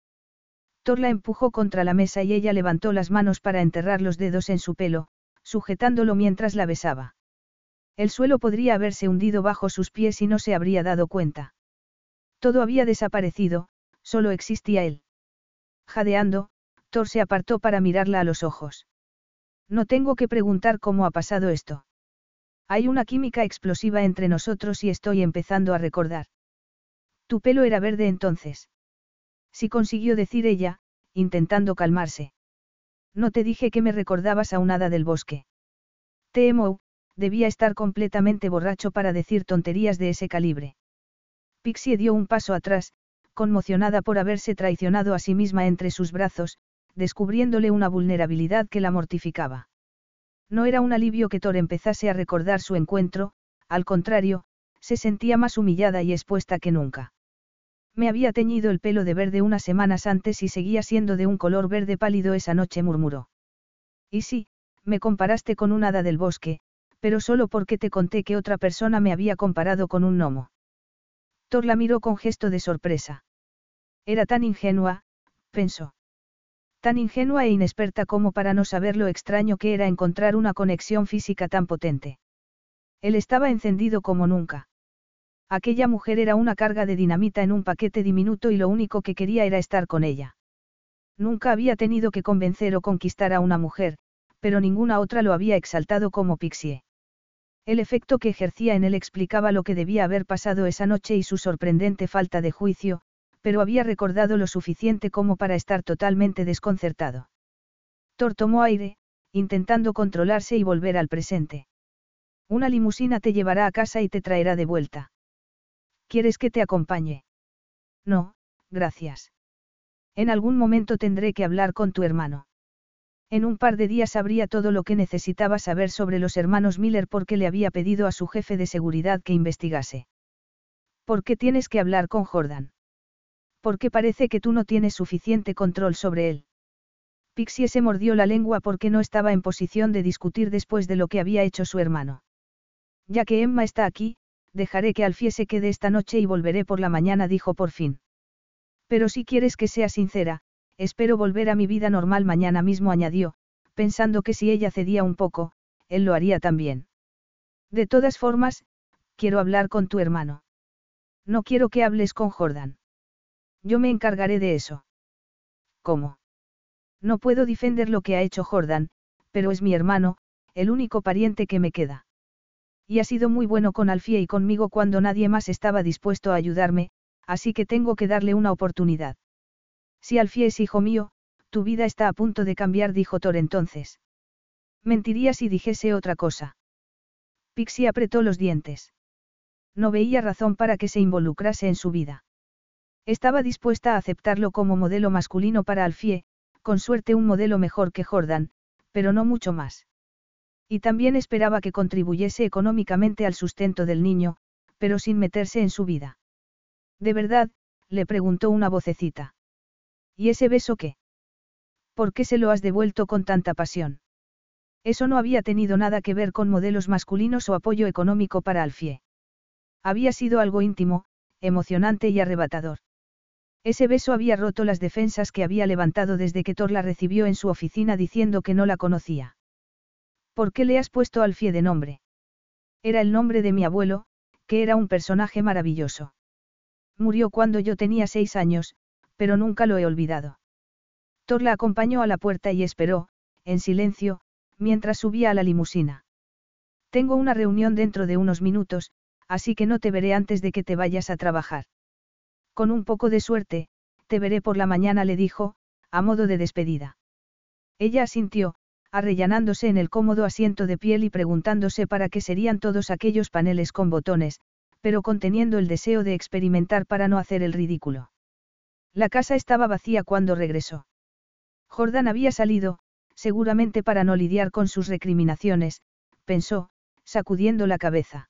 Thor la empujó contra la mesa y ella levantó las manos para enterrar los dedos en su pelo, sujetándolo mientras la besaba. El suelo podría haberse hundido bajo sus pies y no se habría dado cuenta. Todo había desaparecido, solo existía él. Jadeando, Thor se apartó para mirarla a los ojos. No tengo que preguntar cómo ha pasado esto. Hay una química explosiva entre nosotros y estoy empezando a recordar. Tu pelo era verde entonces. Si consiguió decir ella, intentando calmarse. No te dije que me recordabas a un hada del bosque. Temo, debía estar completamente borracho para decir tonterías de ese calibre. Pixie dio un paso atrás, conmocionada por haberse traicionado a sí misma entre sus brazos, descubriéndole una vulnerabilidad que la mortificaba. No era un alivio que Thor empezase a recordar su encuentro, al contrario, se sentía más humillada y expuesta que nunca. Me había teñido el pelo de verde unas semanas antes y seguía siendo de un color verde pálido esa noche, murmuró. Y sí, me comparaste con un hada del bosque, pero solo porque te conté que otra persona me había comparado con un gnomo. Thor la miró con gesto de sorpresa. Era tan ingenua, pensó. Tan ingenua e inexperta como para no saber lo extraño que era encontrar una conexión física tan potente. Él estaba encendido como nunca. Aquella mujer era una carga de dinamita en un paquete diminuto y lo único que quería era estar con ella. Nunca había tenido que convencer o conquistar a una mujer, pero ninguna otra lo había exaltado como Pixie. El efecto que ejercía en él explicaba lo que debía haber pasado esa noche y su sorprendente falta de juicio, pero había recordado lo suficiente como para estar totalmente desconcertado. Thor tomó aire, intentando controlarse y volver al presente. Una limusina te llevará a casa y te traerá de vuelta. ¿Quieres que te acompañe? No, gracias. En algún momento tendré que hablar con tu hermano. En un par de días sabría todo lo que necesitaba saber sobre los hermanos Miller porque le había pedido a su jefe de seguridad que investigase. ¿Por qué tienes que hablar con Jordan? Porque parece que tú no tienes suficiente control sobre él. Pixie se mordió la lengua porque no estaba en posición de discutir después de lo que había hecho su hermano. Ya que Emma está aquí, dejaré que Alfie se quede esta noche y volveré por la mañana, dijo por fin. Pero si quieres que sea sincera, Espero volver a mi vida normal mañana mismo, añadió, pensando que si ella cedía un poco, él lo haría también. De todas formas, quiero hablar con tu hermano. No quiero que hables con Jordan. Yo me encargaré de eso. ¿Cómo? No puedo defender lo que ha hecho Jordan, pero es mi hermano, el único pariente que me queda. Y ha sido muy bueno con Alfie y conmigo cuando nadie más estaba dispuesto a ayudarme, así que tengo que darle una oportunidad. Si Alfie es hijo mío, tu vida está a punto de cambiar, dijo Thor entonces. Mentiría si dijese otra cosa. Pixie apretó los dientes. No veía razón para que se involucrase en su vida. Estaba dispuesta a aceptarlo como modelo masculino para Alfie, con suerte un modelo mejor que Jordan, pero no mucho más. Y también esperaba que contribuyese económicamente al sustento del niño, pero sin meterse en su vida. ¿De verdad? le preguntó una vocecita. ¿Y ese beso qué? ¿Por qué se lo has devuelto con tanta pasión? Eso no había tenido nada que ver con modelos masculinos o apoyo económico para Alfie. Había sido algo íntimo, emocionante y arrebatador. Ese beso había roto las defensas que había levantado desde que Thor la recibió en su oficina diciendo que no la conocía. ¿Por qué le has puesto Alfie de nombre? Era el nombre de mi abuelo, que era un personaje maravilloso. Murió cuando yo tenía seis años, pero nunca lo he olvidado. Thor la acompañó a la puerta y esperó, en silencio, mientras subía a la limusina. Tengo una reunión dentro de unos minutos, así que no te veré antes de que te vayas a trabajar. Con un poco de suerte, te veré por la mañana, le dijo, a modo de despedida. Ella asintió, arrellanándose en el cómodo asiento de piel y preguntándose para qué serían todos aquellos paneles con botones, pero conteniendo el deseo de experimentar para no hacer el ridículo. La casa estaba vacía cuando regresó. Jordan había salido, seguramente para no lidiar con sus recriminaciones, pensó, sacudiendo la cabeza.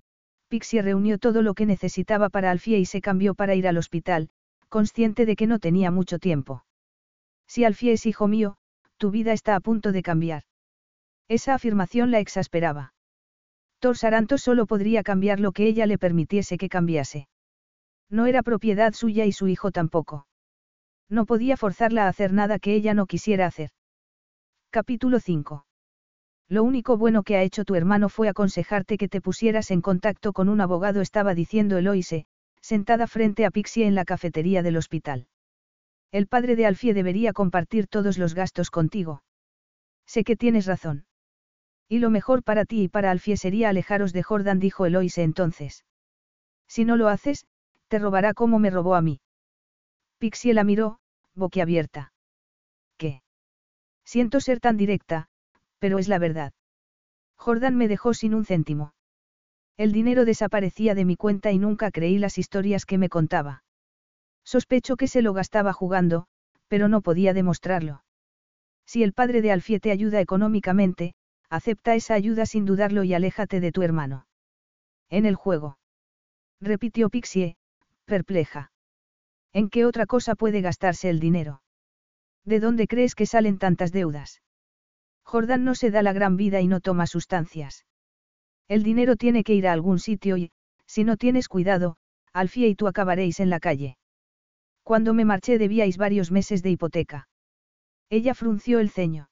Pixie reunió todo lo que necesitaba para Alfie y se cambió para ir al hospital, consciente de que no tenía mucho tiempo. Si Alfie es hijo mío, tu vida está a punto de cambiar. Esa afirmación la exasperaba. Thor Saranto solo podría cambiar lo que ella le permitiese que cambiase. No era propiedad suya y su hijo tampoco. No podía forzarla a hacer nada que ella no quisiera hacer. Capítulo 5. Lo único bueno que ha hecho tu hermano fue aconsejarte que te pusieras en contacto con un abogado, estaba diciendo Eloise, sentada frente a Pixie en la cafetería del hospital. El padre de Alfie debería compartir todos los gastos contigo. Sé que tienes razón. Y lo mejor para ti y para Alfie sería alejaros de Jordan, dijo Eloise entonces. Si no lo haces, te robará como me robó a mí. Pixie la miró, boquiabierta. ¿Qué? Siento ser tan directa, pero es la verdad. Jordan me dejó sin un céntimo. El dinero desaparecía de mi cuenta y nunca creí las historias que me contaba. Sospecho que se lo gastaba jugando, pero no podía demostrarlo. Si el padre de Alfie te ayuda económicamente, acepta esa ayuda sin dudarlo y aléjate de tu hermano. En el juego. Repitió Pixie, perpleja. ¿En qué otra cosa puede gastarse el dinero? ¿De dónde crees que salen tantas deudas? Jordan no se da la gran vida y no toma sustancias. El dinero tiene que ir a algún sitio y, si no tienes cuidado, Alfie y tú acabaréis en la calle. Cuando me marché debíais varios meses de hipoteca. Ella frunció el ceño.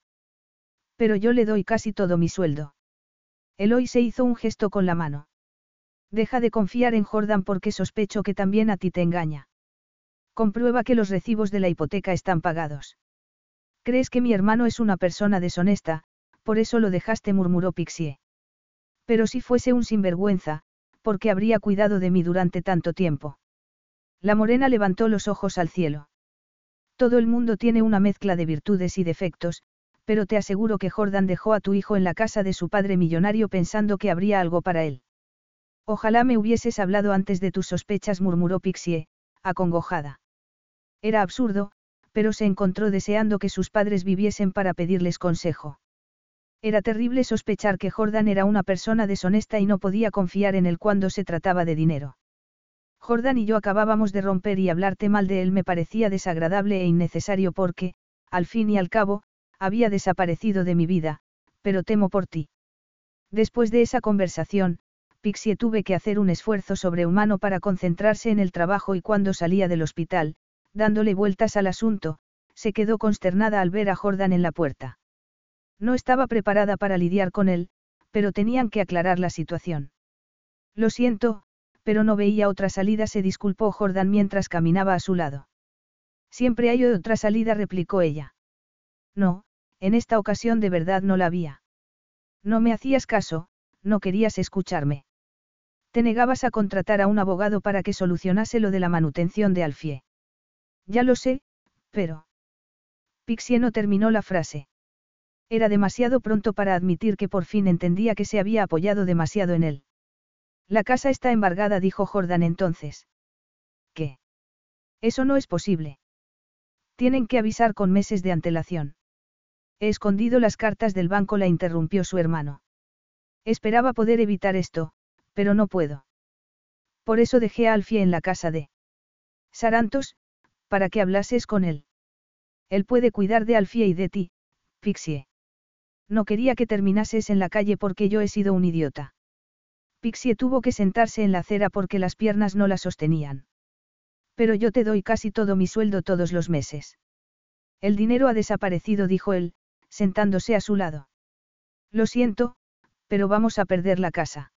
Pero yo le doy casi todo mi sueldo. Eloy se hizo un gesto con la mano. Deja de confiar en Jordan porque sospecho que también a ti te engaña. Comprueba que los recibos de la hipoteca están pagados. Crees que mi hermano es una persona deshonesta, por eso lo dejaste, murmuró Pixie. Pero si fuese un sinvergüenza, ¿por qué habría cuidado de mí durante tanto tiempo? La morena levantó los ojos al cielo. Todo el mundo tiene una mezcla de virtudes y defectos, pero te aseguro que Jordan dejó a tu hijo en la casa de su padre millonario pensando que habría algo para él. Ojalá me hubieses hablado antes de tus sospechas, murmuró Pixie, acongojada. Era absurdo, pero se encontró deseando que sus padres viviesen para pedirles consejo. Era terrible sospechar que Jordan era una persona deshonesta y no podía confiar en él cuando se trataba de dinero. Jordan y yo acabábamos de romper y hablarte mal de él me parecía desagradable e innecesario porque, al fin y al cabo, había desaparecido de mi vida, pero temo por ti. Después de esa conversación, Pixie tuve que hacer un esfuerzo sobrehumano para concentrarse en el trabajo y cuando salía del hospital, dándole vueltas al asunto, se quedó consternada al ver a Jordan en la puerta. No estaba preparada para lidiar con él, pero tenían que aclarar la situación. Lo siento, pero no veía otra salida, se disculpó Jordan mientras caminaba a su lado. Siempre hay otra salida, replicó ella. No, en esta ocasión de verdad no la había. No me hacías caso, no querías escucharme. Te negabas a contratar a un abogado para que solucionase lo de la manutención de Alfie. Ya lo sé, pero... Pixie no terminó la frase. Era demasiado pronto para admitir que por fin entendía que se había apoyado demasiado en él. La casa está embargada, dijo Jordan entonces. ¿Qué? Eso no es posible. Tienen que avisar con meses de antelación. He escondido las cartas del banco, la interrumpió su hermano. Esperaba poder evitar esto, pero no puedo. Por eso dejé a Alfie en la casa de Sarantos, para que hablases con él. Él puede cuidar de Alfie y de ti, Pixie. No quería que terminases en la calle porque yo he sido un idiota. Pixie tuvo que sentarse en la acera porque las piernas no la sostenían. Pero yo te doy casi todo mi sueldo todos los meses. El dinero ha desaparecido, dijo él, sentándose a su lado. Lo siento, pero vamos a perder la casa.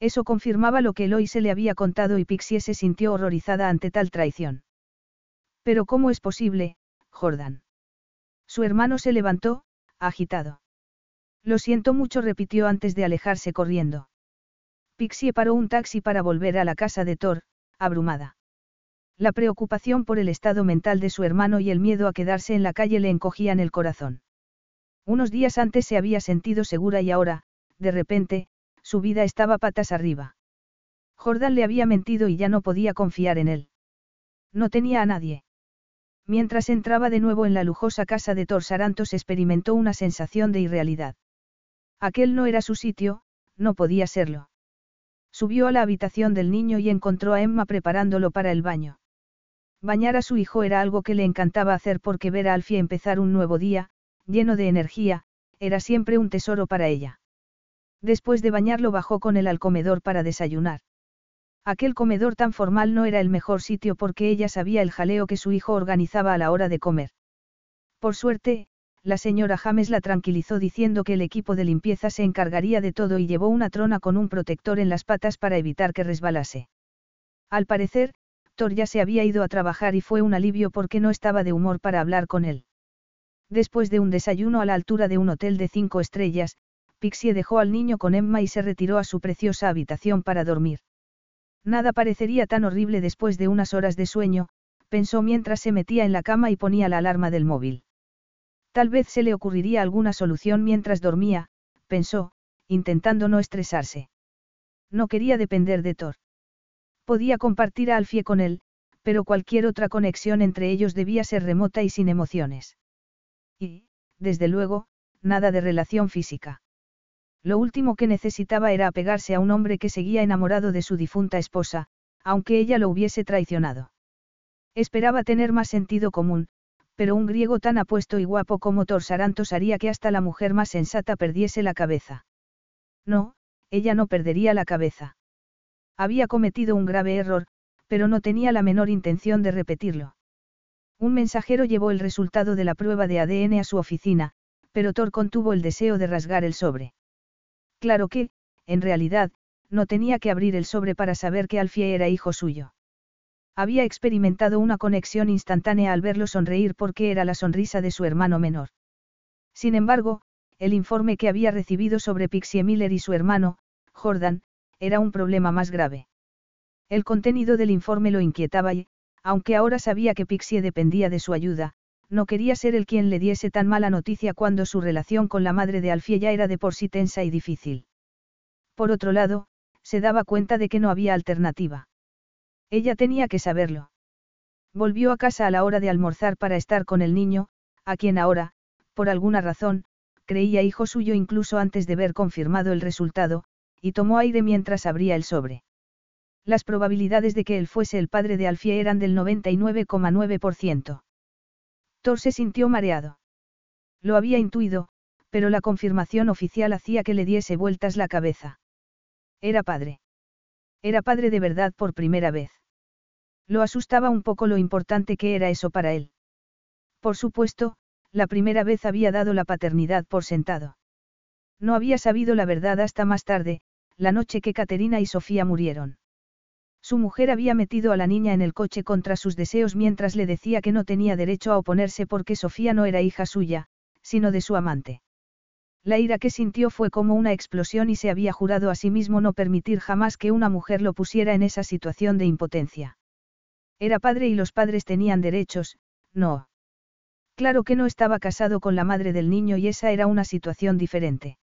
Eso confirmaba lo que Eloy se le había contado y Pixie se sintió horrorizada ante tal traición. Pero ¿cómo es posible, Jordan? Su hermano se levantó, agitado. Lo siento mucho, repitió antes de alejarse corriendo. Pixie paró un taxi para volver a la casa de Thor, abrumada. La preocupación por el estado mental de su hermano y el miedo a quedarse en la calle le encogían el corazón. Unos días antes se había sentido segura y ahora, de repente, su vida estaba patas arriba. Jordan le había mentido y ya no podía confiar en él. No tenía a nadie. Mientras entraba de nuevo en la lujosa casa de Torsarantos experimentó una sensación de irrealidad. Aquel no era su sitio, no podía serlo. Subió a la habitación del niño y encontró a Emma preparándolo para el baño. Bañar a su hijo era algo que le encantaba hacer porque ver a Alfie empezar un nuevo día, lleno de energía, era siempre un tesoro para ella. Después de bañarlo bajó con él al comedor para desayunar. Aquel comedor tan formal no era el mejor sitio porque ella sabía el jaleo que su hijo organizaba a la hora de comer. Por suerte, la señora James la tranquilizó diciendo que el equipo de limpieza se encargaría de todo y llevó una trona con un protector en las patas para evitar que resbalase. Al parecer, Thor ya se había ido a trabajar y fue un alivio porque no estaba de humor para hablar con él. Después de un desayuno a la altura de un hotel de cinco estrellas, Pixie dejó al niño con Emma y se retiró a su preciosa habitación para dormir. Nada parecería tan horrible después de unas horas de sueño, pensó mientras se metía en la cama y ponía la alarma del móvil. Tal vez se le ocurriría alguna solución mientras dormía, pensó, intentando no estresarse. No quería depender de Thor. Podía compartir a Alfie con él, pero cualquier otra conexión entre ellos debía ser remota y sin emociones. Y, desde luego, nada de relación física. Lo último que necesitaba era apegarse a un hombre que seguía enamorado de su difunta esposa, aunque ella lo hubiese traicionado. Esperaba tener más sentido común, pero un griego tan apuesto y guapo como Torsarantos haría que hasta la mujer más sensata perdiese la cabeza. No, ella no perdería la cabeza. Había cometido un grave error, pero no tenía la menor intención de repetirlo. Un mensajero llevó el resultado de la prueba de ADN a su oficina, pero Thor contuvo el deseo de rasgar el sobre. Claro que, en realidad, no tenía que abrir el sobre para saber que Alfie era hijo suyo. Había experimentado una conexión instantánea al verlo sonreír porque era la sonrisa de su hermano menor. Sin embargo, el informe que había recibido sobre Pixie Miller y su hermano, Jordan, era un problema más grave. El contenido del informe lo inquietaba y, aunque ahora sabía que Pixie dependía de su ayuda, no quería ser el quien le diese tan mala noticia cuando su relación con la madre de Alfie ya era de por sí tensa y difícil. Por otro lado, se daba cuenta de que no había alternativa. Ella tenía que saberlo. Volvió a casa a la hora de almorzar para estar con el niño, a quien ahora, por alguna razón, creía hijo suyo incluso antes de ver confirmado el resultado, y tomó aire mientras abría el sobre. Las probabilidades de que él fuese el padre de Alfie eran del 99,9%. Thor se sintió mareado. Lo había intuido, pero la confirmación oficial hacía que le diese vueltas la cabeza. Era padre. Era padre de verdad por primera vez. Lo asustaba un poco lo importante que era eso para él. Por supuesto, la primera vez había dado la paternidad por sentado. No había sabido la verdad hasta más tarde, la noche que Caterina y Sofía murieron. Su mujer había metido a la niña en el coche contra sus deseos mientras le decía que no tenía derecho a oponerse porque Sofía no era hija suya, sino de su amante. La ira que sintió fue como una explosión y se había jurado a sí mismo no permitir jamás que una mujer lo pusiera en esa situación de impotencia. Era padre y los padres tenían derechos, no. Claro que no estaba casado con la madre del niño y esa era una situación diferente.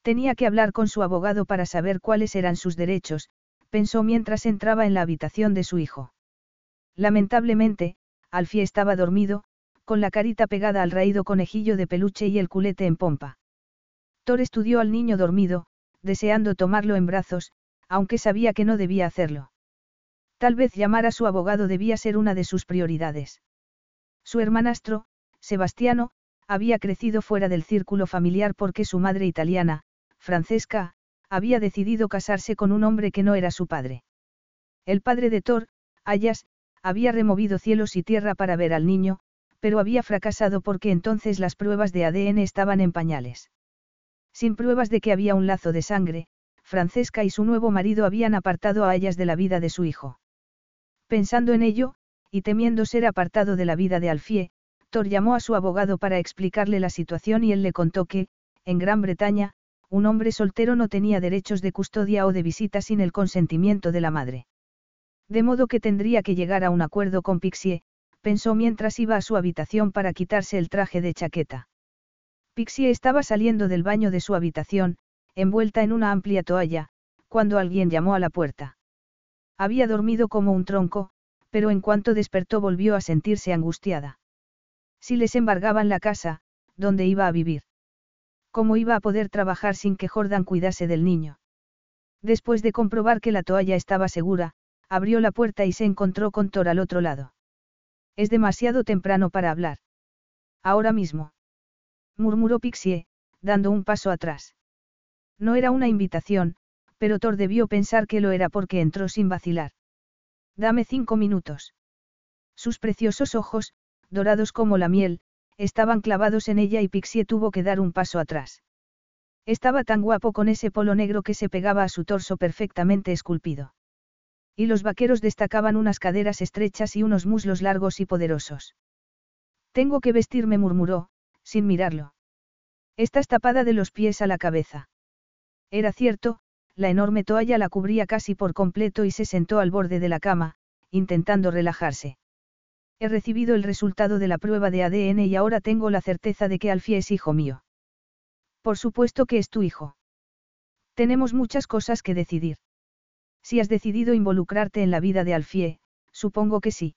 Tenía que hablar con su abogado para saber cuáles eran sus derechos, pensó mientras entraba en la habitación de su hijo. Lamentablemente, Alfie estaba dormido, con la carita pegada al raído conejillo de peluche y el culete en pompa. Thor estudió al niño dormido, deseando tomarlo en brazos, aunque sabía que no debía hacerlo. Tal vez llamar a su abogado debía ser una de sus prioridades. Su hermanastro, Sebastiano, había crecido fuera del círculo familiar porque su madre italiana, Francesca, había decidido casarse con un hombre que no era su padre. El padre de Thor, Ayas, había removido cielos y tierra para ver al niño, pero había fracasado porque entonces las pruebas de ADN estaban en pañales. Sin pruebas de que había un lazo de sangre, Francesca y su nuevo marido habían apartado a Ayas de la vida de su hijo. Pensando en ello, y temiendo ser apartado de la vida de Alfie, Thor llamó a su abogado para explicarle la situación y él le contó que, en Gran Bretaña, un hombre soltero no tenía derechos de custodia o de visita sin el consentimiento de la madre. De modo que tendría que llegar a un acuerdo con Pixie, pensó mientras iba a su habitación para quitarse el traje de chaqueta. Pixie estaba saliendo del baño de su habitación, envuelta en una amplia toalla, cuando alguien llamó a la puerta. Había dormido como un tronco, pero en cuanto despertó volvió a sentirse angustiada. Si les embargaban la casa, ¿dónde iba a vivir? ¿Cómo iba a poder trabajar sin que Jordan cuidase del niño? Después de comprobar que la toalla estaba segura, abrió la puerta y se encontró con Thor al otro lado. Es demasiado temprano para hablar. Ahora mismo. Murmuró Pixie, dando un paso atrás. No era una invitación, pero Thor debió pensar que lo era porque entró sin vacilar. Dame cinco minutos. Sus preciosos ojos, dorados como la miel, estaban clavados en ella y Pixie tuvo que dar un paso atrás. Estaba tan guapo con ese polo negro que se pegaba a su torso perfectamente esculpido. Y los vaqueros destacaban unas caderas estrechas y unos muslos largos y poderosos. Tengo que vestirme, murmuró, sin mirarlo. Estás tapada de los pies a la cabeza. Era cierto, la enorme toalla la cubría casi por completo y se sentó al borde de la cama, intentando relajarse. He recibido el resultado de la prueba de ADN y ahora tengo la certeza de que Alfie es hijo mío. Por supuesto que es tu hijo. Tenemos muchas cosas que decidir. Si has decidido involucrarte en la vida de Alfie, supongo que sí.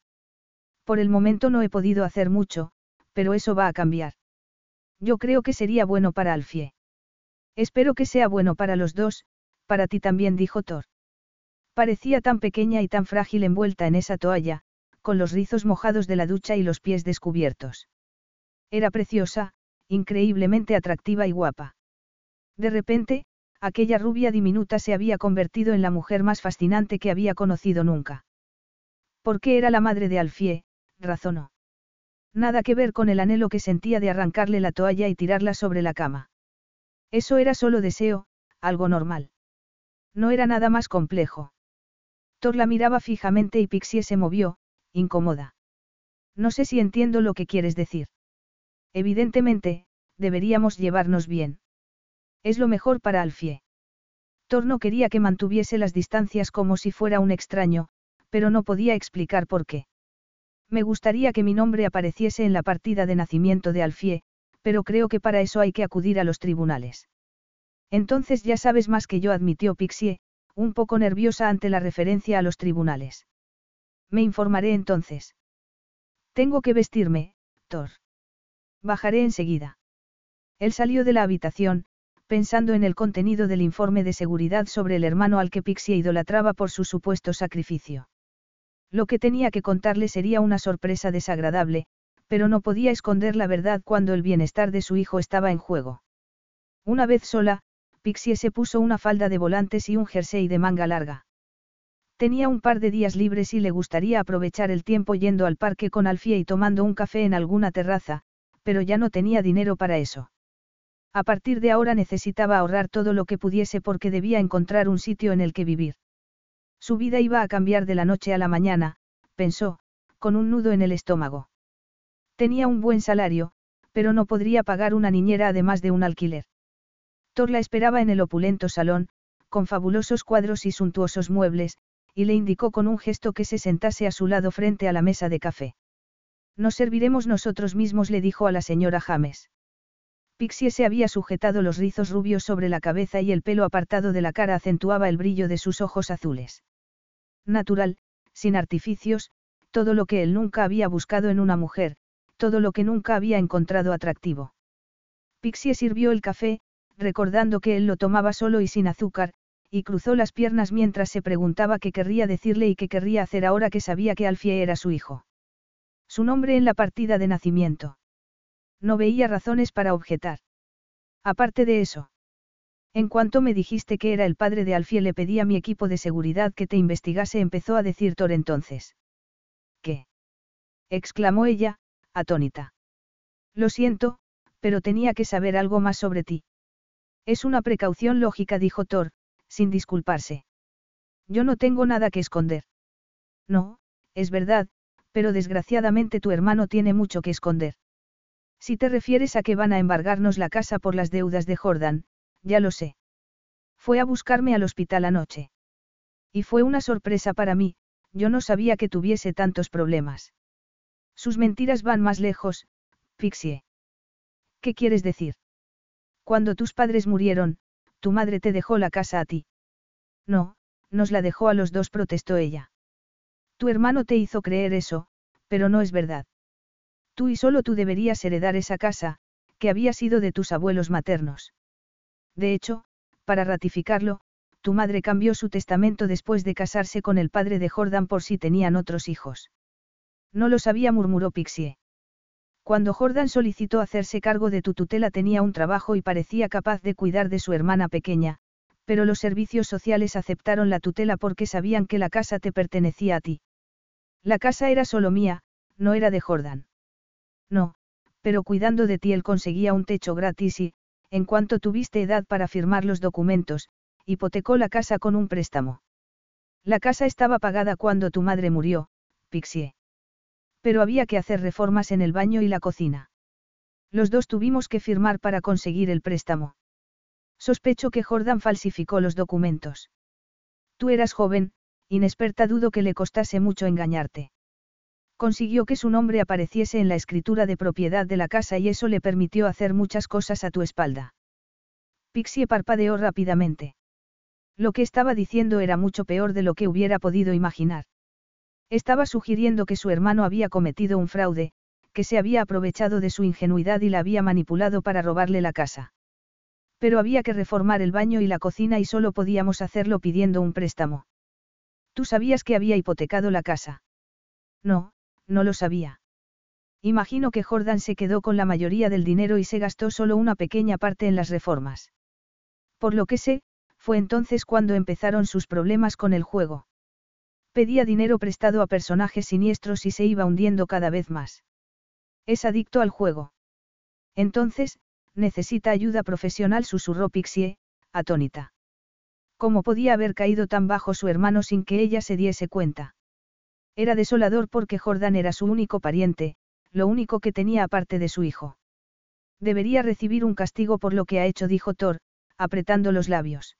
Por el momento no he podido hacer mucho, pero eso va a cambiar. Yo creo que sería bueno para Alfie. Espero que sea bueno para los dos, para ti también dijo Thor. Parecía tan pequeña y tan frágil envuelta en esa toalla, con los rizos mojados de la ducha y los pies descubiertos. Era preciosa, increíblemente atractiva y guapa. De repente, aquella rubia diminuta se había convertido en la mujer más fascinante que había conocido nunca. ¿Por qué era la madre de Alfie? razonó. Nada que ver con el anhelo que sentía de arrancarle la toalla y tirarla sobre la cama. Eso era solo deseo, algo normal. No era nada más complejo. Thor la miraba fijamente y Pixie se movió, incómoda. No sé si entiendo lo que quieres decir. Evidentemente, deberíamos llevarnos bien. Es lo mejor para Alfie. Thor no quería que mantuviese las distancias como si fuera un extraño, pero no podía explicar por qué. Me gustaría que mi nombre apareciese en la partida de nacimiento de Alfie, pero creo que para eso hay que acudir a los tribunales. Entonces ya sabes más que yo, admitió Pixie, un poco nerviosa ante la referencia a los tribunales. Me informaré entonces. Tengo que vestirme, Thor. Bajaré enseguida. Él salió de la habitación, pensando en el contenido del informe de seguridad sobre el hermano al que Pixie idolatraba por su supuesto sacrificio. Lo que tenía que contarle sería una sorpresa desagradable, pero no podía esconder la verdad cuando el bienestar de su hijo estaba en juego. Una vez sola, Pixie se puso una falda de volantes y un jersey de manga larga. Tenía un par de días libres y le gustaría aprovechar el tiempo yendo al parque con Alfie y tomando un café en alguna terraza, pero ya no tenía dinero para eso. A partir de ahora necesitaba ahorrar todo lo que pudiese porque debía encontrar un sitio en el que vivir. Su vida iba a cambiar de la noche a la mañana, pensó, con un nudo en el estómago. Tenía un buen salario, pero no podría pagar una niñera además de un alquiler. Thor la esperaba en el opulento salón, con fabulosos cuadros y suntuosos muebles, y le indicó con un gesto que se sentase a su lado frente a la mesa de café. Nos serviremos nosotros mismos, le dijo a la señora James. Pixie se había sujetado los rizos rubios sobre la cabeza y el pelo apartado de la cara acentuaba el brillo de sus ojos azules. Natural, sin artificios, todo lo que él nunca había buscado en una mujer, todo lo que nunca había encontrado atractivo. Pixie sirvió el café, recordando que él lo tomaba solo y sin azúcar, y cruzó las piernas mientras se preguntaba qué querría decirle y qué querría hacer ahora que sabía que Alfie era su hijo. Su nombre en la partida de nacimiento. No veía razones para objetar. Aparte de eso. En cuanto me dijiste que era el padre de Alfie le pedí a mi equipo de seguridad que te investigase, empezó a decir Thor entonces. ¿Qué? exclamó ella, atónita. Lo siento, pero tenía que saber algo más sobre ti. Es una precaución lógica, dijo Thor, sin disculparse. Yo no tengo nada que esconder. No, es verdad, pero desgraciadamente tu hermano tiene mucho que esconder. Si te refieres a que van a embargarnos la casa por las deudas de Jordan, ya lo sé. Fue a buscarme al hospital anoche. Y fue una sorpresa para mí, yo no sabía que tuviese tantos problemas. Sus mentiras van más lejos, Pixie. ¿Qué quieres decir? Cuando tus padres murieron, tu madre te dejó la casa a ti. No, nos la dejó a los dos, protestó ella. Tu hermano te hizo creer eso, pero no es verdad. Tú y solo tú deberías heredar esa casa, que había sido de tus abuelos maternos. De hecho, para ratificarlo, tu madre cambió su testamento después de casarse con el padre de Jordan por si tenían otros hijos. No lo sabía, murmuró Pixie. Cuando Jordan solicitó hacerse cargo de tu tutela tenía un trabajo y parecía capaz de cuidar de su hermana pequeña, pero los servicios sociales aceptaron la tutela porque sabían que la casa te pertenecía a ti. La casa era solo mía, no era de Jordan. No, pero cuidando de ti él conseguía un techo gratis y, en cuanto tuviste edad para firmar los documentos, hipotecó la casa con un préstamo. La casa estaba pagada cuando tu madre murió, Pixie. Pero había que hacer reformas en el baño y la cocina. Los dos tuvimos que firmar para conseguir el préstamo. Sospecho que Jordan falsificó los documentos. Tú eras joven, inexperta dudo que le costase mucho engañarte. Consiguió que su nombre apareciese en la escritura de propiedad de la casa y eso le permitió hacer muchas cosas a tu espalda. Pixie parpadeó rápidamente. Lo que estaba diciendo era mucho peor de lo que hubiera podido imaginar. Estaba sugiriendo que su hermano había cometido un fraude, que se había aprovechado de su ingenuidad y la había manipulado para robarle la casa. Pero había que reformar el baño y la cocina y solo podíamos hacerlo pidiendo un préstamo. ¿Tú sabías que había hipotecado la casa? No, no lo sabía. Imagino que Jordan se quedó con la mayoría del dinero y se gastó solo una pequeña parte en las reformas. Por lo que sé, fue entonces cuando empezaron sus problemas con el juego. Pedía dinero prestado a personajes siniestros y se iba hundiendo cada vez más. Es adicto al juego. Entonces, necesita ayuda profesional, susurró Pixie, atónita. ¿Cómo podía haber caído tan bajo su hermano sin que ella se diese cuenta? Era desolador porque Jordan era su único pariente, lo único que tenía aparte de su hijo. Debería recibir un castigo por lo que ha hecho, dijo Thor, apretando los labios.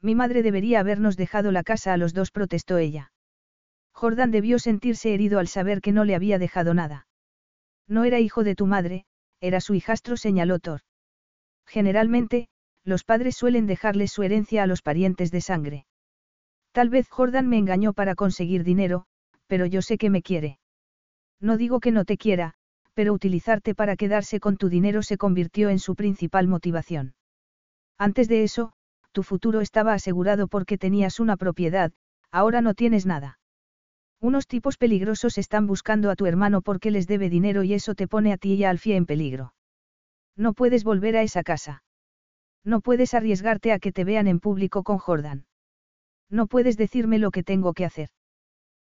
Mi madre debería habernos dejado la casa a los dos, protestó ella. Jordan debió sentirse herido al saber que no le había dejado nada. No era hijo de tu madre, era su hijastro, señaló Thor. Generalmente, los padres suelen dejarles su herencia a los parientes de sangre. Tal vez Jordan me engañó para conseguir dinero, pero yo sé que me quiere. No digo que no te quiera, pero utilizarte para quedarse con tu dinero se convirtió en su principal motivación. Antes de eso, tu futuro estaba asegurado porque tenías una propiedad, ahora no tienes nada. Unos tipos peligrosos están buscando a tu hermano porque les debe dinero y eso te pone a ti y a Alfie en peligro. No puedes volver a esa casa. No puedes arriesgarte a que te vean en público con Jordan. No puedes decirme lo que tengo que hacer.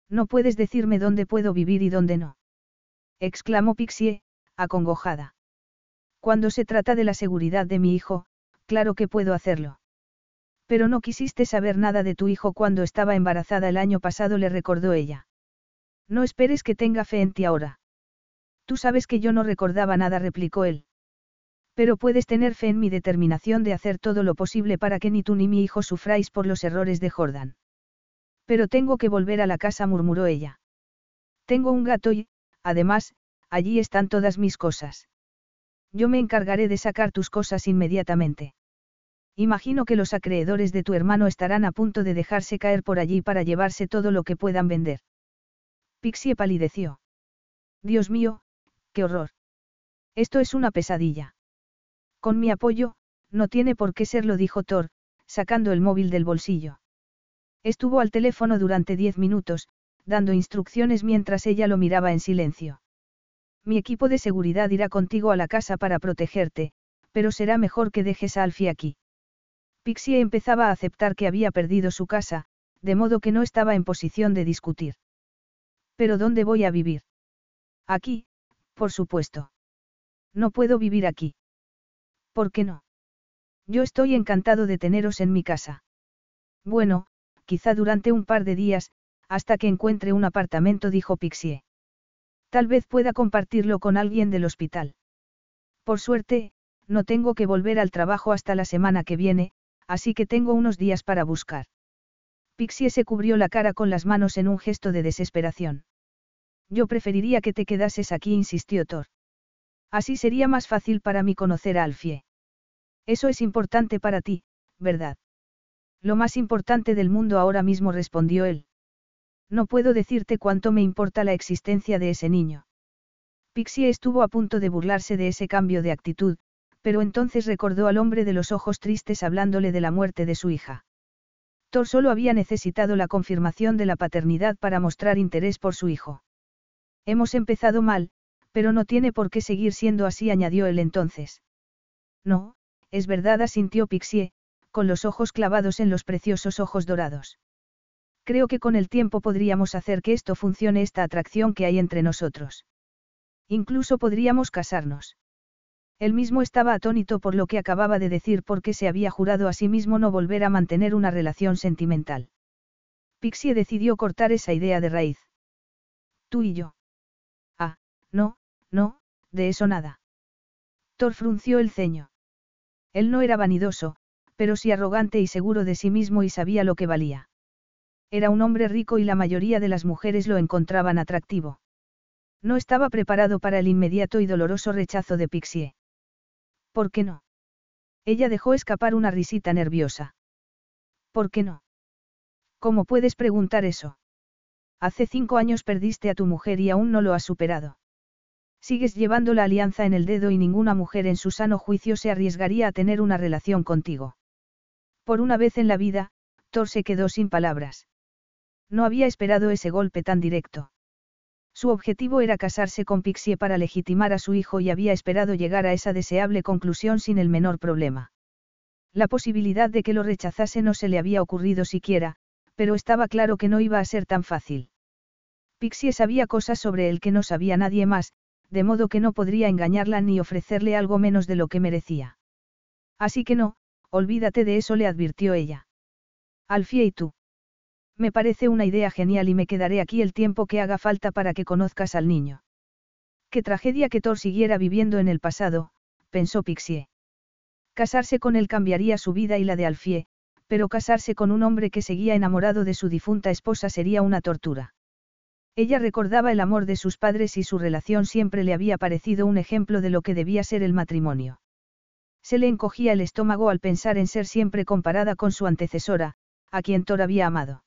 No puedes decirme dónde puedo vivir y dónde no. Exclamó Pixie, acongojada. Cuando se trata de la seguridad de mi hijo, claro que puedo hacerlo. Pero no quisiste saber nada de tu hijo cuando estaba embarazada el año pasado, le recordó ella. No esperes que tenga fe en ti ahora. Tú sabes que yo no recordaba nada, replicó él. Pero puedes tener fe en mi determinación de hacer todo lo posible para que ni tú ni mi hijo sufráis por los errores de Jordan. Pero tengo que volver a la casa, murmuró ella. Tengo un gato y, además, allí están todas mis cosas. Yo me encargaré de sacar tus cosas inmediatamente. Imagino que los acreedores de tu hermano estarán a punto de dejarse caer por allí para llevarse todo lo que puedan vender. Pixie palideció. Dios mío, qué horror. Esto es una pesadilla. Con mi apoyo, no tiene por qué serlo, dijo Thor, sacando el móvil del bolsillo. Estuvo al teléfono durante diez minutos, dando instrucciones mientras ella lo miraba en silencio. Mi equipo de seguridad irá contigo a la casa para protegerte, pero será mejor que dejes a Alfie aquí. Pixie empezaba a aceptar que había perdido su casa, de modo que no estaba en posición de discutir. ¿Pero dónde voy a vivir? Aquí, por supuesto. No puedo vivir aquí. ¿Por qué no? Yo estoy encantado de teneros en mi casa. Bueno, quizá durante un par de días, hasta que encuentre un apartamento, dijo Pixie. Tal vez pueda compartirlo con alguien del hospital. Por suerte, no tengo que volver al trabajo hasta la semana que viene, así que tengo unos días para buscar. Pixie se cubrió la cara con las manos en un gesto de desesperación. Yo preferiría que te quedases aquí, insistió Thor. Así sería más fácil para mí conocer a Alfie. Eso es importante para ti, ¿verdad? Lo más importante del mundo ahora mismo respondió él. No puedo decirte cuánto me importa la existencia de ese niño. Pixie estuvo a punto de burlarse de ese cambio de actitud, pero entonces recordó al hombre de los ojos tristes hablándole de la muerte de su hija. Thor solo había necesitado la confirmación de la paternidad para mostrar interés por su hijo. Hemos empezado mal, pero no tiene por qué seguir siendo así, añadió él entonces. No, es verdad, asintió Pixie, con los ojos clavados en los preciosos ojos dorados. Creo que con el tiempo podríamos hacer que esto funcione esta atracción que hay entre nosotros. Incluso podríamos casarnos. Él mismo estaba atónito por lo que acababa de decir porque se había jurado a sí mismo no volver a mantener una relación sentimental. Pixie decidió cortar esa idea de raíz. Tú y yo. Ah, no, no, de eso nada. Thor frunció el ceño. Él no era vanidoso, pero sí arrogante y seguro de sí mismo y sabía lo que valía. Era un hombre rico y la mayoría de las mujeres lo encontraban atractivo. No estaba preparado para el inmediato y doloroso rechazo de Pixie. ¿Por qué no? Ella dejó escapar una risita nerviosa. ¿Por qué no? ¿Cómo puedes preguntar eso? Hace cinco años perdiste a tu mujer y aún no lo has superado. Sigues llevando la alianza en el dedo y ninguna mujer en su sano juicio se arriesgaría a tener una relación contigo. Por una vez en la vida, Thor se quedó sin palabras. No había esperado ese golpe tan directo. Su objetivo era casarse con Pixie para legitimar a su hijo y había esperado llegar a esa deseable conclusión sin el menor problema. La posibilidad de que lo rechazase no se le había ocurrido siquiera, pero estaba claro que no iba a ser tan fácil. Pixie sabía cosas sobre él que no sabía nadie más, de modo que no podría engañarla ni ofrecerle algo menos de lo que merecía. Así que no, olvídate de eso, le advirtió ella. Alfie y tú. Me parece una idea genial y me quedaré aquí el tiempo que haga falta para que conozcas al niño. Qué tragedia que Thor siguiera viviendo en el pasado, pensó Pixie. Casarse con él cambiaría su vida y la de Alfie, pero casarse con un hombre que seguía enamorado de su difunta esposa sería una tortura. Ella recordaba el amor de sus padres y su relación siempre le había parecido un ejemplo de lo que debía ser el matrimonio. Se le encogía el estómago al pensar en ser siempre comparada con su antecesora, a quien Thor había amado.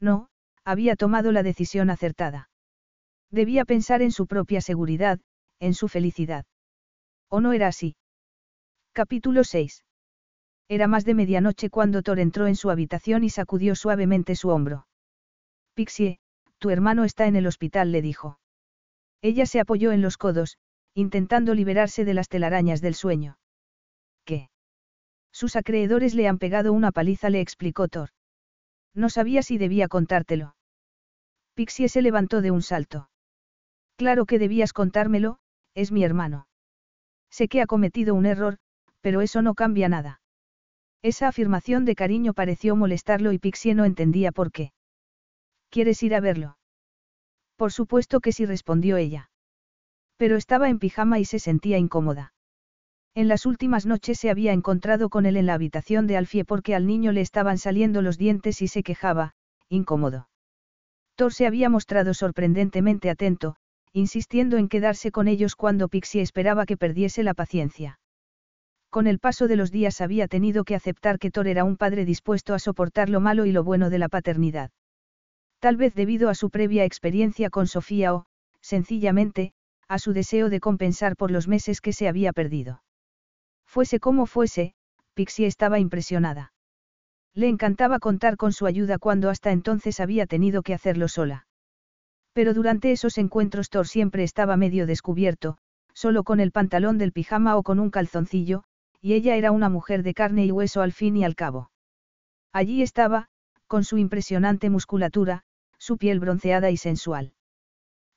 No, había tomado la decisión acertada. Debía pensar en su propia seguridad, en su felicidad. ¿O no era así? Capítulo 6. Era más de medianoche cuando Thor entró en su habitación y sacudió suavemente su hombro. Pixie, tu hermano está en el hospital, le dijo. Ella se apoyó en los codos, intentando liberarse de las telarañas del sueño. ¿Qué? Sus acreedores le han pegado una paliza, le explicó Thor. No sabía si debía contártelo. Pixie se levantó de un salto. Claro que debías contármelo, es mi hermano. Sé que ha cometido un error, pero eso no cambia nada. Esa afirmación de cariño pareció molestarlo y Pixie no entendía por qué. ¿Quieres ir a verlo? Por supuesto que sí respondió ella. Pero estaba en pijama y se sentía incómoda. En las últimas noches se había encontrado con él en la habitación de Alfie porque al niño le estaban saliendo los dientes y se quejaba, incómodo. Thor se había mostrado sorprendentemente atento, insistiendo en quedarse con ellos cuando Pixie esperaba que perdiese la paciencia. Con el paso de los días había tenido que aceptar que Thor era un padre dispuesto a soportar lo malo y lo bueno de la paternidad. Tal vez debido a su previa experiencia con Sofía o, sencillamente, a su deseo de compensar por los meses que se había perdido. Fuese como fuese, Pixie estaba impresionada. Le encantaba contar con su ayuda cuando hasta entonces había tenido que hacerlo sola. Pero durante esos encuentros Thor siempre estaba medio descubierto, solo con el pantalón del pijama o con un calzoncillo, y ella era una mujer de carne y hueso al fin y al cabo. Allí estaba, con su impresionante musculatura, su piel bronceada y sensual.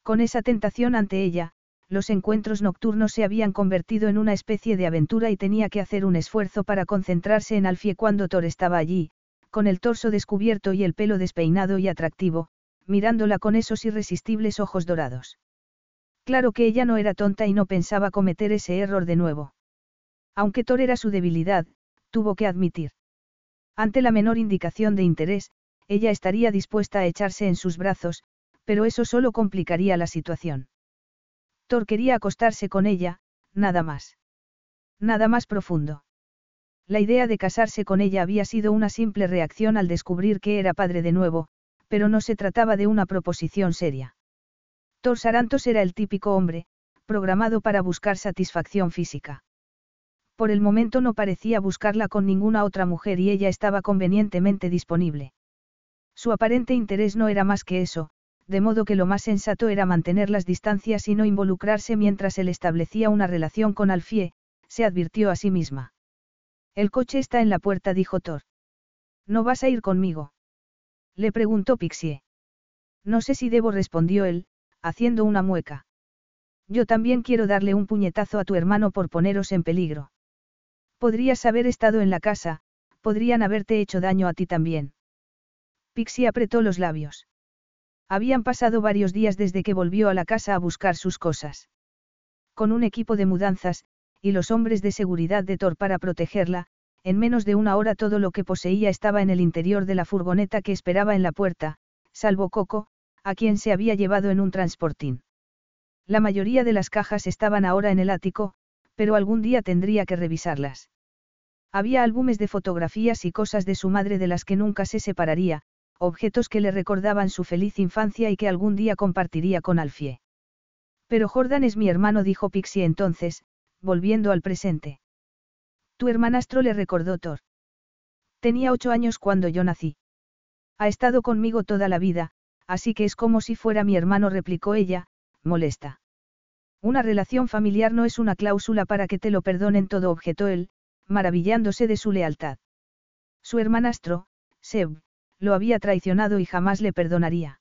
Con esa tentación ante ella, los encuentros nocturnos se habían convertido en una especie de aventura y tenía que hacer un esfuerzo para concentrarse en Alfie cuando Thor estaba allí, con el torso descubierto y el pelo despeinado y atractivo, mirándola con esos irresistibles ojos dorados. Claro que ella no era tonta y no pensaba cometer ese error de nuevo. Aunque Thor era su debilidad, tuvo que admitir. Ante la menor indicación de interés, ella estaría dispuesta a echarse en sus brazos, pero eso solo complicaría la situación. Thor quería acostarse con ella, nada más. Nada más profundo. La idea de casarse con ella había sido una simple reacción al descubrir que era padre de nuevo, pero no se trataba de una proposición seria. Thor Sarantos era el típico hombre, programado para buscar satisfacción física. Por el momento no parecía buscarla con ninguna otra mujer y ella estaba convenientemente disponible. Su aparente interés no era más que eso, de modo que lo más sensato era mantener las distancias y no involucrarse mientras él establecía una relación con Alfie, se advirtió a sí misma. El coche está en la puerta, dijo Thor. ¿No vas a ir conmigo? Le preguntó Pixie. No sé si debo, respondió él, haciendo una mueca. Yo también quiero darle un puñetazo a tu hermano por poneros en peligro. Podrías haber estado en la casa, podrían haberte hecho daño a ti también. Pixie apretó los labios. Habían pasado varios días desde que volvió a la casa a buscar sus cosas. Con un equipo de mudanzas, y los hombres de seguridad de Thor para protegerla, en menos de una hora todo lo que poseía estaba en el interior de la furgoneta que esperaba en la puerta, salvo Coco, a quien se había llevado en un transportín. La mayoría de las cajas estaban ahora en el ático, pero algún día tendría que revisarlas. Había álbumes de fotografías y cosas de su madre de las que nunca se separaría, objetos que le recordaban su feliz infancia y que algún día compartiría con Alfie. Pero Jordan es mi hermano, dijo Pixie entonces, volviendo al presente. Tu hermanastro le recordó Thor. Tenía ocho años cuando yo nací. Ha estado conmigo toda la vida, así que es como si fuera mi hermano, replicó ella, molesta. Una relación familiar no es una cláusula para que te lo perdonen todo, objetó él, maravillándose de su lealtad. Su hermanastro, Seb, lo había traicionado y jamás le perdonaría.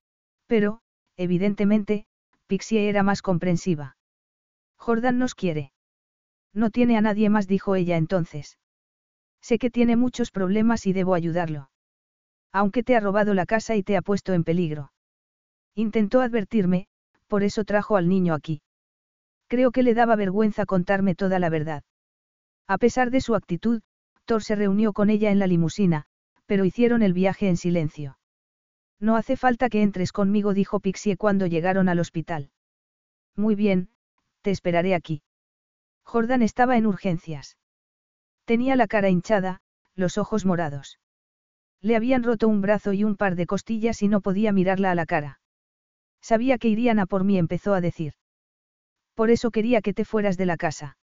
Pero, evidentemente, Pixie era más comprensiva. Jordan nos quiere. No tiene a nadie más, dijo ella entonces. Sé que tiene muchos problemas y debo ayudarlo. Aunque te ha robado la casa y te ha puesto en peligro. Intentó advertirme, por eso trajo al niño aquí. Creo que le daba vergüenza contarme toda la verdad. A pesar de su actitud, Thor se reunió con ella en la limusina, pero hicieron el viaje en silencio. No hace falta que entres conmigo, dijo Pixie cuando llegaron al hospital. Muy bien, te esperaré aquí. Jordan estaba en urgencias. Tenía la cara hinchada, los ojos morados. Le habían roto un brazo y un par de costillas y no podía mirarla a la cara. Sabía que irían a por mí, empezó a decir. Por eso quería que te fueras de la casa.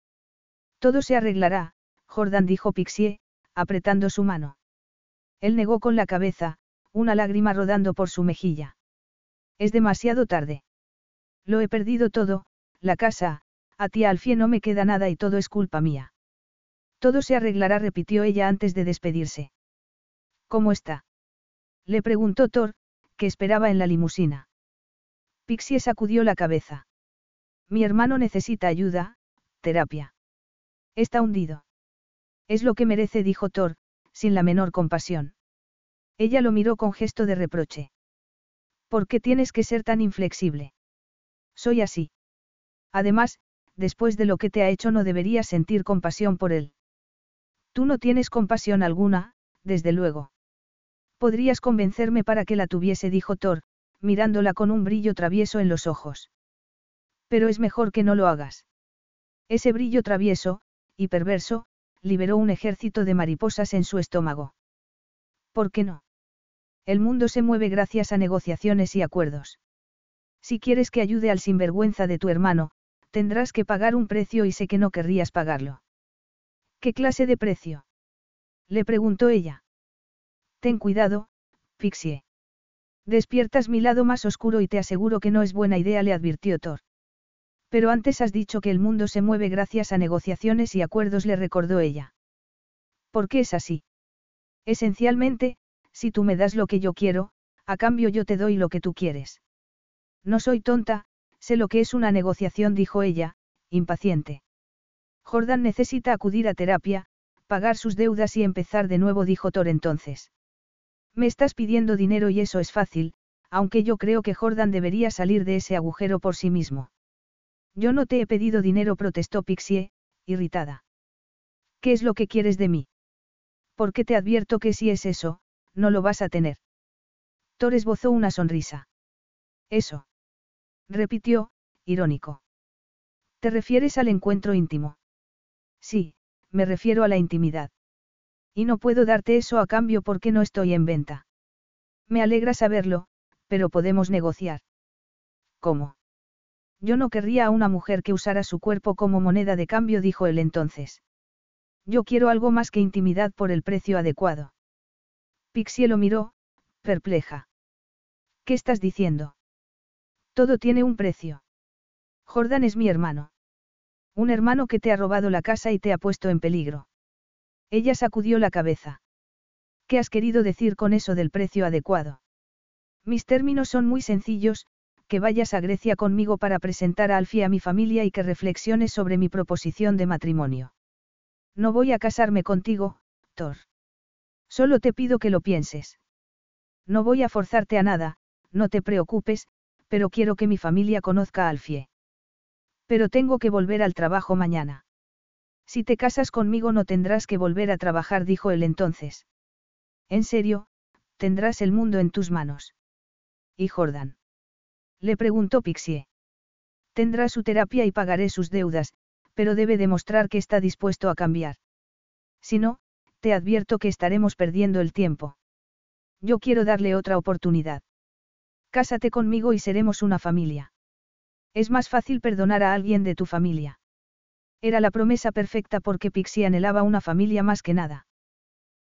Todo se arreglará, Jordan dijo Pixie, apretando su mano. Él negó con la cabeza, una lágrima rodando por su mejilla. Es demasiado tarde. Lo he perdido todo, la casa, a ti Alfie no me queda nada y todo es culpa mía. Todo se arreglará, repitió ella antes de despedirse. ¿Cómo está? Le preguntó Thor, que esperaba en la limusina. Pixie sacudió la cabeza. Mi hermano necesita ayuda, terapia. Está hundido. Es lo que merece, dijo Thor, sin la menor compasión. Ella lo miró con gesto de reproche. ¿Por qué tienes que ser tan inflexible? Soy así. Además, después de lo que te ha hecho no deberías sentir compasión por él. Tú no tienes compasión alguna, desde luego. Podrías convencerme para que la tuviese, dijo Thor, mirándola con un brillo travieso en los ojos. Pero es mejor que no lo hagas. Ese brillo travieso, y perverso, liberó un ejército de mariposas en su estómago. ¿Por qué no? El mundo se mueve gracias a negociaciones y acuerdos. Si quieres que ayude al sinvergüenza de tu hermano, tendrás que pagar un precio y sé que no querrías pagarlo. ¿Qué clase de precio? Le preguntó ella. Ten cuidado, Pixie. Despiertas mi lado más oscuro y te aseguro que no es buena idea, le advirtió Thor. Pero antes has dicho que el mundo se mueve gracias a negociaciones y acuerdos, le recordó ella. ¿Por qué es así? Esencialmente, si tú me das lo que yo quiero, A cambio yo te doy lo que tú quieres. No soy tonta, sé lo que es una negociación, dijo ella, impaciente. Jordan necesita acudir a terapia, pagar sus deudas y empezar de nuevo, dijo Thor entonces. Me estás pidiendo dinero y eso es fácil, aunque yo creo que Jordan debería salir de ese agujero por sí mismo. Yo no te he pedido dinero, protestó Pixie, irritada. ¿Qué es lo que quieres de mí? Porque te advierto que si es eso, no lo vas a tener. Thor esbozó una sonrisa. Eso. Repitió, irónico. ¿Te refieres al encuentro íntimo? Sí, me refiero a la intimidad. Y no puedo darte eso a cambio porque no estoy en venta. Me alegra saberlo, pero podemos negociar. ¿Cómo? Yo no querría a una mujer que usara su cuerpo como moneda de cambio, dijo él entonces. Yo quiero algo más que intimidad por el precio adecuado. Pixie lo miró, perpleja. ¿Qué estás diciendo? Todo tiene un precio. Jordan es mi hermano. Un hermano que te ha robado la casa y te ha puesto en peligro. Ella sacudió la cabeza. ¿Qué has querido decir con eso del precio adecuado? Mis términos son muy sencillos, que vayas a Grecia conmigo para presentar a Alfie a mi familia y que reflexiones sobre mi proposición de matrimonio. No voy a casarme contigo, Thor. Solo te pido que lo pienses. No voy a forzarte a nada, no te preocupes, pero quiero que mi familia conozca a Alfie. Pero tengo que volver al trabajo mañana. Si te casas conmigo no tendrás que volver a trabajar, dijo él entonces. En serio, tendrás el mundo en tus manos. ¿Y Jordan? Le preguntó Pixie. Tendrá su terapia y pagaré sus deudas, pero debe demostrar que está dispuesto a cambiar. Si no, te advierto que estaremos perdiendo el tiempo. Yo quiero darle otra oportunidad. Cásate conmigo y seremos una familia. Es más fácil perdonar a alguien de tu familia. Era la promesa perfecta porque Pixie anhelaba una familia más que nada.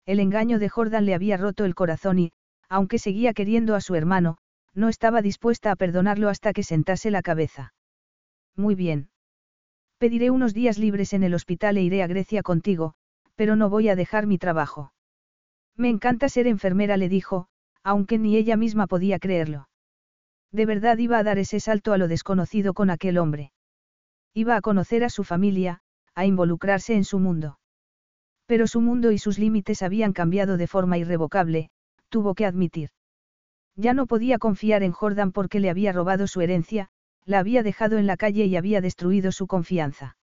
El engaño de Jordan le había roto el corazón y, aunque seguía queriendo a su hermano, no estaba dispuesta a perdonarlo hasta que sentase la cabeza. Muy bien. Pediré unos días libres en el hospital e iré a Grecia contigo, pero no voy a dejar mi trabajo. Me encanta ser enfermera, le dijo, aunque ni ella misma podía creerlo. De verdad iba a dar ese salto a lo desconocido con aquel hombre. Iba a conocer a su familia, a involucrarse en su mundo. Pero su mundo y sus límites habían cambiado de forma irrevocable, tuvo que admitir. Ya no podía confiar en Jordan porque le había robado su herencia, la había dejado en la calle y había destruido su confianza.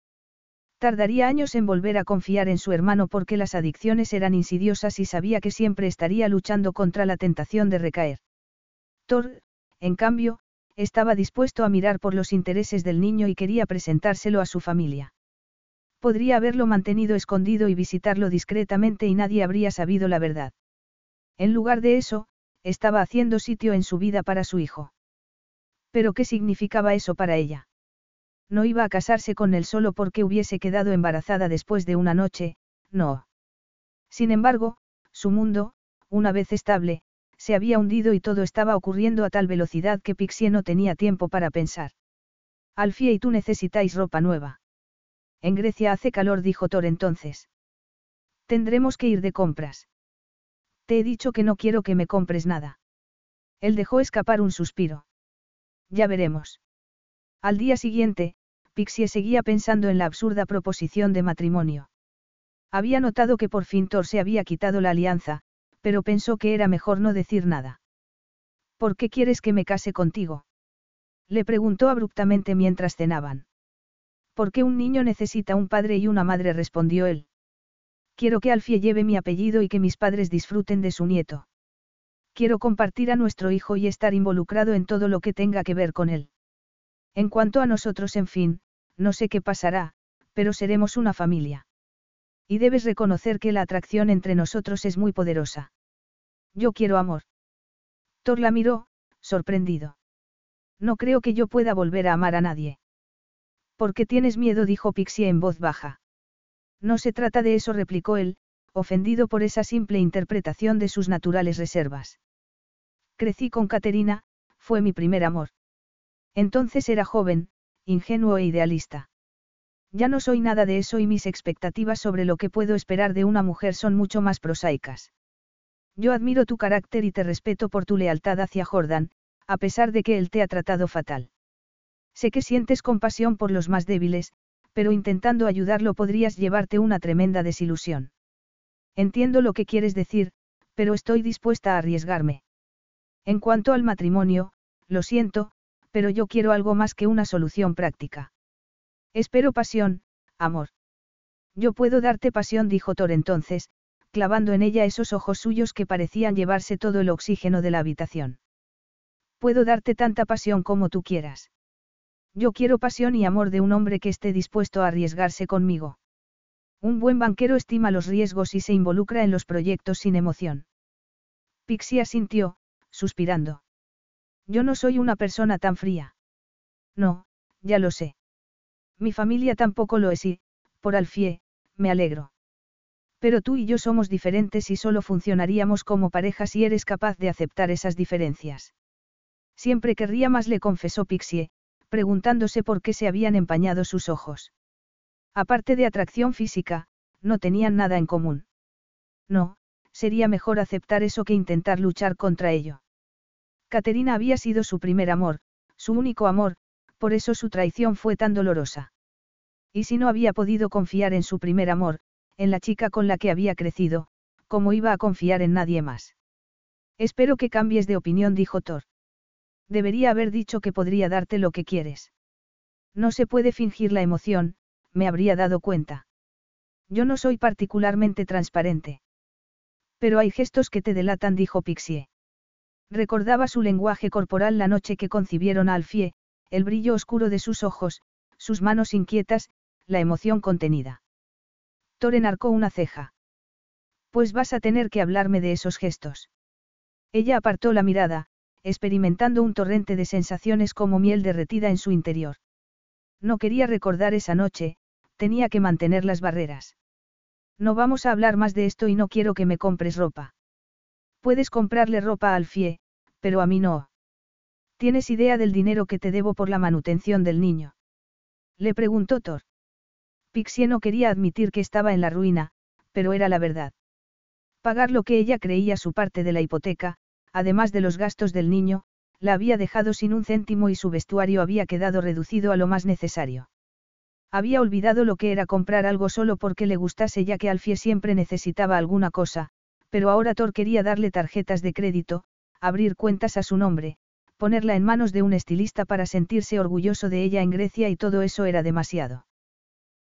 Tardaría años en volver a confiar en su hermano porque las adicciones eran insidiosas y sabía que siempre estaría luchando contra la tentación de recaer. Thor, en cambio, estaba dispuesto a mirar por los intereses del niño y quería presentárselo a su familia. Podría haberlo mantenido escondido y visitarlo discretamente y nadie habría sabido la verdad. En lugar de eso, estaba haciendo sitio en su vida para su hijo. Pero ¿qué significaba eso para ella? No iba a casarse con él solo porque hubiese quedado embarazada después de una noche, no. Sin embargo, su mundo, una vez estable, se había hundido y todo estaba ocurriendo a tal velocidad que Pixie no tenía tiempo para pensar. Alfie y tú necesitáis ropa nueva. En Grecia hace calor, dijo Thor entonces. Tendremos que ir de compras. Te he dicho que no quiero que me compres nada. Él dejó escapar un suspiro. Ya veremos. Al día siguiente, Pixie seguía pensando en la absurda proposición de matrimonio. Había notado que por fin Thor se había quitado la alianza, pero pensó que era mejor no decir nada. ¿Por qué quieres que me case contigo? Le preguntó abruptamente mientras cenaban. ¿Por qué un niño necesita un padre y una madre? respondió él. Quiero que Alfie lleve mi apellido y que mis padres disfruten de su nieto. Quiero compartir a nuestro hijo y estar involucrado en todo lo que tenga que ver con él. En cuanto a nosotros, en fin, no sé qué pasará, pero seremos una familia. Y debes reconocer que la atracción entre nosotros es muy poderosa. Yo quiero amor. Thor la miró, sorprendido. No creo que yo pueda volver a amar a nadie. ¿Por qué tienes miedo? dijo Pixie en voz baja. No se trata de eso, replicó él, ofendido por esa simple interpretación de sus naturales reservas. Crecí con Caterina, fue mi primer amor. Entonces era joven, ingenuo e idealista. Ya no soy nada de eso y mis expectativas sobre lo que puedo esperar de una mujer son mucho más prosaicas. Yo admiro tu carácter y te respeto por tu lealtad hacia Jordan, a pesar de que él te ha tratado fatal. Sé que sientes compasión por los más débiles, pero intentando ayudarlo podrías llevarte una tremenda desilusión. Entiendo lo que quieres decir, pero estoy dispuesta a arriesgarme. En cuanto al matrimonio, lo siento, pero yo quiero algo más que una solución práctica. Espero pasión, amor. Yo puedo darte pasión, dijo Thor entonces, clavando en ella esos ojos suyos que parecían llevarse todo el oxígeno de la habitación. Puedo darte tanta pasión como tú quieras. Yo quiero pasión y amor de un hombre que esté dispuesto a arriesgarse conmigo. Un buen banquero estima los riesgos y se involucra en los proyectos sin emoción. Pixie asintió, suspirando. Yo no soy una persona tan fría. No, ya lo sé. Mi familia tampoco lo es y, por Alfie, me alegro. Pero tú y yo somos diferentes y solo funcionaríamos como pareja si eres capaz de aceptar esas diferencias. Siempre querría más, le confesó Pixie, preguntándose por qué se habían empañado sus ojos. Aparte de atracción física, no tenían nada en común. No, sería mejor aceptar eso que intentar luchar contra ello. Caterina había sido su primer amor, su único amor, por eso su traición fue tan dolorosa. Y si no había podido confiar en su primer amor, en la chica con la que había crecido, ¿cómo iba a confiar en nadie más? Espero que cambies de opinión, dijo Thor. Debería haber dicho que podría darte lo que quieres. No se puede fingir la emoción, me habría dado cuenta. Yo no soy particularmente transparente. Pero hay gestos que te delatan, dijo Pixie. Recordaba su lenguaje corporal la noche que concibieron a Alfie, el brillo oscuro de sus ojos, sus manos inquietas, la emoción contenida. Thor enarcó una ceja. Pues vas a tener que hablarme de esos gestos. Ella apartó la mirada, experimentando un torrente de sensaciones como miel derretida en su interior. No quería recordar esa noche, tenía que mantener las barreras. No vamos a hablar más de esto y no quiero que me compres ropa. Puedes comprarle ropa a Alfie, pero a mí no. ¿Tienes idea del dinero que te debo por la manutención del niño? Le preguntó Thor. Pixie no quería admitir que estaba en la ruina, pero era la verdad. Pagar lo que ella creía su parte de la hipoteca, además de los gastos del niño, la había dejado sin un céntimo y su vestuario había quedado reducido a lo más necesario. Había olvidado lo que era comprar algo solo porque le gustase ya que Alfie siempre necesitaba alguna cosa, pero ahora Thor quería darle tarjetas de crédito, abrir cuentas a su nombre, ponerla en manos de un estilista para sentirse orgulloso de ella en Grecia y todo eso era demasiado.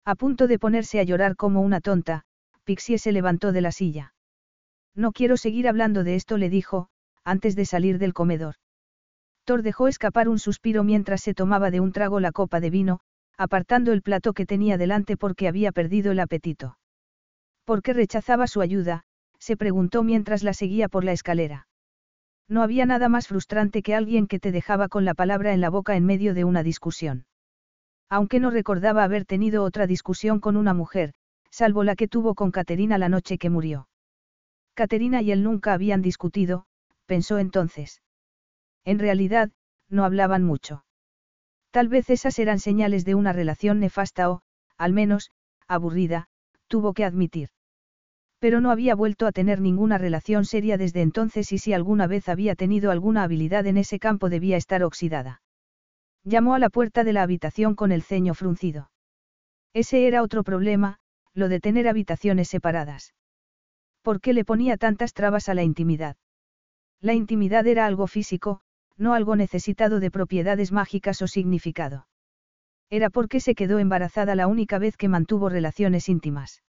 A punto de ponerse a llorar como una tonta, Pixie se levantó de la silla. No quiero seguir hablando de esto, le dijo, antes de salir del comedor. Thor dejó escapar un suspiro mientras se tomaba de un trago la copa de vino, apartando el plato que tenía delante porque había perdido el apetito. ¿Por qué rechazaba su ayuda? Se preguntó mientras la seguía por la escalera. No había nada más frustrante que alguien que te dejaba con la palabra en la boca en medio de una discusión. Aunque no recordaba haber tenido otra discusión con una mujer, salvo la que tuvo con Caterina la noche que murió. Caterina y él nunca habían discutido, pensó entonces. En realidad, no hablaban mucho. Tal vez esas eran señales de una relación nefasta o, al menos, aburrida, tuvo que admitir. Pero no había vuelto a tener ninguna relación seria desde entonces y si alguna vez había tenido alguna habilidad en ese campo debía estar oxidada. Llamó a la puerta de la habitación con el ceño fruncido. Ese era otro problema, lo de tener habitaciones separadas. ¿Por qué le ponía tantas trabas a la intimidad? La intimidad era algo físico, no algo necesitado de propiedades mágicas o significado. Era porque se quedó embarazada la única vez que mantuvo relaciones íntimas.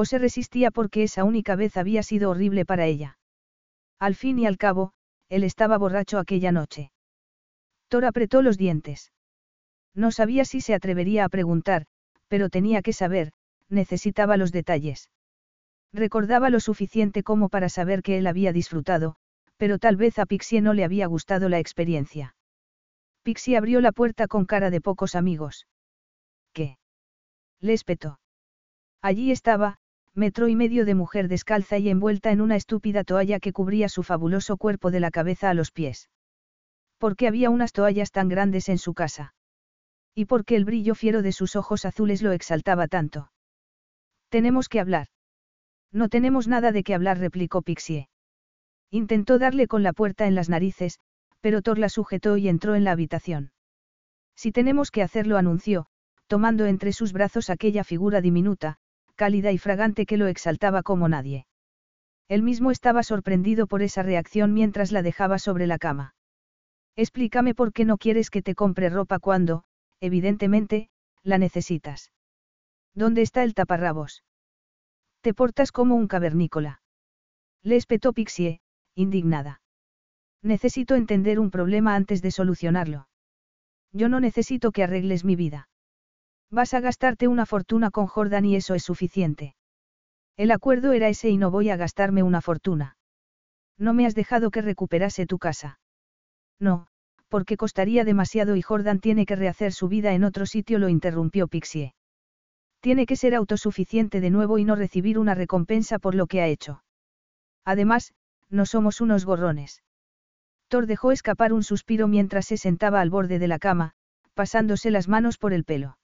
O se resistía porque esa única vez había sido horrible para ella. Al fin y al cabo, él estaba borracho aquella noche. Thor apretó los dientes. No sabía si se atrevería a preguntar, pero tenía que saber, necesitaba los detalles. Recordaba lo suficiente como para saber que él había disfrutado, pero tal vez a Pixie no le había gustado la experiencia. Pixie abrió la puerta con cara de pocos amigos. ¿Qué? Le espetó. Allí estaba, metro y medio de mujer descalza y envuelta en una estúpida toalla que cubría su fabuloso cuerpo de la cabeza a los pies. ¿Por qué había unas toallas tan grandes en su casa? ¿Y por qué el brillo fiero de sus ojos azules lo exaltaba tanto? Tenemos que hablar. No tenemos nada de qué hablar, replicó Pixie. Intentó darle con la puerta en las narices, pero Thor la sujetó y entró en la habitación. Si tenemos que hacerlo, anunció, tomando entre sus brazos aquella figura diminuta, cálida y fragante que lo exaltaba como nadie. Él mismo estaba sorprendido por esa reacción mientras la dejaba sobre la cama. Explícame por qué no quieres que te compre ropa cuando, evidentemente, la necesitas. ¿Dónde está el taparrabos? Te portas como un cavernícola. Le espetó Pixie, indignada. Necesito entender un problema antes de solucionarlo. Yo no necesito que arregles mi vida. Vas a gastarte una fortuna con Jordan y eso es suficiente. El acuerdo era ese y no voy a gastarme una fortuna. No me has dejado que recuperase tu casa. No, porque costaría demasiado y Jordan tiene que rehacer su vida en otro sitio, lo interrumpió Pixie. Tiene que ser autosuficiente de nuevo y no recibir una recompensa por lo que ha hecho. Además, no somos unos gorrones. Thor dejó escapar un suspiro mientras se sentaba al borde de la cama, pasándose las manos por el pelo.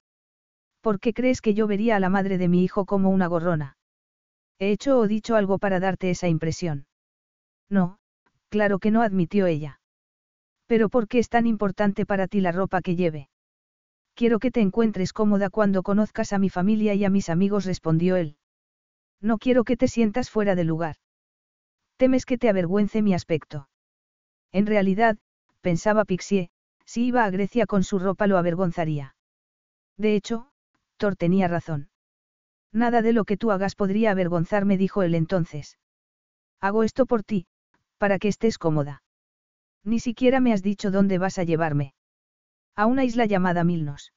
¿Por qué crees que yo vería a la madre de mi hijo como una gorrona? ¿He hecho o dicho algo para darte esa impresión? No, claro que no admitió ella. Pero ¿por qué es tan importante para ti la ropa que lleve? Quiero que te encuentres cómoda cuando conozcas a mi familia y a mis amigos, respondió él. No quiero que te sientas fuera de lugar. Temes que te avergüence mi aspecto. En realidad, pensaba Pixie, si iba a Grecia con su ropa lo avergonzaría. De hecho, Tenía razón. Nada de lo que tú hagas podría avergonzarme, dijo él entonces. Hago esto por ti, para que estés cómoda. Ni siquiera me has dicho dónde vas a llevarme. A una isla llamada Milnos.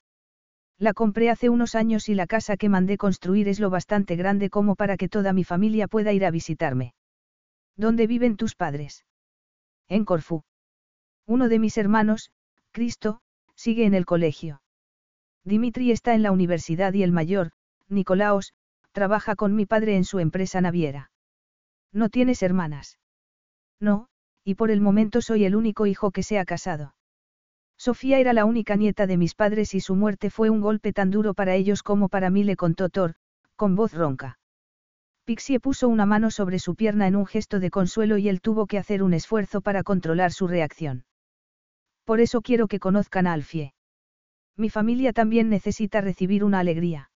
La compré hace unos años y la casa que mandé construir es lo bastante grande como para que toda mi familia pueda ir a visitarme. ¿Dónde viven tus padres? En Corfú. Uno de mis hermanos, Cristo, sigue en el colegio. Dimitri está en la universidad y el mayor, Nicolaos, trabaja con mi padre en su empresa naviera. ¿No tienes hermanas? No, y por el momento soy el único hijo que se ha casado. Sofía era la única nieta de mis padres y su muerte fue un golpe tan duro para ellos como para mí, le contó Thor, con voz ronca. Pixie puso una mano sobre su pierna en un gesto de consuelo y él tuvo que hacer un esfuerzo para controlar su reacción. Por eso quiero que conozcan a Alfie. Mi familia también necesita recibir una alegría.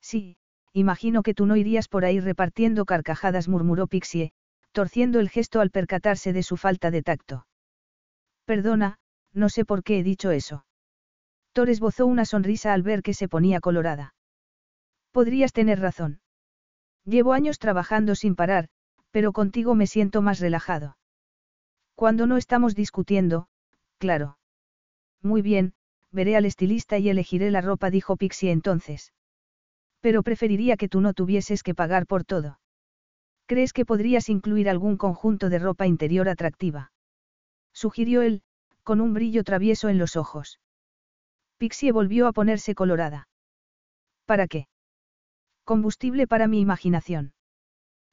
Sí, imagino que tú no irías por ahí repartiendo carcajadas, murmuró Pixie, torciendo el gesto al percatarse de su falta de tacto. Perdona, no sé por qué he dicho eso. Thor esbozó una sonrisa al ver que se ponía colorada. Podrías tener razón. Llevo años trabajando sin parar, pero contigo me siento más relajado. Cuando no estamos discutiendo, claro. Muy bien, veré al estilista y elegiré la ropa, dijo Pixie entonces. Pero preferiría que tú no tuvieses que pagar por todo. ¿Crees que podrías incluir algún conjunto de ropa interior atractiva? Sugirió él, con un brillo travieso en los ojos. Pixie volvió a ponerse colorada. ¿Para qué? Combustible para mi imaginación.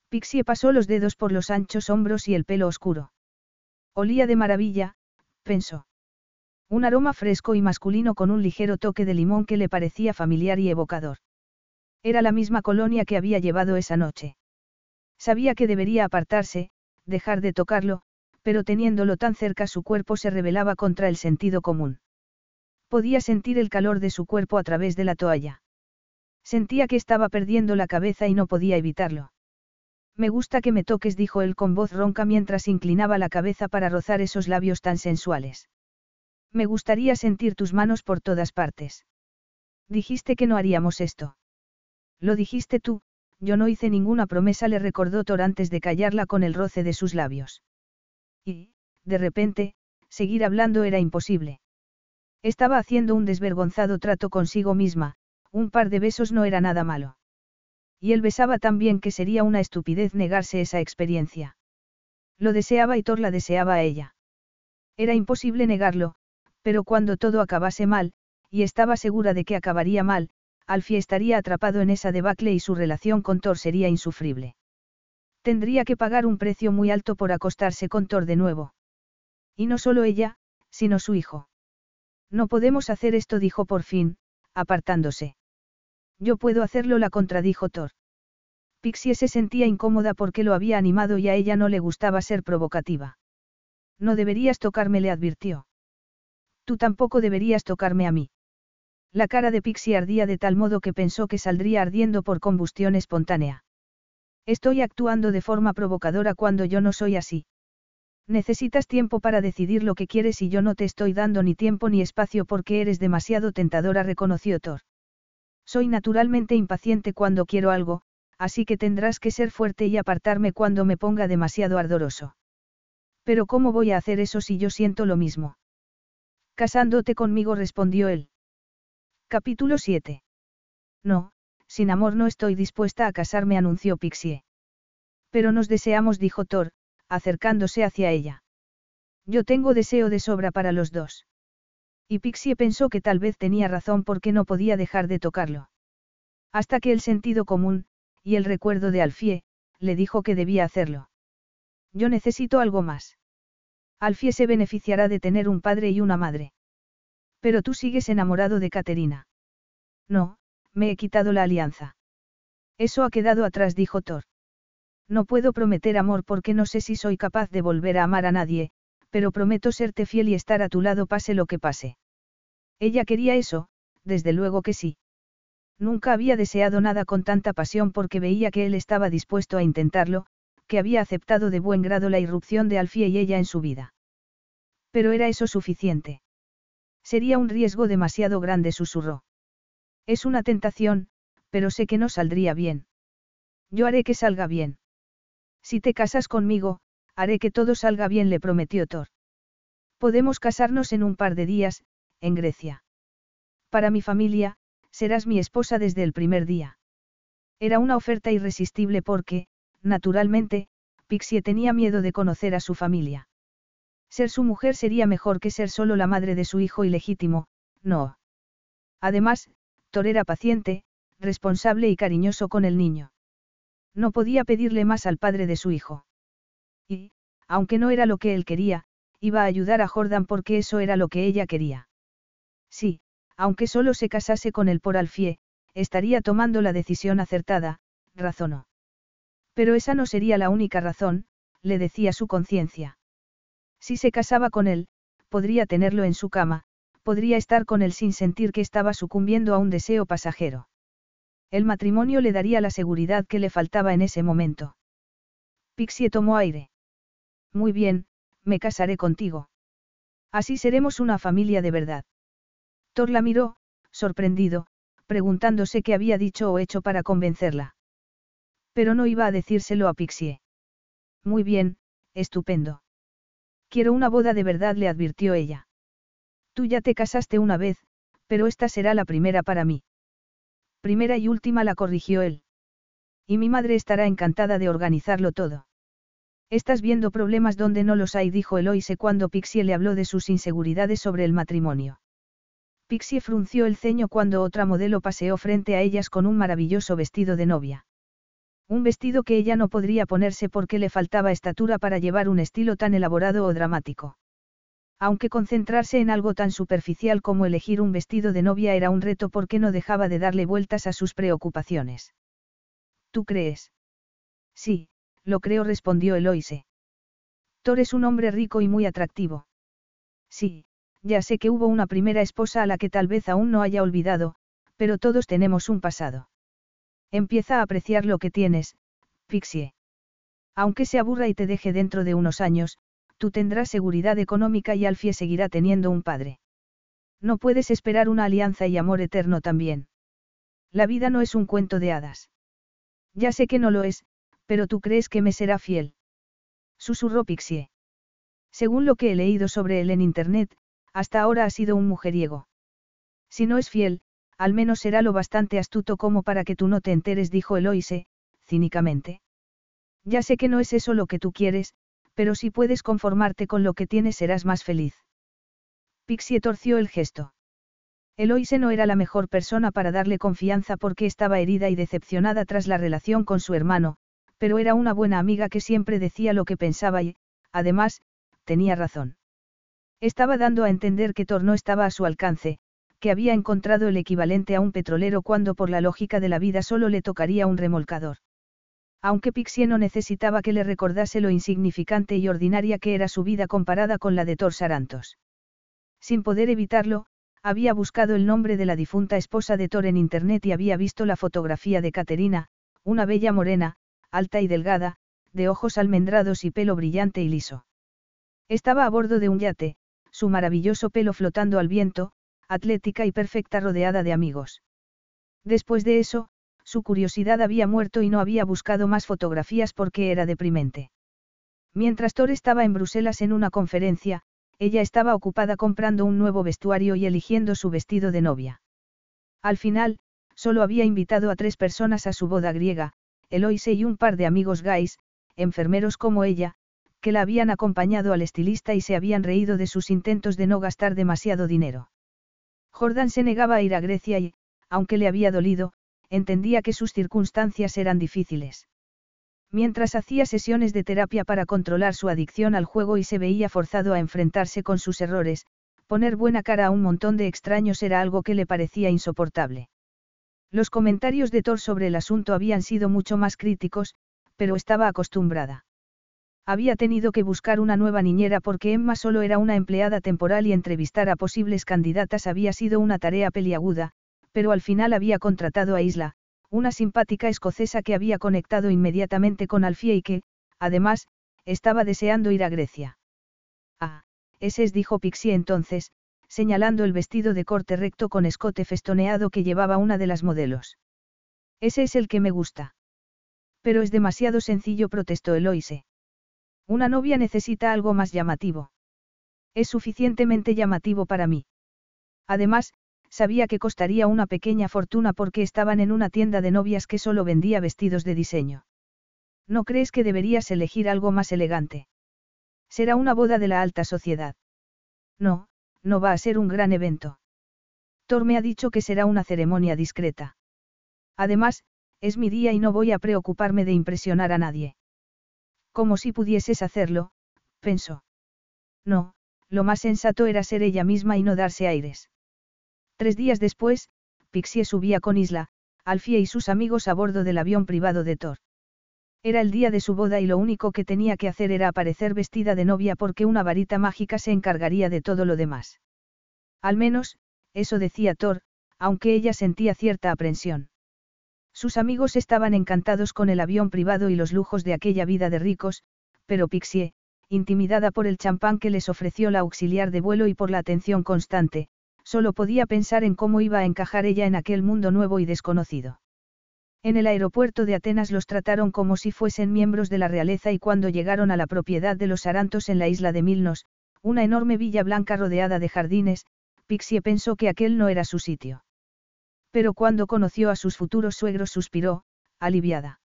Pixie pasó los dedos por los anchos hombros y el pelo oscuro. Olía de maravilla, pensó. Un aroma fresco y masculino con un ligero toque de limón que le parecía familiar y evocador. Era la misma colonia que había llevado esa noche. Sabía que debería apartarse, dejar de tocarlo, pero teniéndolo tan cerca su cuerpo se rebelaba contra el sentido común. Podía sentir el calor de su cuerpo a través de la toalla. Sentía que estaba perdiendo la cabeza y no podía evitarlo. Me gusta que me toques, dijo él con voz ronca mientras inclinaba la cabeza para rozar esos labios tan sensuales. Me gustaría sentir tus manos por todas partes. Dijiste que no haríamos esto. Lo dijiste tú, yo no hice ninguna promesa, le recordó Thor antes de callarla con el roce de sus labios. Y, de repente, seguir hablando era imposible. Estaba haciendo un desvergonzado trato consigo misma, un par de besos no era nada malo. Y él besaba tan bien que sería una estupidez negarse esa experiencia. Lo deseaba y Thor la deseaba a ella. Era imposible negarlo, pero cuando todo acabase mal, y estaba segura de que acabaría mal, Alfie estaría atrapado en esa debacle y su relación con Thor sería insufrible. Tendría que pagar un precio muy alto por acostarse con Thor de nuevo. Y no solo ella, sino su hijo. No podemos hacer esto, dijo por fin, apartándose. Yo puedo hacerlo, la contradijo Thor. Pixie se sentía incómoda porque lo había animado y a ella no le gustaba ser provocativa. No deberías tocarme, le advirtió. Tú tampoco deberías tocarme a mí. La cara de Pixie ardía de tal modo que pensó que saldría ardiendo por combustión espontánea. Estoy actuando de forma provocadora cuando yo no soy así. Necesitas tiempo para decidir lo que quieres y yo no te estoy dando ni tiempo ni espacio porque eres demasiado tentadora, reconoció Thor. Soy naturalmente impaciente cuando quiero algo, así que tendrás que ser fuerte y apartarme cuando me ponga demasiado ardoroso. Pero ¿cómo voy a hacer eso si yo siento lo mismo? Casándote conmigo, respondió él. Capítulo 7. No, sin amor no estoy dispuesta a casarme, anunció Pixie. Pero nos deseamos, dijo Thor, acercándose hacia ella. Yo tengo deseo de sobra para los dos. Y Pixie pensó que tal vez tenía razón porque no podía dejar de tocarlo. Hasta que el sentido común, y el recuerdo de Alfie, le dijo que debía hacerlo. Yo necesito algo más. Alfie se beneficiará de tener un padre y una madre. Pero tú sigues enamorado de Caterina. No, me he quitado la alianza. Eso ha quedado atrás, dijo Thor. No puedo prometer amor porque no sé si soy capaz de volver a amar a nadie, pero prometo serte fiel y estar a tu lado pase lo que pase. Ella quería eso, desde luego que sí. Nunca había deseado nada con tanta pasión porque veía que él estaba dispuesto a intentarlo, que había aceptado de buen grado la irrupción de Alfie y ella en su vida. Pero era eso suficiente. Sería un riesgo demasiado grande, susurró. Es una tentación, pero sé que no saldría bien. Yo haré que salga bien. Si te casas conmigo, haré que todo salga bien, le prometió Thor. Podemos casarnos en un par de días, en Grecia. Para mi familia, serás mi esposa desde el primer día. Era una oferta irresistible porque, naturalmente, Pixie tenía miedo de conocer a su familia. Ser su mujer sería mejor que ser solo la madre de su hijo ilegítimo, no. Además, Thor era paciente, responsable y cariñoso con el niño. No podía pedirle más al padre de su hijo. Y, aunque no era lo que él quería, iba a ayudar a Jordan porque eso era lo que ella quería. Sí, aunque solo se casase con él por Alfie, estaría tomando la decisión acertada, razonó. Pero esa no sería la única razón, le decía su conciencia. Si se casaba con él, podría tenerlo en su cama, podría estar con él sin sentir que estaba sucumbiendo a un deseo pasajero. El matrimonio le daría la seguridad que le faltaba en ese momento. Pixie tomó aire. Muy bien, me casaré contigo. Así seremos una familia de verdad. Thor la miró, sorprendido, preguntándose qué había dicho o hecho para convencerla. Pero no iba a decírselo a Pixie. Muy bien, estupendo. Quiero una boda de verdad, le advirtió ella. Tú ya te casaste una vez, pero esta será la primera para mí. Primera y última la corrigió él. Y mi madre estará encantada de organizarlo todo. Estás viendo problemas donde no los hay, dijo Eloise cuando Pixie le habló de sus inseguridades sobre el matrimonio. Pixie frunció el ceño cuando otra modelo paseó frente a ellas con un maravilloso vestido de novia. Un vestido que ella no podría ponerse porque le faltaba estatura para llevar un estilo tan elaborado o dramático. Aunque concentrarse en algo tan superficial como elegir un vestido de novia era un reto porque no dejaba de darle vueltas a sus preocupaciones. ¿Tú crees? Sí, lo creo, respondió Eloise. Thor es un hombre rico y muy atractivo. Sí, ya sé que hubo una primera esposa a la que tal vez aún no haya olvidado, pero todos tenemos un pasado. Empieza a apreciar lo que tienes, Pixie. Aunque se aburra y te deje dentro de unos años, tú tendrás seguridad económica y Alfie seguirá teniendo un padre. No puedes esperar una alianza y amor eterno también. La vida no es un cuento de hadas. Ya sé que no lo es, pero tú crees que me será fiel. Susurró Pixie. Según lo que he leído sobre él en Internet, hasta ahora ha sido un mujeriego. Si no es fiel, al menos será lo bastante astuto como para que tú no te enteres, dijo Eloise, cínicamente. Ya sé que no es eso lo que tú quieres, pero si puedes conformarte con lo que tienes serás más feliz. Pixie torció el gesto. Eloise no era la mejor persona para darle confianza porque estaba herida y decepcionada tras la relación con su hermano, pero era una buena amiga que siempre decía lo que pensaba y, además, tenía razón. Estaba dando a entender que Thor no estaba a su alcance, que había encontrado el equivalente a un petrolero cuando por la lógica de la vida solo le tocaría un remolcador. Aunque Pixie no necesitaba que le recordase lo insignificante y ordinaria que era su vida comparada con la de Thor Sarantos. Sin poder evitarlo, había buscado el nombre de la difunta esposa de Thor en internet y había visto la fotografía de Caterina, una bella morena, alta y delgada, de ojos almendrados y pelo brillante y liso. Estaba a bordo de un yate, su maravilloso pelo flotando al viento, atlética y perfecta rodeada de amigos. Después de eso, su curiosidad había muerto y no había buscado más fotografías porque era deprimente. Mientras Thor estaba en Bruselas en una conferencia, ella estaba ocupada comprando un nuevo vestuario y eligiendo su vestido de novia. Al final, solo había invitado a tres personas a su boda griega, Eloise y un par de amigos gays, enfermeros como ella, que la habían acompañado al estilista y se habían reído de sus intentos de no gastar demasiado dinero. Jordan se negaba a ir a Grecia y, aunque le había dolido, entendía que sus circunstancias eran difíciles. Mientras hacía sesiones de terapia para controlar su adicción al juego y se veía forzado a enfrentarse con sus errores, poner buena cara a un montón de extraños era algo que le parecía insoportable. Los comentarios de Thor sobre el asunto habían sido mucho más críticos, pero estaba acostumbrada. Había tenido que buscar una nueva niñera porque Emma solo era una empleada temporal y entrevistar a posibles candidatas había sido una tarea peliaguda, pero al final había contratado a Isla, una simpática escocesa que había conectado inmediatamente con Alfie y que, además, estaba deseando ir a Grecia. Ah, ese es, dijo Pixie entonces, señalando el vestido de corte recto con escote festoneado que llevaba una de las modelos. Ese es el que me gusta. Pero es demasiado sencillo, protestó Eloise. Una novia necesita algo más llamativo. Es suficientemente llamativo para mí. Además, sabía que costaría una pequeña fortuna porque estaban en una tienda de novias que solo vendía vestidos de diseño. ¿No crees que deberías elegir algo más elegante? Será una boda de la alta sociedad. No, no va a ser un gran evento. Thor me ha dicho que será una ceremonia discreta. Además, es mi día y no voy a preocuparme de impresionar a nadie. Como si pudieses hacerlo, pensó. No, lo más sensato era ser ella misma y no darse aires. Tres días después, Pixie subía con Isla, Alfie y sus amigos a bordo del avión privado de Thor. Era el día de su boda y lo único que tenía que hacer era aparecer vestida de novia porque una varita mágica se encargaría de todo lo demás. Al menos, eso decía Thor, aunque ella sentía cierta aprensión. Sus amigos estaban encantados con el avión privado y los lujos de aquella vida de ricos, pero Pixie, intimidada por el champán que les ofreció la auxiliar de vuelo y por la atención constante, Solo podía pensar en cómo iba a encajar ella en aquel mundo nuevo y desconocido. En el aeropuerto de Atenas los trataron como si fuesen miembros de la realeza y cuando llegaron a la propiedad de los Arantos en la isla de Milnos, una enorme villa blanca rodeada de jardines, Pixie pensó que aquel no era su sitio. Pero cuando conoció a sus futuros suegros suspiró, aliviada.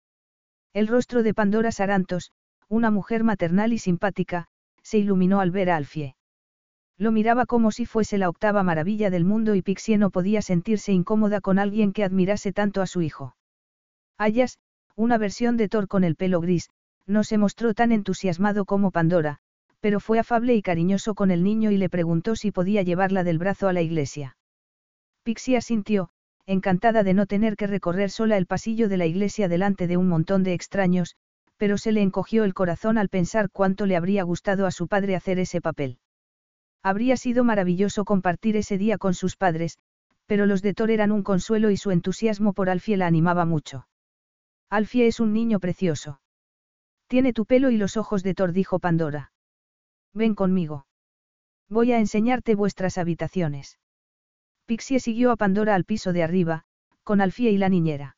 El rostro de Pandora Sarantos, una mujer maternal y simpática, se iluminó al ver a Alfie. Lo miraba como si fuese la octava maravilla del mundo y Pixie no podía sentirse incómoda con alguien que admirase tanto a su hijo. Ayas, una versión de Thor con el pelo gris, no se mostró tan entusiasmado como Pandora, pero fue afable y cariñoso con el niño y le preguntó si podía llevarla del brazo a la iglesia. Pixie asintió, encantada de no tener que recorrer sola el pasillo de la iglesia delante de un montón de extraños, pero se le encogió el corazón al pensar cuánto le habría gustado a su padre hacer ese papel. Habría sido maravilloso compartir ese día con sus padres, pero los de Thor eran un consuelo y su entusiasmo por Alfie la animaba mucho. Alfie es un niño precioso. Tiene tu pelo y los ojos de Thor, dijo Pandora. Ven conmigo. Voy a enseñarte vuestras habitaciones. Pixie siguió a Pandora al piso de arriba, con Alfie y la niñera.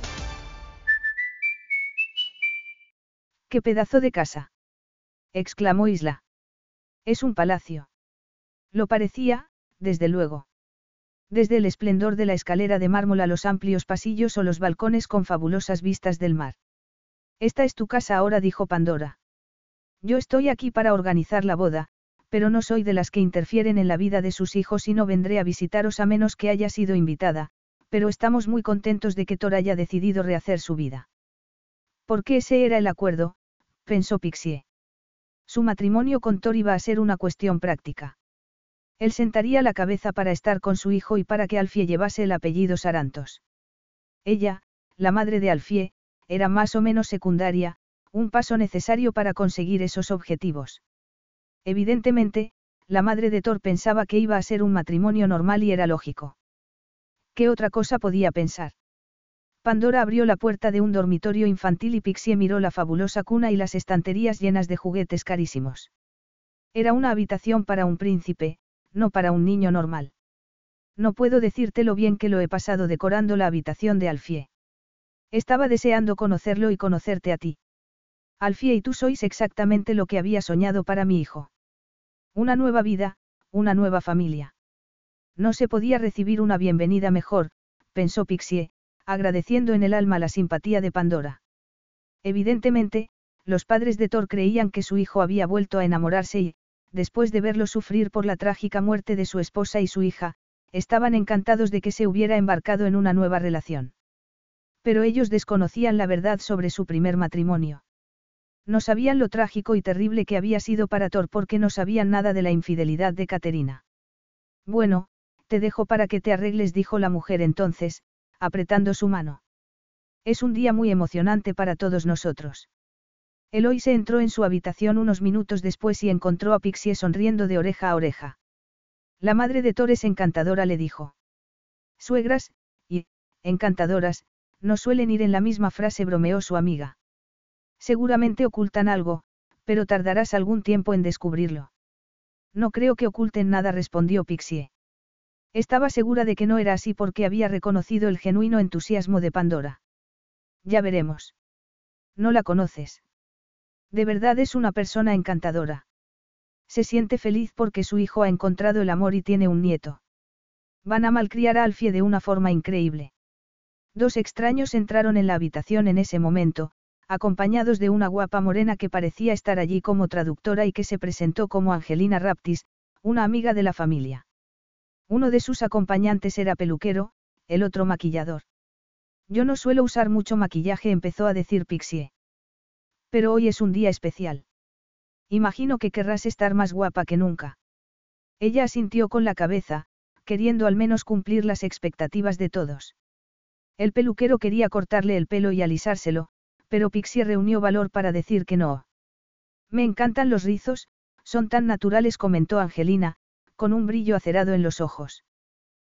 ¡Qué pedazo de casa! exclamó Isla. Es un palacio. Lo parecía, desde luego. Desde el esplendor de la escalera de mármol a los amplios pasillos o los balcones con fabulosas vistas del mar. Esta es tu casa ahora, dijo Pandora. Yo estoy aquí para organizar la boda, pero no soy de las que interfieren en la vida de sus hijos y no vendré a visitaros a menos que haya sido invitada, pero estamos muy contentos de que Thor haya decidido rehacer su vida. Porque ese era el acuerdo, pensó Pixie. Su matrimonio con Thor iba a ser una cuestión práctica. Él sentaría la cabeza para estar con su hijo y para que Alfie llevase el apellido Sarantos. Ella, la madre de Alfie, era más o menos secundaria, un paso necesario para conseguir esos objetivos. Evidentemente, la madre de Thor pensaba que iba a ser un matrimonio normal y era lógico. ¿Qué otra cosa podía pensar? Pandora abrió la puerta de un dormitorio infantil y Pixie miró la fabulosa cuna y las estanterías llenas de juguetes carísimos. Era una habitación para un príncipe, no para un niño normal. No puedo decirte lo bien que lo he pasado decorando la habitación de Alfie. Estaba deseando conocerlo y conocerte a ti. Alfie y tú sois exactamente lo que había soñado para mi hijo. Una nueva vida, una nueva familia. No se podía recibir una bienvenida mejor, pensó Pixie, agradeciendo en el alma la simpatía de Pandora. Evidentemente, los padres de Thor creían que su hijo había vuelto a enamorarse y, después de verlo sufrir por la trágica muerte de su esposa y su hija, estaban encantados de que se hubiera embarcado en una nueva relación. Pero ellos desconocían la verdad sobre su primer matrimonio. No sabían lo trágico y terrible que había sido para Thor porque no sabían nada de la infidelidad de Caterina. Bueno, te dejo para que te arregles, dijo la mujer entonces, apretando su mano. Es un día muy emocionante para todos nosotros. Eloy se entró en su habitación unos minutos después y encontró a Pixie sonriendo de oreja a oreja. La madre de Torres encantadora le dijo. Suegras, y, encantadoras, no suelen ir en la misma frase, bromeó su amiga. Seguramente ocultan algo, pero tardarás algún tiempo en descubrirlo. No creo que oculten nada, respondió Pixie. Estaba segura de que no era así porque había reconocido el genuino entusiasmo de Pandora. Ya veremos. No la conoces. De verdad es una persona encantadora. Se siente feliz porque su hijo ha encontrado el amor y tiene un nieto. Van a malcriar a Alfie de una forma increíble. Dos extraños entraron en la habitación en ese momento, acompañados de una guapa morena que parecía estar allí como traductora y que se presentó como Angelina Raptis, una amiga de la familia. Uno de sus acompañantes era peluquero, el otro maquillador. Yo no suelo usar mucho maquillaje, empezó a decir Pixie. Pero hoy es un día especial. Imagino que querrás estar más guapa que nunca. Ella asintió con la cabeza, queriendo al menos cumplir las expectativas de todos. El peluquero quería cortarle el pelo y alisárselo, pero Pixie reunió valor para decir que no. Me encantan los rizos, son tan naturales, comentó Angelina, con un brillo acerado en los ojos.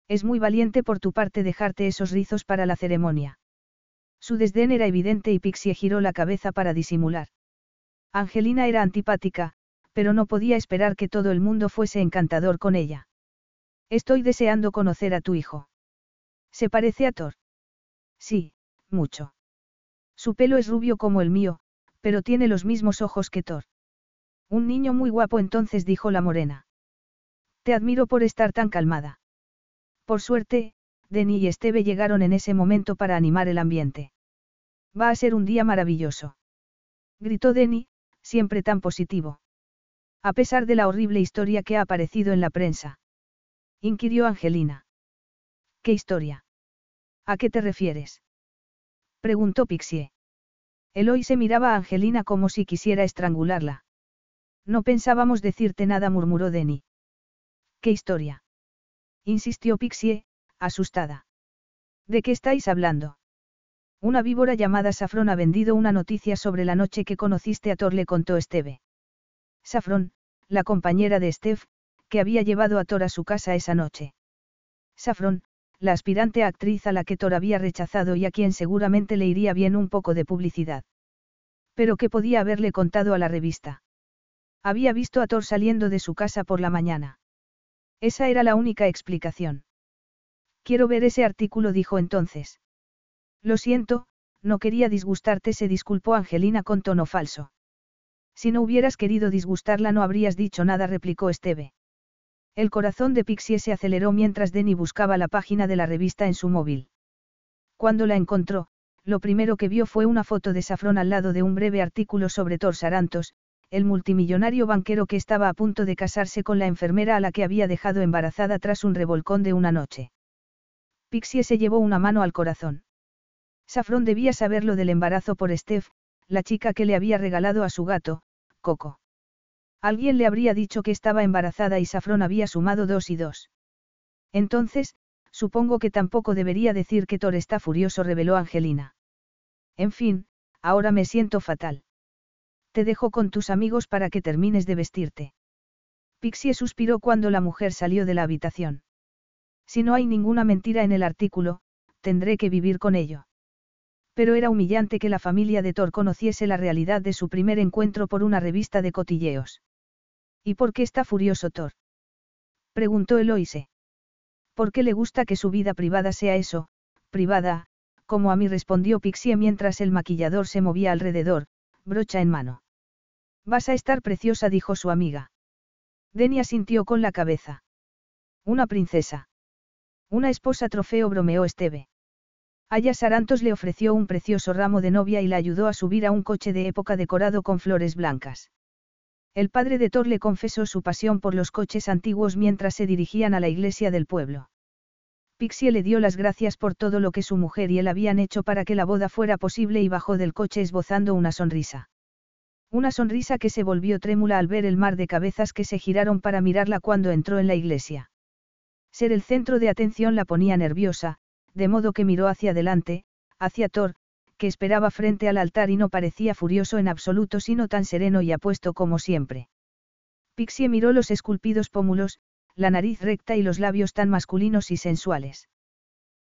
Es muy valiente por tu parte dejarte esos rizos para la ceremonia. Su desdén era evidente y Pixie giró la cabeza para disimular. Angelina era antipática, pero no podía esperar que todo el mundo fuese encantador con ella. Estoy deseando conocer a tu hijo. ¿Se parece a Thor? Sí, mucho. Su pelo es rubio como el mío, pero tiene los mismos ojos que Thor. Un niño muy guapo entonces dijo la morena. Te admiro por estar tan calmada. Por suerte, Denny y Esteve llegaron en ese momento para animar el ambiente. Va a ser un día maravilloso. Gritó Denny, siempre tan positivo. A pesar de la horrible historia que ha aparecido en la prensa. Inquirió Angelina. ¿Qué historia? ¿A qué te refieres? Preguntó Pixie. Eloy se miraba a Angelina como si quisiera estrangularla. No pensábamos decirte nada, murmuró Denny. ¿Qué historia? insistió Pixie, asustada. ¿De qué estáis hablando? Una víbora llamada Safrón ha vendido una noticia sobre la noche que conociste a Thor, le contó Esteve. Safrón, la compañera de Steph, que había llevado a Thor a su casa esa noche. Saffron, la aspirante actriz a la que Thor había rechazado y a quien seguramente le iría bien un poco de publicidad. Pero ¿qué podía haberle contado a la revista? Había visto a Thor saliendo de su casa por la mañana. Esa era la única explicación. Quiero ver ese artículo, dijo entonces. Lo siento, no quería disgustarte, se disculpó Angelina con tono falso. Si no hubieras querido disgustarla no habrías dicho nada, replicó Esteve. El corazón de Pixie se aceleró mientras Denny buscaba la página de la revista en su móvil. Cuando la encontró, lo primero que vio fue una foto de Safrón al lado de un breve artículo sobre Thor Sarantos, el multimillonario banquero que estaba a punto de casarse con la enfermera a la que había dejado embarazada tras un revolcón de una noche. Pixie se llevó una mano al corazón. Safrón debía saber lo del embarazo por Steph, la chica que le había regalado a su gato, Coco. Alguien le habría dicho que estaba embarazada y Safrón había sumado dos y dos. Entonces, supongo que tampoco debería decir que Thor está furioso, reveló Angelina. En fin, ahora me siento fatal. Te dejo con tus amigos para que termines de vestirte. Pixie suspiró cuando la mujer salió de la habitación. Si no hay ninguna mentira en el artículo, tendré que vivir con ello. Pero era humillante que la familia de Thor conociese la realidad de su primer encuentro por una revista de cotilleos. ¿Y por qué está furioso Thor? preguntó Eloise. ¿Por qué le gusta que su vida privada sea eso, privada, como a mí respondió Pixie mientras el maquillador se movía alrededor, brocha en mano. Vas a estar preciosa, dijo su amiga. Denia sintió con la cabeza. Una princesa. Una esposa trofeo, bromeó Esteve. Aya Sarantos le ofreció un precioso ramo de novia y la ayudó a subir a un coche de época decorado con flores blancas. El padre de Thor le confesó su pasión por los coches antiguos mientras se dirigían a la iglesia del pueblo. Pixie le dio las gracias por todo lo que su mujer y él habían hecho para que la boda fuera posible y bajó del coche esbozando una sonrisa. Una sonrisa que se volvió trémula al ver el mar de cabezas que se giraron para mirarla cuando entró en la iglesia. Ser el centro de atención la ponía nerviosa, de modo que miró hacia adelante, hacia Thor, que esperaba frente al altar y no parecía furioso en absoluto sino tan sereno y apuesto como siempre. Pixie miró los esculpidos pómulos, la nariz recta y los labios tan masculinos y sensuales.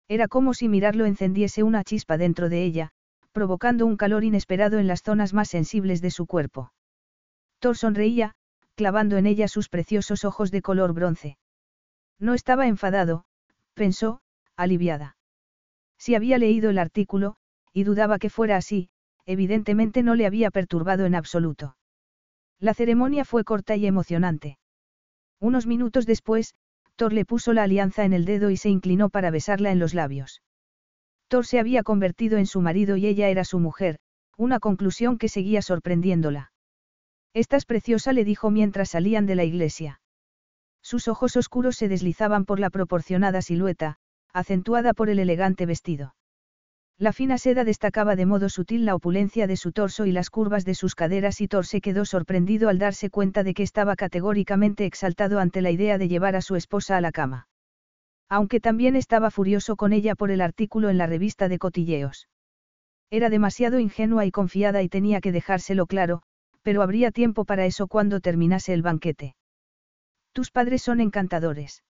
Era como si mirarlo encendiese una chispa dentro de ella, provocando un calor inesperado en las zonas más sensibles de su cuerpo. Thor sonreía, clavando en ella sus preciosos ojos de color bronce. No estaba enfadado, pensó, aliviada. Si había leído el artículo, y dudaba que fuera así, evidentemente no le había perturbado en absoluto. La ceremonia fue corta y emocionante. Unos minutos después, Thor le puso la alianza en el dedo y se inclinó para besarla en los labios. Thor se había convertido en su marido y ella era su mujer, una conclusión que seguía sorprendiéndola. Estás preciosa, le dijo mientras salían de la iglesia. Sus ojos oscuros se deslizaban por la proporcionada silueta, acentuada por el elegante vestido. La fina seda destacaba de modo sutil la opulencia de su torso y las curvas de sus caderas y Thor se quedó sorprendido al darse cuenta de que estaba categóricamente exaltado ante la idea de llevar a su esposa a la cama. Aunque también estaba furioso con ella por el artículo en la revista de cotilleos. Era demasiado ingenua y confiada y tenía que dejárselo claro, pero habría tiempo para eso cuando terminase el banquete. Tus padres son encantadores.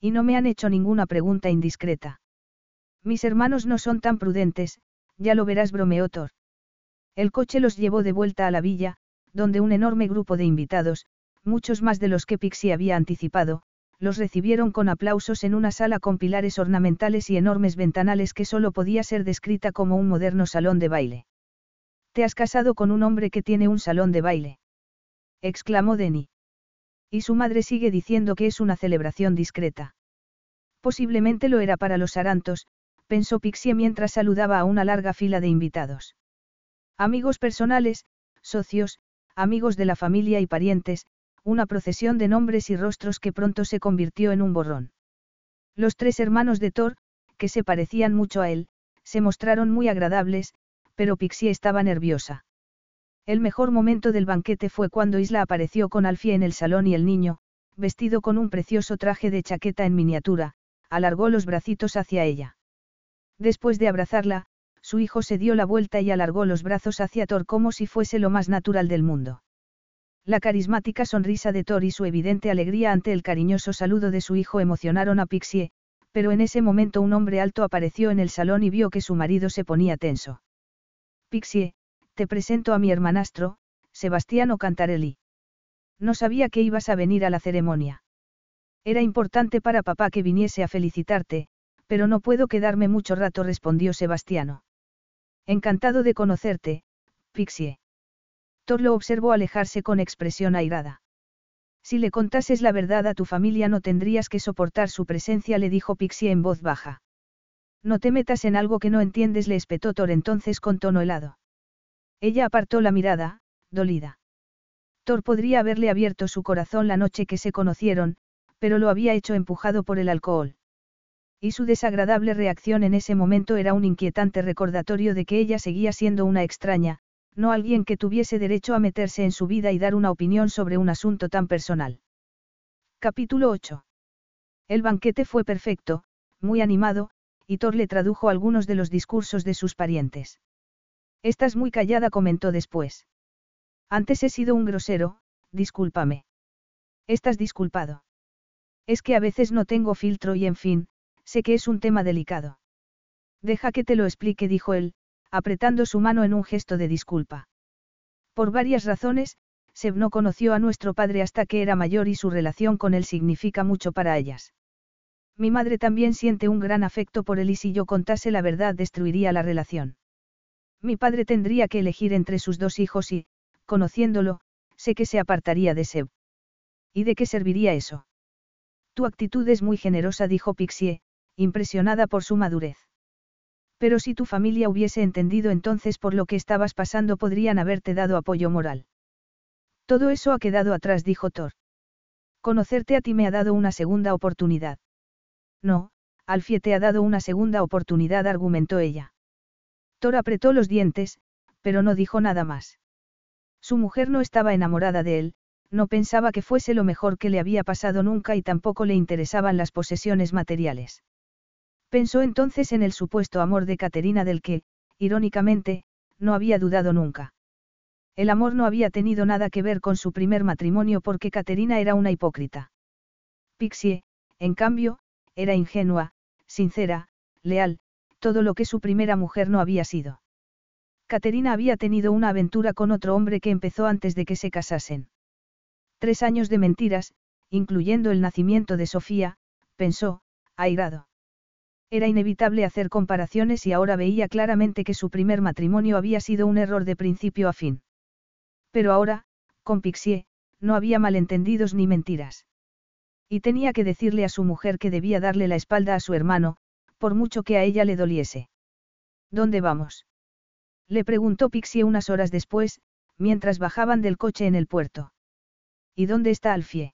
Y no me han hecho ninguna pregunta indiscreta. Mis hermanos no son tan prudentes, ya lo verás, bromeó Thor. El coche los llevó de vuelta a la villa, donde un enorme grupo de invitados, muchos más de los que Pixie había anticipado, los recibieron con aplausos en una sala con pilares ornamentales y enormes ventanales que solo podía ser descrita como un moderno salón de baile. Te has casado con un hombre que tiene un salón de baile. exclamó Denny. Y su madre sigue diciendo que es una celebración discreta. Posiblemente lo era para los arantos, pensó Pixie mientras saludaba a una larga fila de invitados. Amigos personales, socios, amigos de la familia y parientes, una procesión de nombres y rostros que pronto se convirtió en un borrón. Los tres hermanos de Thor, que se parecían mucho a él, se mostraron muy agradables, pero Pixie estaba nerviosa. El mejor momento del banquete fue cuando Isla apareció con Alfie en el salón y el niño, vestido con un precioso traje de chaqueta en miniatura, alargó los bracitos hacia ella. Después de abrazarla, su hijo se dio la vuelta y alargó los brazos hacia Thor como si fuese lo más natural del mundo. La carismática sonrisa de Thor y su evidente alegría ante el cariñoso saludo de su hijo emocionaron a Pixie, pero en ese momento un hombre alto apareció en el salón y vio que su marido se ponía tenso. Pixie, te presento a mi hermanastro, Sebastiano Cantarelli. No sabía que ibas a venir a la ceremonia. Era importante para papá que viniese a felicitarte, pero no puedo quedarme mucho rato, respondió Sebastiano. Encantado de conocerte, Pixie. Thor lo observó alejarse con expresión airada. Si le contases la verdad a tu familia no tendrías que soportar su presencia, le dijo Pixie en voz baja. No te metas en algo que no entiendes, le espetó Thor entonces con tono helado. Ella apartó la mirada, dolida. Thor podría haberle abierto su corazón la noche que se conocieron, pero lo había hecho empujado por el alcohol. Y su desagradable reacción en ese momento era un inquietante recordatorio de que ella seguía siendo una extraña, no alguien que tuviese derecho a meterse en su vida y dar una opinión sobre un asunto tan personal. Capítulo 8. El banquete fue perfecto, muy animado, y Thor le tradujo algunos de los discursos de sus parientes. Estás muy callada, comentó después. Antes he sido un grosero, discúlpame. Estás disculpado. Es que a veces no tengo filtro y en fin, sé que es un tema delicado. Deja que te lo explique, dijo él, apretando su mano en un gesto de disculpa. Por varias razones, Seb no conoció a nuestro padre hasta que era mayor y su relación con él significa mucho para ellas. Mi madre también siente un gran afecto por él y si yo contase la verdad destruiría la relación. Mi padre tendría que elegir entre sus dos hijos y, conociéndolo, sé que se apartaría de Seb. ¿Y de qué serviría eso? Tu actitud es muy generosa, dijo Pixie, impresionada por su madurez. Pero si tu familia hubiese entendido entonces por lo que estabas pasando podrían haberte dado apoyo moral. Todo eso ha quedado atrás, dijo Thor. Conocerte a ti me ha dado una segunda oportunidad. No, Alfie te ha dado una segunda oportunidad, argumentó ella. Thor apretó los dientes, pero no dijo nada más. Su mujer no estaba enamorada de él, no pensaba que fuese lo mejor que le había pasado nunca y tampoco le interesaban las posesiones materiales. Pensó entonces en el supuesto amor de Caterina del que, irónicamente, no había dudado nunca. El amor no había tenido nada que ver con su primer matrimonio porque Caterina era una hipócrita. Pixie, en cambio, era ingenua, sincera, leal, todo lo que su primera mujer no había sido. Caterina había tenido una aventura con otro hombre que empezó antes de que se casasen. Tres años de mentiras, incluyendo el nacimiento de Sofía, pensó, airado. Era inevitable hacer comparaciones y ahora veía claramente que su primer matrimonio había sido un error de principio a fin. Pero ahora, con Pixie, no había malentendidos ni mentiras. Y tenía que decirle a su mujer que debía darle la espalda a su hermano, por mucho que a ella le doliese. ¿Dónde vamos? Le preguntó Pixie unas horas después, mientras bajaban del coche en el puerto. ¿Y dónde está Alfie?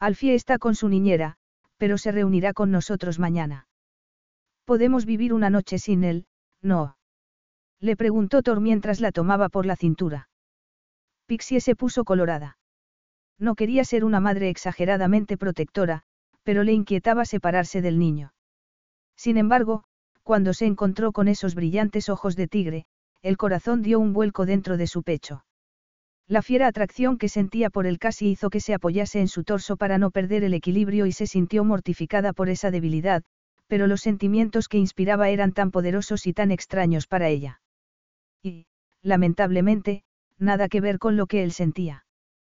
Alfie está con su niñera, pero se reunirá con nosotros mañana. Podemos vivir una noche sin él, ¿no? Le preguntó Thor mientras la tomaba por la cintura. Pixie se puso colorada. No quería ser una madre exageradamente protectora, pero le inquietaba separarse del niño. Sin embargo, cuando se encontró con esos brillantes ojos de tigre, el corazón dio un vuelco dentro de su pecho. La fiera atracción que sentía por él casi hizo que se apoyase en su torso para no perder el equilibrio y se sintió mortificada por esa debilidad, pero los sentimientos que inspiraba eran tan poderosos y tan extraños para ella. Y, lamentablemente, nada que ver con lo que él sentía.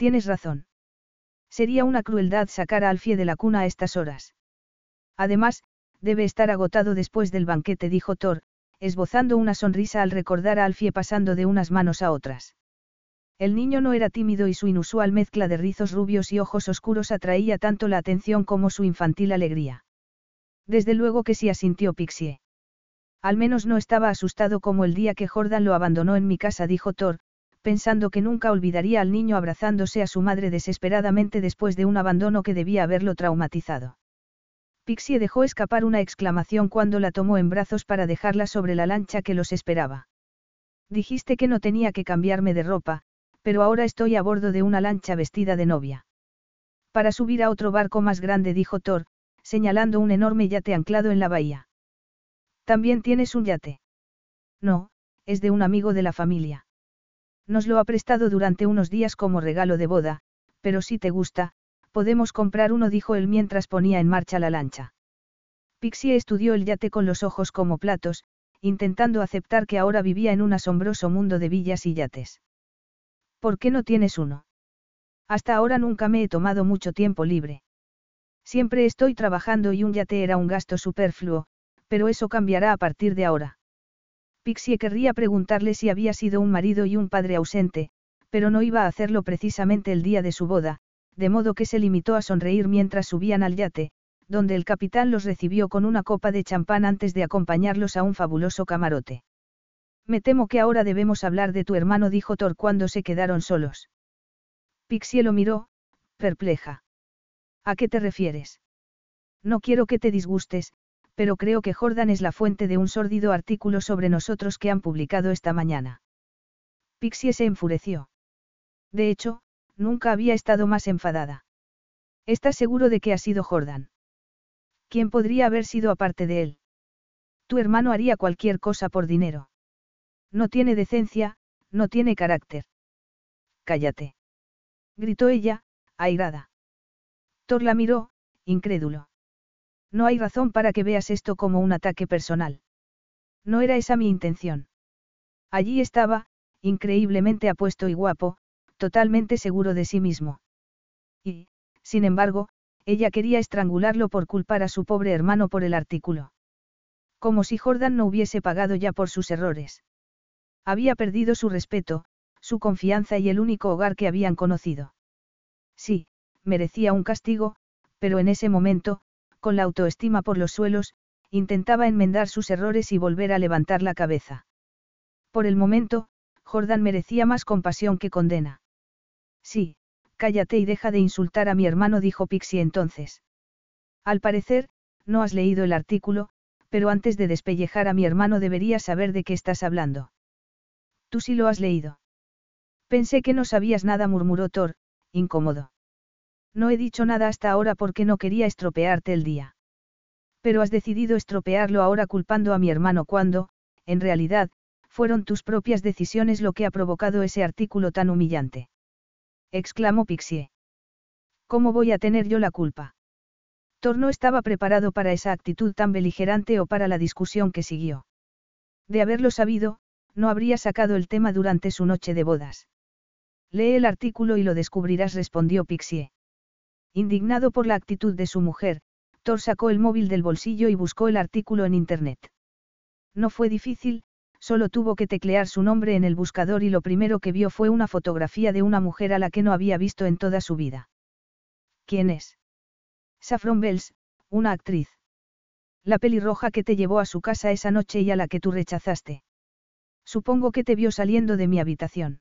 Tienes razón. Sería una crueldad sacar a Alfie de la cuna a estas horas. Además, debe estar agotado después del banquete, dijo Thor, esbozando una sonrisa al recordar a Alfie pasando de unas manos a otras. El niño no era tímido y su inusual mezcla de rizos rubios y ojos oscuros atraía tanto la atención como su infantil alegría. Desde luego que sí asintió Pixie. Al menos no estaba asustado como el día que Jordan lo abandonó en mi casa, dijo Thor, pensando que nunca olvidaría al niño abrazándose a su madre desesperadamente después de un abandono que debía haberlo traumatizado. Pixie dejó escapar una exclamación cuando la tomó en brazos para dejarla sobre la lancha que los esperaba. Dijiste que no tenía que cambiarme de ropa, pero ahora estoy a bordo de una lancha vestida de novia. Para subir a otro barco más grande, dijo Thor, señalando un enorme yate anclado en la bahía. ¿También tienes un yate? No, es de un amigo de la familia. Nos lo ha prestado durante unos días como regalo de boda, pero si te gusta, podemos comprar uno, dijo él mientras ponía en marcha la lancha. Pixie estudió el yate con los ojos como platos, intentando aceptar que ahora vivía en un asombroso mundo de villas y yates. ¿Por qué no tienes uno? Hasta ahora nunca me he tomado mucho tiempo libre. Siempre estoy trabajando y un yate era un gasto superfluo, pero eso cambiará a partir de ahora. Pixie querría preguntarle si había sido un marido y un padre ausente, pero no iba a hacerlo precisamente el día de su boda, de modo que se limitó a sonreír mientras subían al yate, donde el capitán los recibió con una copa de champán antes de acompañarlos a un fabuloso camarote. Me temo que ahora debemos hablar de tu hermano, dijo Thor cuando se quedaron solos. Pixie lo miró, perpleja. ¿A qué te refieres? No quiero que te disgustes, pero creo que Jordan es la fuente de un sórdido artículo sobre nosotros que han publicado esta mañana. Pixie se enfureció. De hecho, nunca había estado más enfadada. ¿Estás seguro de que ha sido Jordan? ¿Quién podría haber sido aparte de él? Tu hermano haría cualquier cosa por dinero. No tiene decencia, no tiene carácter. Cállate. Gritó ella, airada. Thor la miró, incrédulo. No hay razón para que veas esto como un ataque personal. No era esa mi intención. Allí estaba, increíblemente apuesto y guapo, totalmente seguro de sí mismo. Y, sin embargo, ella quería estrangularlo por culpar a su pobre hermano por el artículo. Como si Jordan no hubiese pagado ya por sus errores. Había perdido su respeto, su confianza y el único hogar que habían conocido. Sí, merecía un castigo, pero en ese momento, con la autoestima por los suelos, intentaba enmendar sus errores y volver a levantar la cabeza. Por el momento, Jordan merecía más compasión que condena. Sí, cállate y deja de insultar a mi hermano, dijo Pixie entonces. Al parecer, no has leído el artículo, pero antes de despellejar a mi hermano deberías saber de qué estás hablando. Tú sí lo has leído. Pensé que no sabías nada, murmuró Thor, incómodo. No he dicho nada hasta ahora porque no quería estropearte el día. Pero has decidido estropearlo ahora culpando a mi hermano cuando, en realidad, fueron tus propias decisiones lo que ha provocado ese artículo tan humillante. Exclamó Pixie. ¿Cómo voy a tener yo la culpa? Thor no estaba preparado para esa actitud tan beligerante o para la discusión que siguió. De haberlo sabido, no habría sacado el tema durante su noche de bodas. Lee el artículo y lo descubrirás, respondió Pixie. Indignado por la actitud de su mujer, Thor sacó el móvil del bolsillo y buscó el artículo en Internet. No fue difícil, solo tuvo que teclear su nombre en el buscador y lo primero que vio fue una fotografía de una mujer a la que no había visto en toda su vida. ¿Quién es? Saffron Bells, una actriz. La pelirroja que te llevó a su casa esa noche y a la que tú rechazaste. Supongo que te vio saliendo de mi habitación.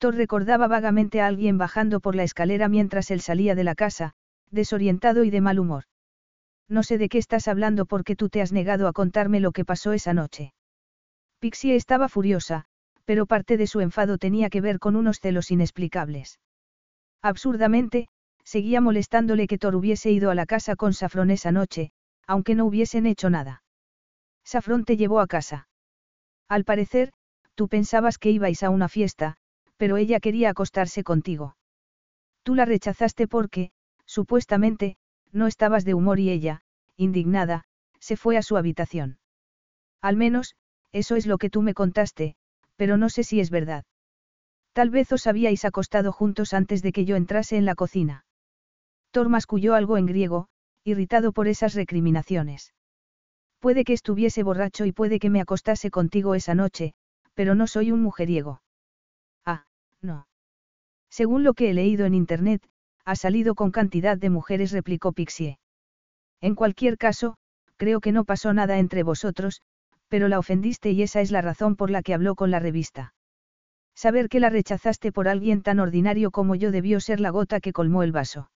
Thor recordaba vagamente a alguien bajando por la escalera mientras él salía de la casa, desorientado y de mal humor. No sé de qué estás hablando porque tú te has negado a contarme lo que pasó esa noche. Pixie estaba furiosa, pero parte de su enfado tenía que ver con unos celos inexplicables. Absurdamente, seguía molestándole que Thor hubiese ido a la casa con Safrón esa noche, aunque no hubiesen hecho nada. Safrón te llevó a casa. Al parecer, tú pensabas que ibais a una fiesta, pero ella quería acostarse contigo. Tú la rechazaste porque, supuestamente, No estabas de humor y ella, indignada, se fue a su habitación. Al menos, eso es lo que tú me contaste, pero no sé si es verdad. Tal vez os habíais acostado juntos antes de que yo entrase en la cocina. Thor masculló algo en griego, irritado por esas recriminaciones. Puede que estuviese borracho y puede que me acostase contigo esa noche, pero no soy un mujeriego. No. Según lo que he leído en Internet, ha salido con cantidad de mujeres, replicó Pixie. En cualquier caso, creo que no pasó nada entre vosotros, pero la ofendiste y esa es la razón por la que habló con la revista. Saber que la rechazaste por alguien tan ordinario como yo debió ser la gota que colmó el vaso.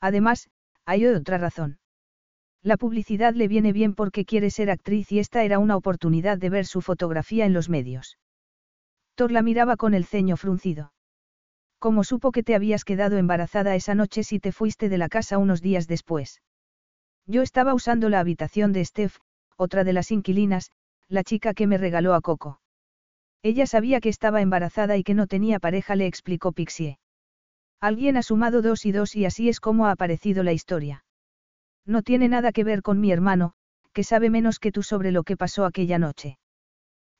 Además, hay otra razón. La publicidad le viene bien porque quiere ser actriz y esta era una oportunidad de ver su fotografía en los medios. La miraba con el ceño fruncido. ¿Cómo supo que te habías quedado embarazada esa noche si te fuiste de la casa unos días después? Yo estaba usando la habitación de Steph, otra de las inquilinas, la chica que me regaló a Coco. Ella sabía que estaba embarazada y que no tenía pareja, le explicó Pixie. Alguien ha sumado dos y dos y así es como ha aparecido la historia. No tiene nada que ver con mi hermano, que sabe menos que tú sobre lo que pasó aquella noche.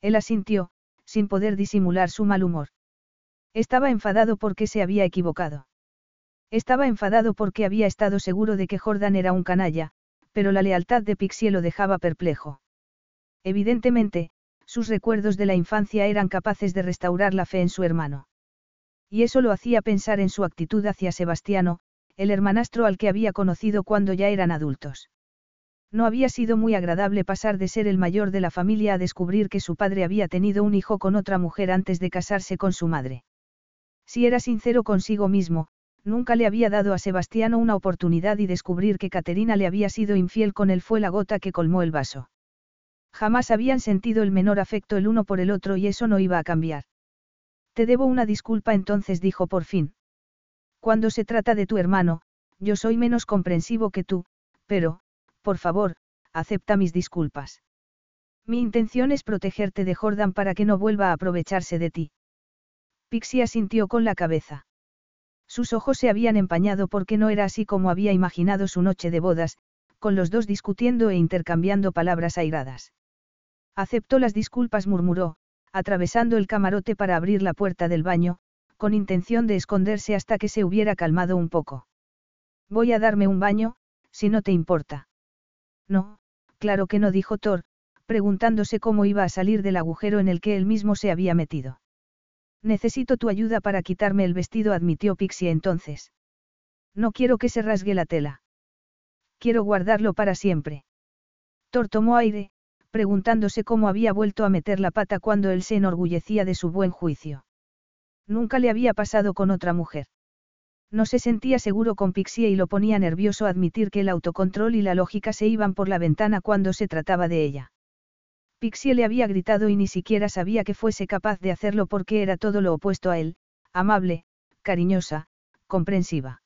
Él asintió, sin poder disimular su mal humor. Estaba enfadado porque se había equivocado. Estaba enfadado porque había estado seguro de que Jordan era un canalla, pero la lealtad de Pixie lo dejaba perplejo. Evidentemente, sus recuerdos de la infancia eran capaces de restaurar la fe en su hermano. Y eso lo hacía pensar en su actitud hacia Sebastiano, el hermanastro al que había conocido cuando ya eran adultos. No había sido muy agradable pasar de ser el mayor de la familia a descubrir que su padre había tenido un hijo con otra mujer antes de casarse con su madre. Si era sincero consigo mismo, nunca le había dado a Sebastiano una oportunidad y descubrir que Caterina le había sido infiel con él fue la gota que colmó el vaso. Jamás habían sentido el menor afecto el uno por el otro y eso no iba a cambiar. Te debo una disculpa entonces dijo por fin. Cuando se trata de tu hermano, yo soy menos comprensivo que tú, pero, por favor, acepta mis disculpas. Mi intención es protegerte de Jordan para que no vuelva a aprovecharse de ti. Pixie asintió con la cabeza. Sus ojos se habían empañado porque no era así como había imaginado su noche de bodas, con los dos discutiendo e intercambiando palabras airadas. Aceptó las disculpas, murmuró, atravesando el camarote para abrir la puerta del baño, con intención de esconderse hasta que se hubiera calmado un poco. Voy a darme un baño, si no te importa. No, claro que no, dijo Thor, preguntándose cómo iba a salir del agujero en el que él mismo se había metido. Necesito tu ayuda para quitarme el vestido, admitió Pixie entonces. No quiero que se rasgue la tela. Quiero guardarlo para siempre. Thor tomó aire, preguntándose cómo había vuelto a meter la pata cuando él se enorgullecía de su buen juicio. Nunca le había pasado con otra mujer. No se sentía seguro con Pixie y lo ponía nervioso admitir que el autocontrol y la lógica se iban por la ventana cuando se trataba de ella. Pixie le había gritado y ni siquiera sabía que fuese capaz de hacerlo porque era todo lo opuesto a él, amable, cariñosa, comprensiva.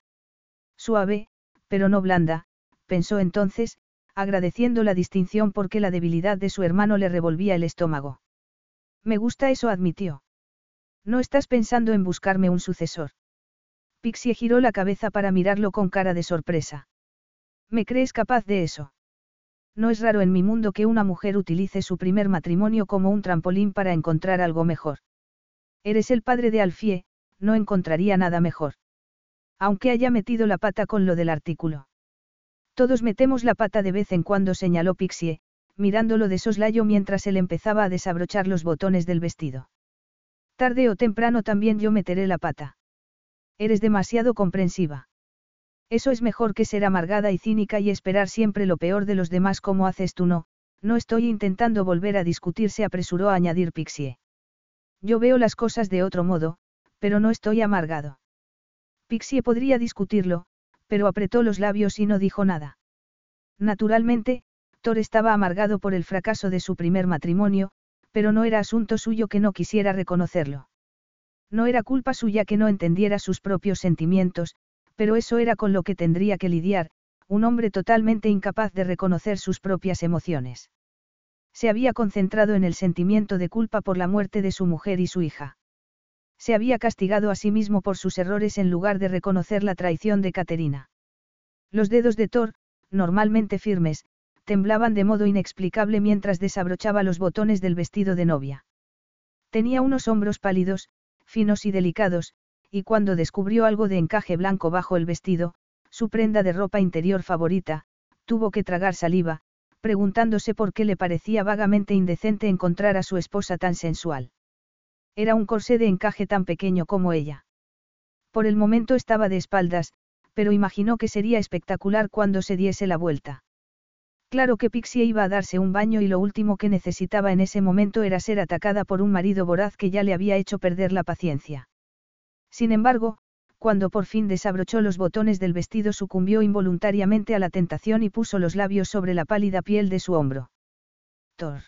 Suave, pero no blanda, pensó entonces, agradeciendo la distinción porque la debilidad de su hermano le revolvía el estómago. Me gusta eso, admitió. No estás pensando en buscarme un sucesor. Pixie giró la cabeza para mirarlo con cara de sorpresa. ¿Me crees capaz de eso? No es raro en mi mundo que una mujer utilice su primer matrimonio como un trampolín para encontrar algo mejor. Eres el padre de Alfie, no encontraría nada mejor. Aunque haya metido la pata con lo del artículo. Todos metemos la pata de vez en cuando, señaló Pixie, mirándolo de soslayo mientras él empezaba a desabrochar los botones del vestido. Tarde o temprano también yo meteré la pata. Eres demasiado comprensiva. Eso es mejor que ser amargada y cínica y esperar siempre lo peor de los demás como haces tú no, no estoy intentando volver a discutir, se apresuró a añadir Pixie. Yo veo las cosas de otro modo, pero no estoy amargado. Pixie podría discutirlo, pero apretó los labios y no dijo nada. Naturalmente, Thor estaba amargado por el fracaso de su primer matrimonio, pero no era asunto suyo que no quisiera reconocerlo. No era culpa suya que no entendiera sus propios sentimientos, pero eso era con lo que tendría que lidiar, un hombre totalmente incapaz de reconocer sus propias emociones. Se había concentrado en el sentimiento de culpa por la muerte de su mujer y su hija. Se había castigado a sí mismo por sus errores en lugar de reconocer la traición de Caterina. Los dedos de Thor, normalmente firmes, temblaban de modo inexplicable mientras desabrochaba los botones del vestido de novia. Tenía unos hombros pálidos, finos y delicados, y cuando descubrió algo de encaje blanco bajo el vestido, su prenda de ropa interior favorita, tuvo que tragar saliva, preguntándose por qué le parecía vagamente indecente encontrar a su esposa tan sensual. Era un corsé de encaje tan pequeño como ella. Por el momento estaba de espaldas, pero imaginó que sería espectacular cuando se diese la vuelta. Claro que Pixie iba a darse un baño y lo último que necesitaba en ese momento era ser atacada por un marido voraz que ya le había hecho perder la paciencia. Sin embargo, cuando por fin desabrochó los botones del vestido sucumbió involuntariamente a la tentación y puso los labios sobre la pálida piel de su hombro. Thor.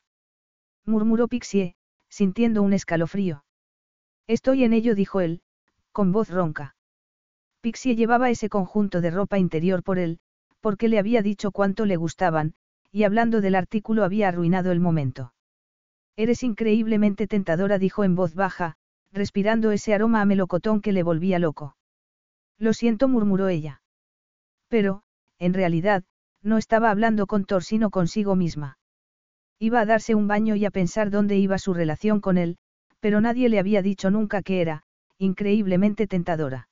murmuró Pixie, sintiendo un escalofrío. Estoy en ello, dijo él, con voz ronca. Pixie llevaba ese conjunto de ropa interior por él, porque le había dicho cuánto le gustaban, y hablando del artículo había arruinado el momento. Eres increíblemente tentadora, dijo en voz baja, respirando ese aroma a melocotón que le volvía loco. Lo siento, murmuró ella. Pero, en realidad, no estaba hablando con Thor sino consigo misma. Iba a darse un baño y a pensar dónde iba su relación con él, pero nadie le había dicho nunca que era, increíblemente tentadora.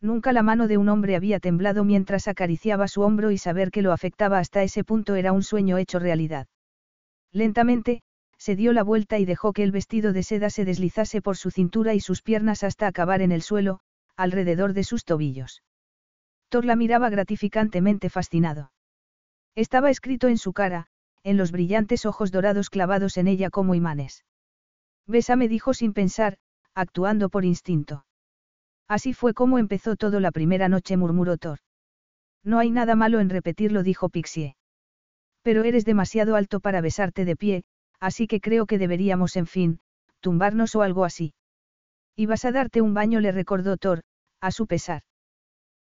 Nunca la mano de un hombre había temblado mientras acariciaba su hombro y saber que lo afectaba hasta ese punto era un sueño hecho realidad. Lentamente, se dio la vuelta y dejó que el vestido de seda se deslizase por su cintura y sus piernas hasta acabar en el suelo, alrededor de sus tobillos. Thor la miraba gratificantemente fascinado. Estaba escrito en su cara, en los brillantes ojos dorados clavados en ella como imanes. Bésame dijo sin pensar, actuando por instinto. Así fue como empezó todo la primera noche, murmuró Thor. No hay nada malo en repetirlo, dijo Pixie. Pero eres demasiado alto para besarte de pie, así que creo que deberíamos, en fin, tumbarnos o algo así. Ibas a darte un baño, le recordó Thor, a su pesar.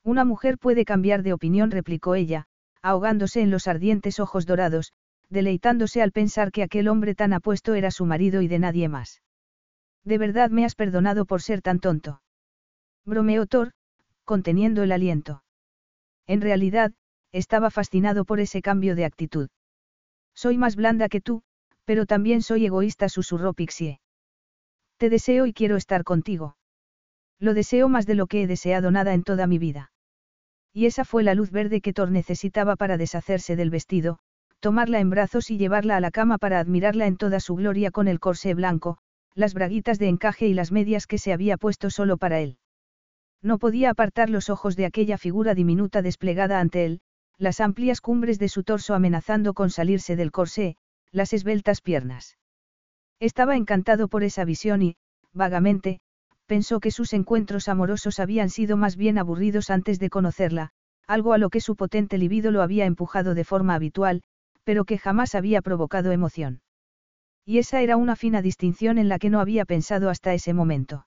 Una mujer puede cambiar de opinión, replicó ella, ahogándose en los ardientes ojos dorados, deleitándose al pensar que aquel hombre tan apuesto era su marido y de nadie más. De verdad me has perdonado por ser tan tonto. Bromeó Thor, conteniendo el aliento. En realidad, estaba fascinado por ese cambio de actitud. Soy más blanda que tú, pero también soy egoísta, susurró Pixie. Te deseo y quiero estar contigo. Lo deseo más de lo que he deseado nada en toda mi vida. Y esa fue la luz verde que Thor necesitaba para deshacerse del vestido, tomarla en brazos y llevarla a la cama para admirarla en toda su gloria con el corsé blanco, las braguitas de encaje y las medias que se había puesto solo para él. No podía apartar los ojos de aquella figura diminuta desplegada ante él, las amplias cumbres de su torso amenazando con salirse del corsé, las esbeltas piernas. Estaba encantado por esa visión y, vagamente, pensó que sus encuentros amorosos habían sido más bien aburridos antes de conocerla, algo a lo que su potente libido lo había empujado de forma habitual, pero que jamás había provocado emoción. Y esa era una fina distinción en la que no había pensado hasta ese momento.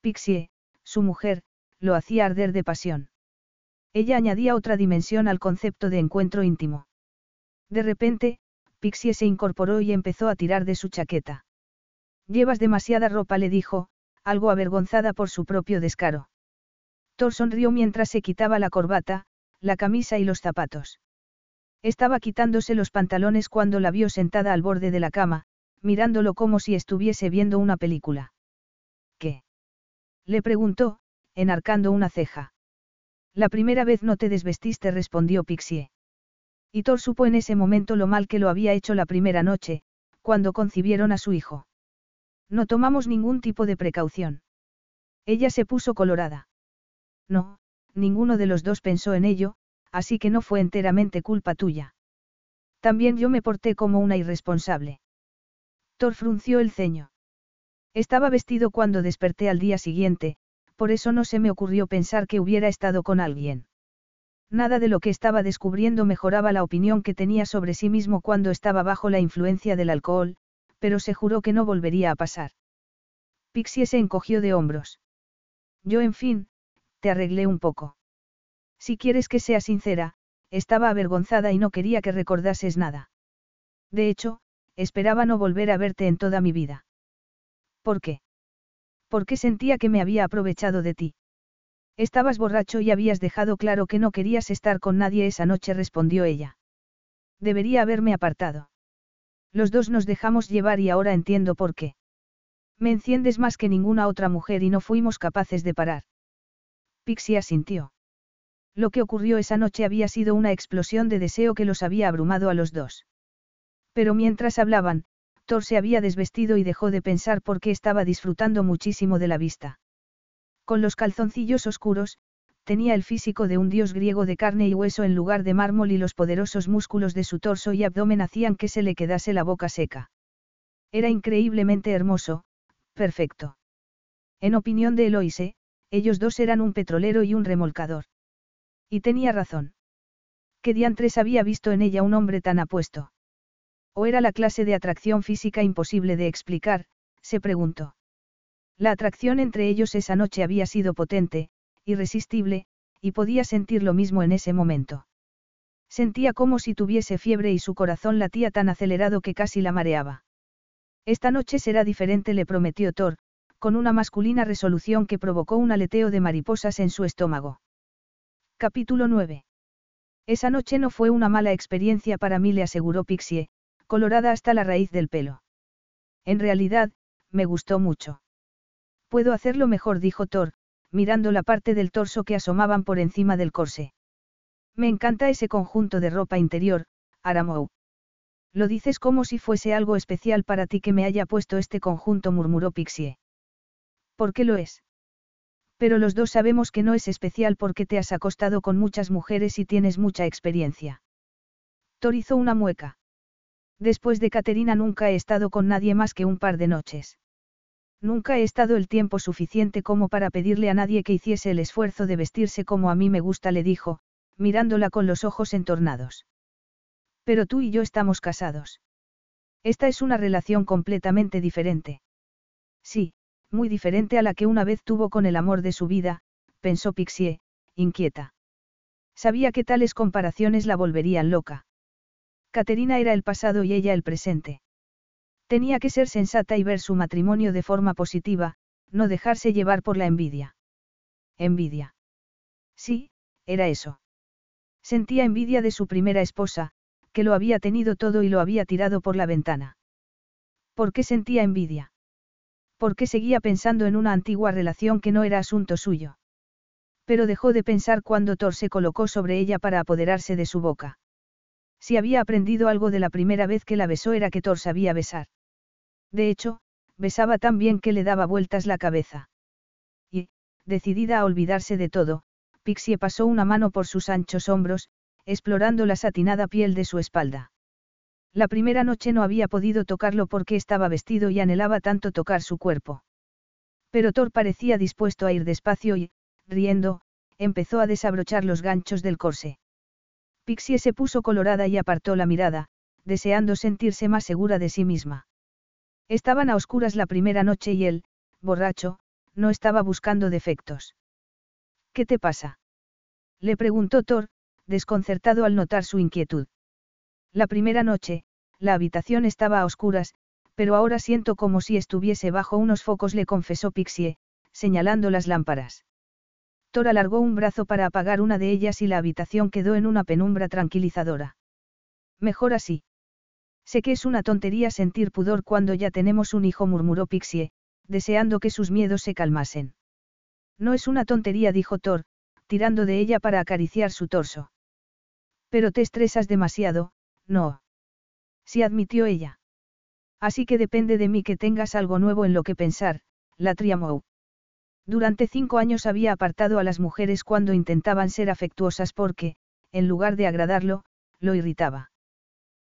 Pixie, su mujer, lo hacía arder de pasión. Ella añadía otra dimensión al concepto de encuentro íntimo. De repente, Pixie se incorporó y empezó a tirar de su chaqueta. Llevas demasiada ropa, le dijo, algo avergonzada por su propio descaro. Thor sonrió mientras se quitaba la corbata, la camisa y los zapatos. Estaba quitándose los pantalones cuando la vio sentada al borde de la cama, mirándolo como si estuviese viendo una película. Le preguntó, enarcando una ceja. La primera vez no te desvestiste, respondió Pixie. Y Thor supo en ese momento lo mal que lo había hecho la primera noche, cuando concibieron a su hijo. No tomamos ningún tipo de precaución. Ella se puso colorada. No, ninguno de los dos pensó en ello, así que no fue enteramente culpa tuya. También yo me porté como una irresponsable. Thor frunció el ceño. Estaba vestido cuando desperté al día siguiente, por eso no se me ocurrió pensar que hubiera estado con alguien. Nada de lo que estaba descubriendo mejoraba la opinión que tenía sobre sí mismo cuando estaba bajo la influencia del alcohol, pero se juró que no volvería a pasar. Pixie se encogió de hombros. Yo, en fin, te arreglé un poco. Si quieres que sea sincera, estaba avergonzada y no quería que recordases nada. De hecho, esperaba no volver a verte en toda mi vida. ¿Por qué? Porque sentía que me había aprovechado de ti. Estabas borracho y habías dejado claro que no querías estar con nadie esa noche, respondió ella. Debería haberme apartado. Los dos nos dejamos llevar y ahora entiendo por qué. Me enciendes más que ninguna otra mujer y no fuimos capaces de parar. Pixie asintió. Lo que ocurrió esa noche había sido una explosión de deseo que los había abrumado a los dos. Pero mientras hablaban, Se había desvestido y dejó de pensar porque estaba disfrutando muchísimo de la vista. Con los calzoncillos oscuros, tenía el físico de un dios griego de carne y hueso en lugar de mármol y los poderosos músculos de su torso y abdomen hacían que se le quedase la boca seca. Era increíblemente hermoso, perfecto. En opinión de Eloise, ellos dos eran un petrolero y un remolcador. Y tenía razón. ¿Qué diantres había visto en ella un hombre tan apuesto? ¿O era la clase de atracción física imposible de explicar? se preguntó. La atracción entre ellos esa noche había sido potente, irresistible, y podía sentir lo mismo en ese momento. Sentía como si tuviese fiebre y su corazón latía tan acelerado que casi la mareaba. Esta noche será diferente, le prometió Thor, con una masculina resolución que provocó un aleteo de mariposas en su estómago. Capítulo 9. Esa noche no fue una mala experiencia para mí, le aseguró Pixie, colorada hasta la raíz del pelo. En realidad, me gustó mucho. Puedo hacerlo mejor, dijo Thor, mirando la parte del torso que asomaban por encima del corsé. Me encanta ese conjunto de ropa interior, Aramou. Lo dices como si fuese algo especial para ti que me haya puesto este conjunto, murmuró Pixie. ¿Por qué lo es? Pero los dos sabemos que no es especial porque te has acostado con muchas mujeres y tienes mucha experiencia. Thor hizo una mueca. Después de Caterina nunca he estado con nadie más que un par de noches. Nunca he estado el tiempo suficiente como para pedirle a nadie que hiciese el esfuerzo de vestirse como a mí me gusta, le dijo, mirándola con los ojos entornados. Pero tú y yo estamos casados. Esta es una relación completamente diferente. Sí, muy diferente a la que una vez tuvo con el amor de su vida, pensó Pixie, inquieta. Sabía que tales comparaciones la volverían loca. Caterina era el pasado y ella el presente. Tenía que ser sensata y ver su matrimonio de forma positiva, no dejarse llevar por la envidia. Envidia. Sí, era eso. Sentía envidia de su primera esposa, que lo había tenido todo y lo había tirado por la ventana. ¿Por qué sentía envidia? porque seguía pensando en una antigua relación que no era asunto suyo. Pero dejó de pensar cuando Thor se colocó sobre ella para apoderarse de su boca. Si había aprendido algo de la primera vez que la besó era que Thor sabía besar. De hecho, besaba tan bien que le daba vueltas la cabeza. Y, decidida a olvidarse de todo, Pixie pasó una mano por sus anchos hombros, explorando la satinada piel de su espalda. La primera noche no había podido tocarlo porque estaba vestido y anhelaba tanto tocar su cuerpo. Pero Thor parecía dispuesto a ir despacio y, riendo, empezó a desabrochar los ganchos del corsé. Pixie se puso colorada y apartó la mirada, deseando sentirse más segura de sí misma. Estaban a oscuras la primera noche y él, borracho, no estaba buscando defectos. ¿Qué te pasa? Le preguntó Thor, desconcertado al notar su inquietud. La primera noche, la habitación estaba a oscuras, pero ahora siento como si estuviese bajo unos focos, le confesó Pixie, señalando las lámparas. Thor alargó un brazo para apagar una de ellas y la habitación quedó en una penumbra tranquilizadora. Mejor así. Sé que es una tontería sentir pudor cuando ya tenemos un hijo, murmuró Pixie, deseando que sus miedos se calmasen. No es una tontería, dijo Thor, tirando de ella para acariciar su torso. Pero te estresas demasiado, no. Sí admitió ella. Así que depende de mí que tengas algo nuevo en lo que pensar, la triamou. Durante cinco años había apartado a las mujeres cuando intentaban ser afectuosas porque, en lugar de agradarlo, lo irritaba.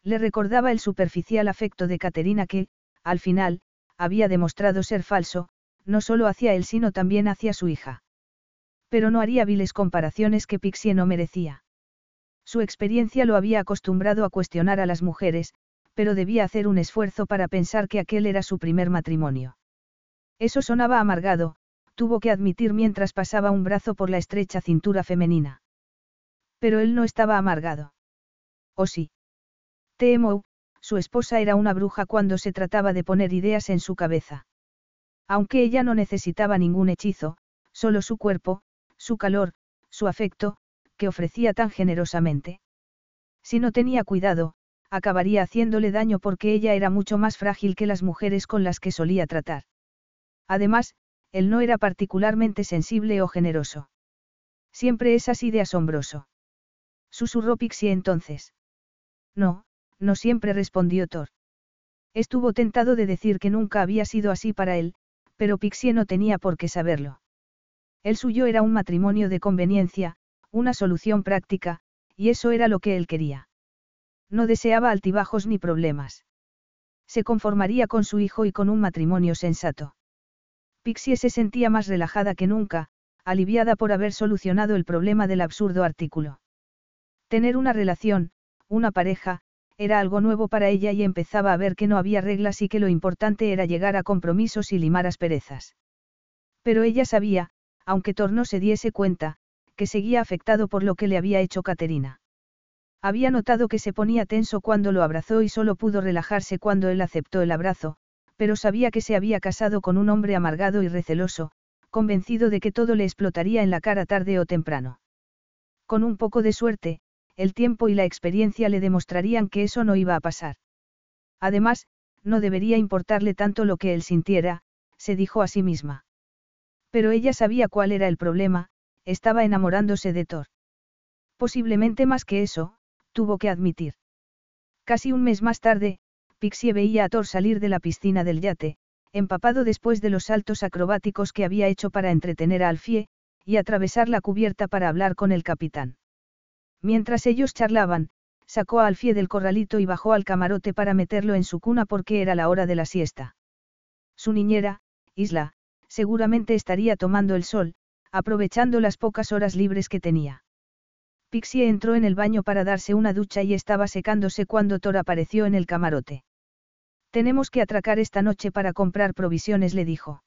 Le recordaba el superficial afecto de Caterina que, al final, había demostrado ser falso, no solo hacia él sino también hacia su hija. Pero no haría viles comparaciones que Pixie no merecía. Su experiencia lo había acostumbrado a cuestionar a las mujeres, pero debía hacer un esfuerzo para pensar que aquel era su primer matrimonio. Eso sonaba amargado, tuvo que admitir mientras pasaba un brazo por la estrecha cintura femenina. Pero él no estaba amargado. ¿O sí? Temo, su esposa era una bruja cuando se trataba de poner ideas en su cabeza. Aunque ella no necesitaba ningún hechizo, solo su cuerpo, su calor, su afecto, que ofrecía tan generosamente. Si no tenía cuidado, acabaría haciéndole daño porque ella era mucho más frágil que las mujeres con las que solía tratar. Además, él no era particularmente sensible o generoso. Siempre es así de asombroso. Susurró Pixie entonces. No, no siempre respondió Thor. Estuvo tentado de decir que nunca había sido así para él, pero Pixie no tenía por qué saberlo. El suyo era un matrimonio de conveniencia, una solución práctica, y eso era lo que él quería. No deseaba altibajos ni problemas. Se conformaría con su hijo y con un matrimonio sensato. Pixie se sentía más relajada que nunca, aliviada por haber solucionado el problema del absurdo artículo. Tener una relación, una pareja, era algo nuevo para ella y empezaba a ver que no había reglas y que lo importante era llegar a compromisos y limar asperezas. Pero ella sabía, aunque Thor no se diese cuenta, que seguía afectado por lo que le había hecho Caterina. Había notado que se ponía tenso cuando lo abrazó y solo pudo relajarse cuando él aceptó el abrazo, pero sabía que se había casado con un hombre amargado y receloso, convencido de que todo le explotaría en la cara tarde o temprano. Con un poco de suerte, el tiempo y la experiencia le demostrarían que eso no iba a pasar. Además, no debería importarle tanto lo que él sintiera, se dijo a sí misma. Pero ella sabía cuál era el problema, estaba enamorándose de Thor. Posiblemente más que eso, tuvo que admitir. Casi un mes más tarde, Pixie veía a Thor salir de la piscina del yate, empapado después de los saltos acrobáticos que había hecho para entretener a Alfie, y atravesar la cubierta para hablar con el capitán. Mientras ellos charlaban, sacó a Alfie del corralito y bajó al camarote para meterlo en su cuna porque era la hora de la siesta. Su niñera, Isla, seguramente estaría tomando el sol, aprovechando las pocas horas libres que tenía. Pixie entró en el baño para darse una ducha y estaba secándose cuando Thor apareció en el camarote. Tenemos que atracar esta noche para comprar provisiones, le dijo.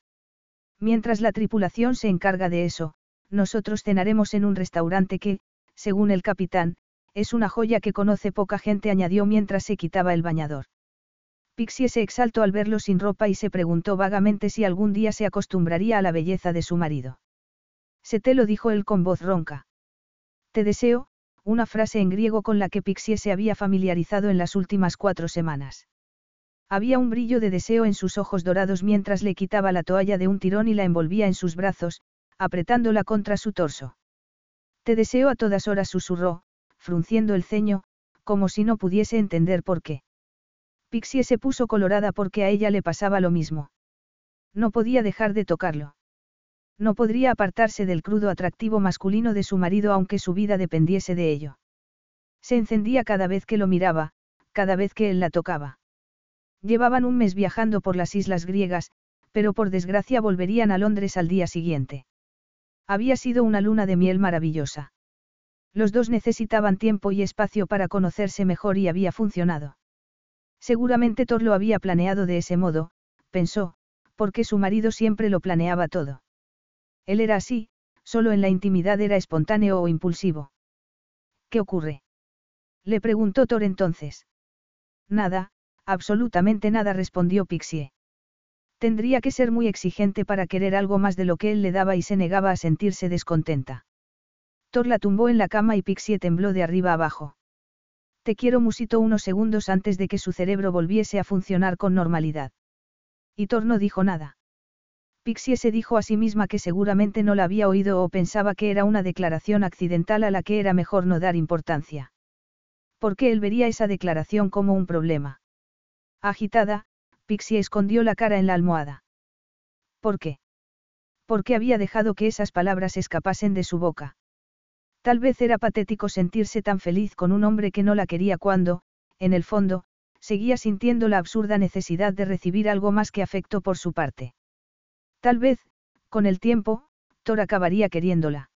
Mientras la tripulación se encarga de eso, nosotros cenaremos en un restaurante que, según el capitán, es una joya que conoce poca gente, añadió mientras se quitaba el bañador. Pixie se exaltó al verlo sin ropa y se preguntó vagamente si algún día se acostumbraría a la belleza de su marido. Se te lo dijo él con voz ronca. Te deseo, una frase en griego con la que Pixie se había familiarizado en las últimas cuatro semanas. Había un brillo de deseo en sus ojos dorados mientras le quitaba la toalla de un tirón y la envolvía en sus brazos, apretándola contra su torso. Te deseo a todas horas, susurró, frunciendo el ceño, como si no pudiese entender por qué. Pixie se puso colorada porque a ella le pasaba lo mismo. No podía dejar de tocarlo. No podría apartarse del crudo atractivo masculino de su marido aunque su vida dependiese de ello. Se encendía cada vez que lo miraba, cada vez que él la tocaba. Llevaban un mes viajando por las islas griegas, pero por desgracia volverían a Londres al día siguiente. Había sido una luna de miel maravillosa. Los dos necesitaban tiempo y espacio para conocerse mejor y había funcionado. Seguramente Thor lo había planeado de ese modo, pensó, porque su marido siempre lo planeaba todo. Él era así, solo en la intimidad era espontáneo o impulsivo. ¿Qué ocurre? Le preguntó Thor entonces. Nada, Absolutamente nada respondió Pixie. Tendría que ser muy exigente para querer algo más de lo que él le daba y se negaba a sentirse descontenta. Thor la tumbó en la cama y Pixie tembló de arriba abajo. Te quiero musito unos segundos antes de que su cerebro volviese a funcionar con normalidad. Y Thor no dijo nada. Pixie se dijo a sí misma que seguramente no la había oído o pensaba que era una declaración accidental a la que era mejor no dar importancia. ¿Por qué él vería esa declaración como un problema? Agitada, Pixie escondió la cara en la almohada. ¿Por qué? ¿Por qué había dejado que esas palabras escapasen de su boca? Tal vez era patético sentirse tan feliz con un hombre que no la quería cuando, en el fondo, seguía sintiendo la absurda necesidad de recibir algo más que afecto por su parte. Tal vez, con el tiempo, Thor acabaría queriéndola.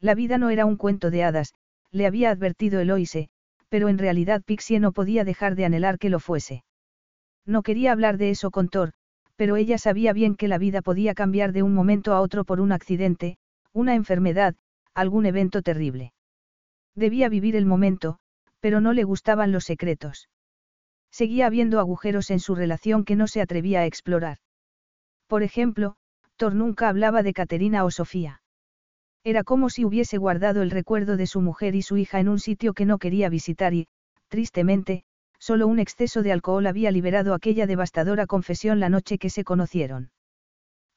La vida no era un cuento de hadas, le había advertido Eloise, pero en realidad Pixie no podía dejar de anhelar que lo fuese. No quería hablar de eso con Thor, pero ella sabía bien que la vida podía cambiar de un momento a otro por un accidente, una enfermedad, algún evento terrible. Debía vivir el momento, pero no le gustaban los secretos. Seguía habiendo agujeros en su relación que no se atrevía a explorar. Por ejemplo, Thor nunca hablaba de Caterina o Sofía. Era como si hubiese guardado el recuerdo de su mujer y su hija en un sitio que no quería visitar y, tristemente, solo un exceso de alcohol había liberado aquella devastadora confesión la noche que se conocieron.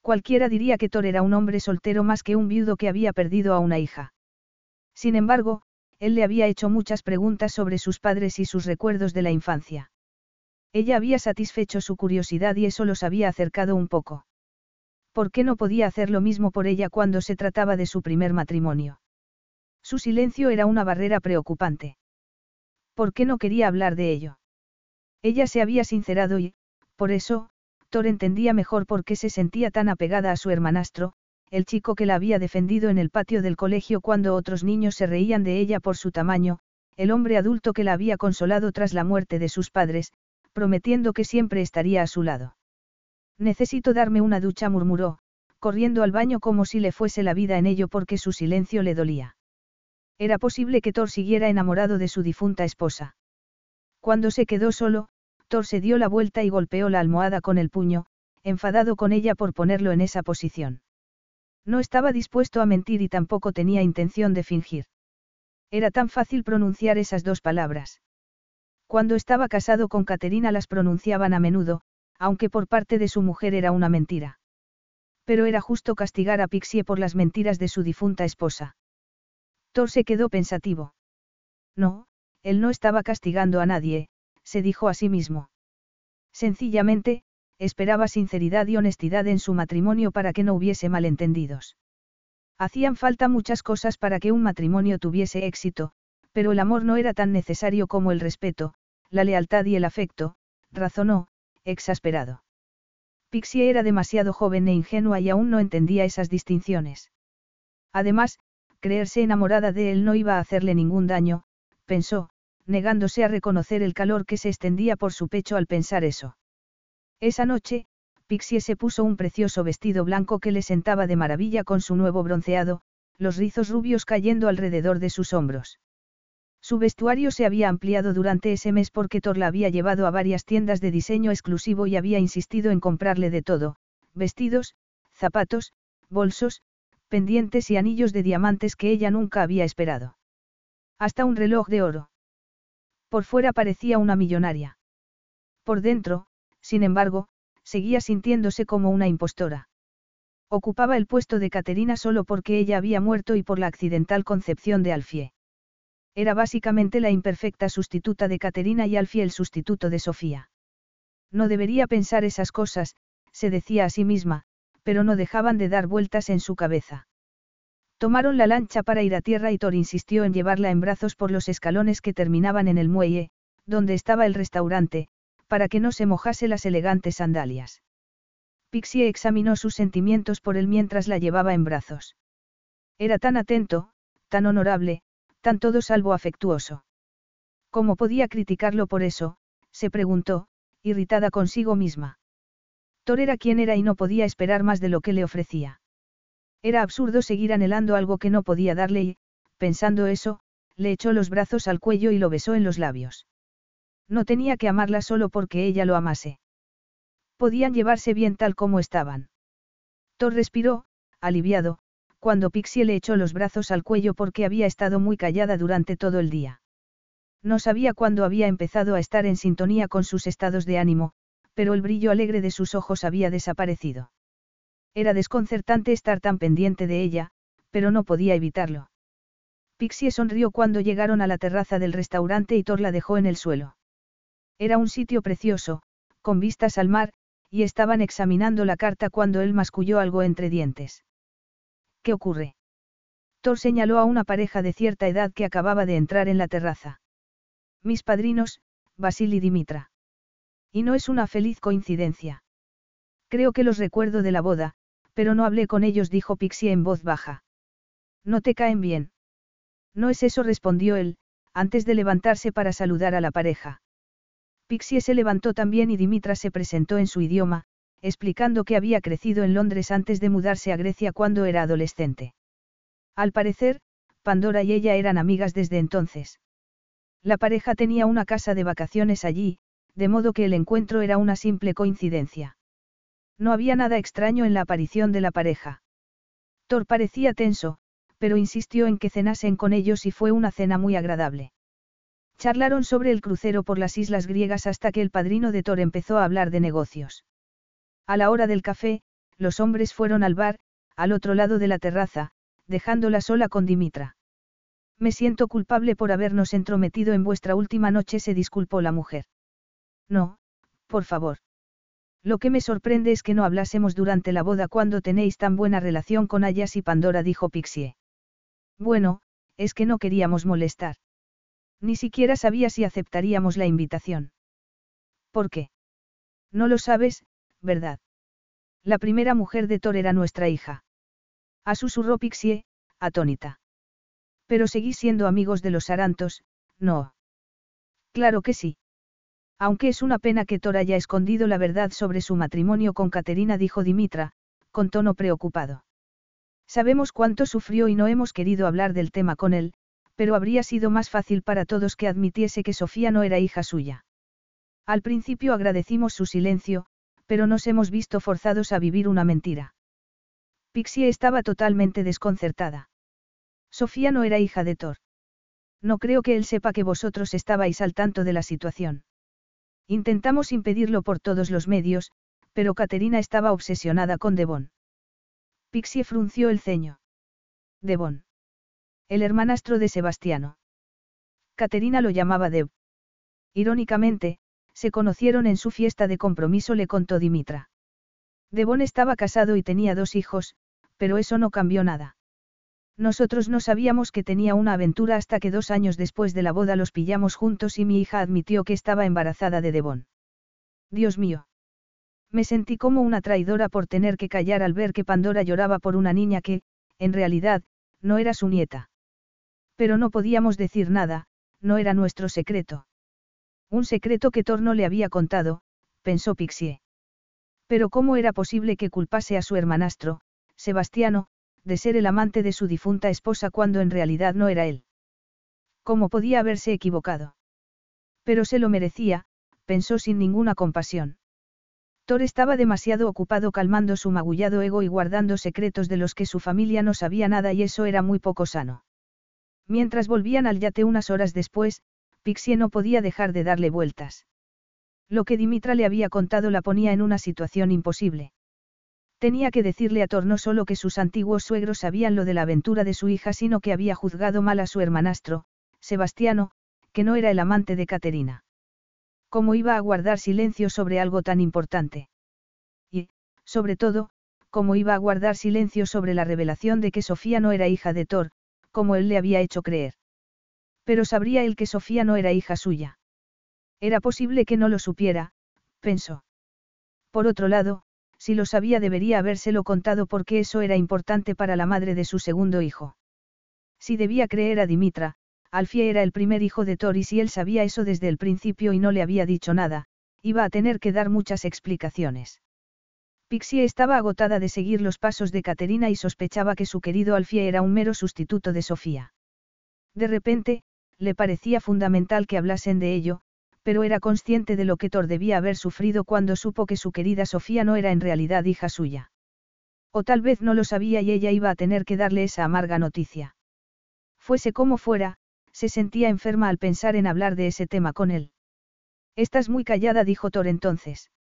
Cualquiera diría que Thor era un hombre soltero más que un viudo que había perdido a una hija. Sin embargo, él le había hecho muchas preguntas sobre sus padres y sus recuerdos de la infancia. Ella había satisfecho su curiosidad y eso los había acercado un poco. ¿Por qué no podía hacer lo mismo por ella cuando se trataba de su primer matrimonio? Su silencio era una barrera preocupante. ¿Por qué no quería hablar de ello? Ella se había sincerado y, por eso, Thor entendía mejor por qué se sentía tan apegada a su hermanastro, el chico que la había defendido en el patio del colegio cuando otros niños se reían de ella por su tamaño, el hombre adulto que la había consolado tras la muerte de sus padres, prometiendo que siempre estaría a su lado. Necesito darme una ducha, murmuró, corriendo al baño como si le fuese la vida en ello porque su silencio le dolía. Era posible que Thor siguiera enamorado de su difunta esposa. Cuando se quedó solo, Thor se dio la vuelta y golpeó la almohada con el puño, enfadado con ella por ponerlo en esa posición. No estaba dispuesto a mentir y tampoco tenía intención de fingir. Era tan fácil pronunciar esas dos palabras. Cuando estaba casado con Caterina las pronunciaban a menudo, aunque por parte de su mujer era una mentira. Pero era justo castigar a Pixie por las mentiras de su difunta esposa. Thor se quedó pensativo. No, él no estaba castigando a nadie, se dijo a sí mismo. Sencillamente, esperaba sinceridad y honestidad en su matrimonio para que no hubiese malentendidos. Hacían falta muchas cosas para que un matrimonio tuviese éxito, pero el amor no era tan necesario como el respeto, la lealtad y el afecto, razonó, exasperado. Pixie era demasiado joven e ingenua y aún no entendía esas distinciones. Además, creerse enamorada de él no iba a hacerle ningún daño, pensó, negándose a reconocer el calor que se extendía por su pecho al pensar eso. Esa noche, Pixie se puso un precioso vestido blanco que le sentaba de maravilla con su nuevo bronceado, los rizos rubios cayendo alrededor de sus hombros. Su vestuario se había ampliado durante ese mes porque Thor la había llevado a varias tiendas de diseño exclusivo y había insistido en comprarle de todo, vestidos, zapatos, bolsos, pendientes y anillos de diamantes que ella nunca había esperado. Hasta un reloj de oro. Por fuera parecía una millonaria. Por dentro, sin embargo, seguía sintiéndose como una impostora. Ocupaba el puesto de Caterina solo porque ella había muerto y por la accidental concepción de Alfie. Era básicamente la imperfecta sustituta de Caterina y Alfie el sustituto de Sofía. No debería pensar esas cosas, se decía a sí misma, pero no dejaban de dar vueltas en su cabeza. Tomaron la lancha para ir a tierra y Thor insistió en llevarla en brazos por los escalones que terminaban en el muelle, donde estaba el restaurante, para que no se mojase las elegantes sandalias. Pixie examinó sus sentimientos por él mientras la llevaba en brazos. Era tan atento, tan honorable, tan todo salvo afectuoso. ¿Cómo podía criticarlo por eso? se preguntó, irritada consigo misma. Thor era quien era y no podía esperar más de lo que le ofrecía. Era absurdo seguir anhelando algo que no podía darle y, pensando eso, le echó los brazos al cuello y lo besó en los labios. No tenía que amarla solo porque ella lo amase. Podían llevarse bien tal como estaban. Thor respiró, aliviado, cuando Pixie le echó los brazos al cuello porque había estado muy callada durante todo el día. No sabía cuándo había empezado a estar en sintonía con sus estados de ánimo, pero el brillo alegre de sus ojos había desaparecido. Era desconcertante estar tan pendiente de ella, pero no podía evitarlo. Pixie sonrió cuando llegaron a la terraza del restaurante y Thor la dejó en el suelo. Era un sitio precioso, con vistas al mar, y estaban examinando la carta cuando él masculló algo entre dientes. ¿Qué ocurre? Thor señaló a una pareja de cierta edad que acababa de entrar en la terraza. Mis padrinos, Basil y Dimitra. Y no es una feliz coincidencia. Creo que los recuerdo de la boda, pero no hablé con ellos, dijo Pixie en voz baja. No te caen bien. No es eso, respondió él, antes de levantarse para saludar a la pareja. Pixie se levantó también y Dimitra se presentó en su idioma, explicando que había crecido en Londres antes de mudarse a Grecia cuando era adolescente. Al parecer, Pandora y ella eran amigas desde entonces. La pareja tenía una casa de vacaciones allí, de modo que el encuentro era una simple coincidencia. No había nada extraño en la aparición de la pareja. Thor parecía tenso, pero insistió en que cenasen con ellos y fue una cena muy agradable. Charlaron sobre el crucero por las islas griegas hasta que el padrino de Thor empezó a hablar de negocios. A la hora del café, los hombres fueron al bar, al otro lado de la terraza, dejándola sola con Dimitra. Me siento culpable por habernos entrometido en vuestra última noche, se disculpó la mujer. No, por favor. Lo que me sorprende es que no hablásemos durante la boda cuando tenéis tan buena relación con Ayas y Pandora, dijo Pixie. Bueno, es que no queríamos molestar. Ni siquiera sabía si aceptaríamos la invitación. ¿Por qué? No lo sabes, ¿verdad? La primera mujer de Thor era nuestra hija. A susurró Pixie, atónita. Pero seguís siendo amigos de los Arantos, ¿no? Claro que sí. Aunque es una pena que Thor haya escondido la verdad sobre su matrimonio con Caterina, dijo Dimitra, con tono preocupado. Sabemos cuánto sufrió y no hemos querido hablar del tema con él, pero habría sido más fácil para todos que admitiese que Sofía no era hija suya. Al principio agradecimos su silencio, pero nos hemos visto forzados a vivir una mentira. Pixie estaba totalmente desconcertada. Sofía no era hija de Thor. No creo que él sepa que vosotros estabais al tanto de la situación. Intentamos impedirlo por todos los medios, pero Caterina estaba obsesionada con Devon. Pixie frunció el ceño. Devon. El hermanastro de Sebastiano. Caterina lo llamaba Deb. Irónicamente, se conocieron en su fiesta de compromiso, le contó Dimitra. Devon estaba casado y tenía dos hijos, pero eso no cambió nada. Nosotros no sabíamos que tenía una aventura hasta que dos años después de la boda los pillamos juntos y mi hija admitió que estaba embarazada de Devon. Dios mío. Me sentí como una traidora por tener que callar al ver que Pandora lloraba por una niña que, en realidad, no era su nieta. Pero no podíamos decir nada, no era nuestro secreto. Un secreto que Torno le había contado, pensó Pixie. Pero ¿cómo era posible que culpase a su hermanastro, Sebastiano, de ser el amante de su difunta esposa cuando en realidad no era él. ¿Cómo podía haberse equivocado? Pero se lo merecía, pensó sin ninguna compasión. Thor estaba demasiado ocupado calmando su magullado ego y guardando secretos de los que su familia no sabía nada y eso era muy poco sano. Mientras volvían al yate unas horas después, Pixie no podía dejar de darle vueltas. Lo que Dimitra le había contado la ponía en una situación imposible. Tenía que decirle a Thor no solo que sus antiguos suegros sabían lo de la aventura de su hija, sino que había juzgado mal a su hermanastro, Sebastiano, que no era el amante de Caterina. ¿Cómo iba a guardar silencio sobre algo tan importante? Y, sobre todo, cómo iba a guardar silencio sobre la revelación de que Sofía no era hija de Thor, como él le había hecho creer. Pero sabría él que Sofía no era hija suya. Era posible que no lo supiera, pensó. Por otro lado, si lo sabía debería habérselo contado porque eso era importante para la madre de su segundo hijo. Si debía creer a Dimitra, Alfie era el primer hijo de Thor y si él sabía eso desde el principio y no le había dicho nada, iba a tener que dar muchas explicaciones. Pixie estaba agotada de seguir los pasos de Caterina y sospechaba que su querido Alfie era un mero sustituto de Sofía. De repente, le parecía fundamental que hablasen de ello, pero era consciente de lo que Thor debía haber sufrido cuando supo que su querida Sofía no era en realidad hija suya. O tal vez no lo sabía y ella iba a tener que darle esa amarga noticia. Fuese como fuera, se sentía enferma al pensar en hablar de ese tema con él. Estás muy callada, dijo Thor entonces.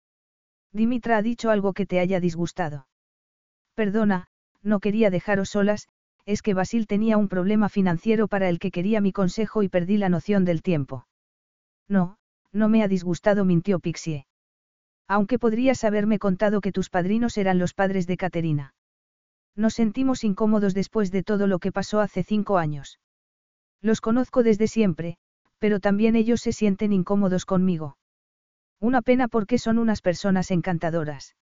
Dimitra ha dicho algo que te haya disgustado. Perdona, no quería dejaros solas, es que Basil tenía un problema financiero para el que quería mi consejo y perdí la noción del tiempo. No, no me ha disgustado, mintió Pixie. Aunque podrías haberme contado que tus padrinos eran los padres de Caterina. Nos sentimos incómodos después de todo lo que pasó hace cinco años. Los conozco desde siempre, pero también ellos se sienten incómodos conmigo. Una pena porque son unas personas encantadoras.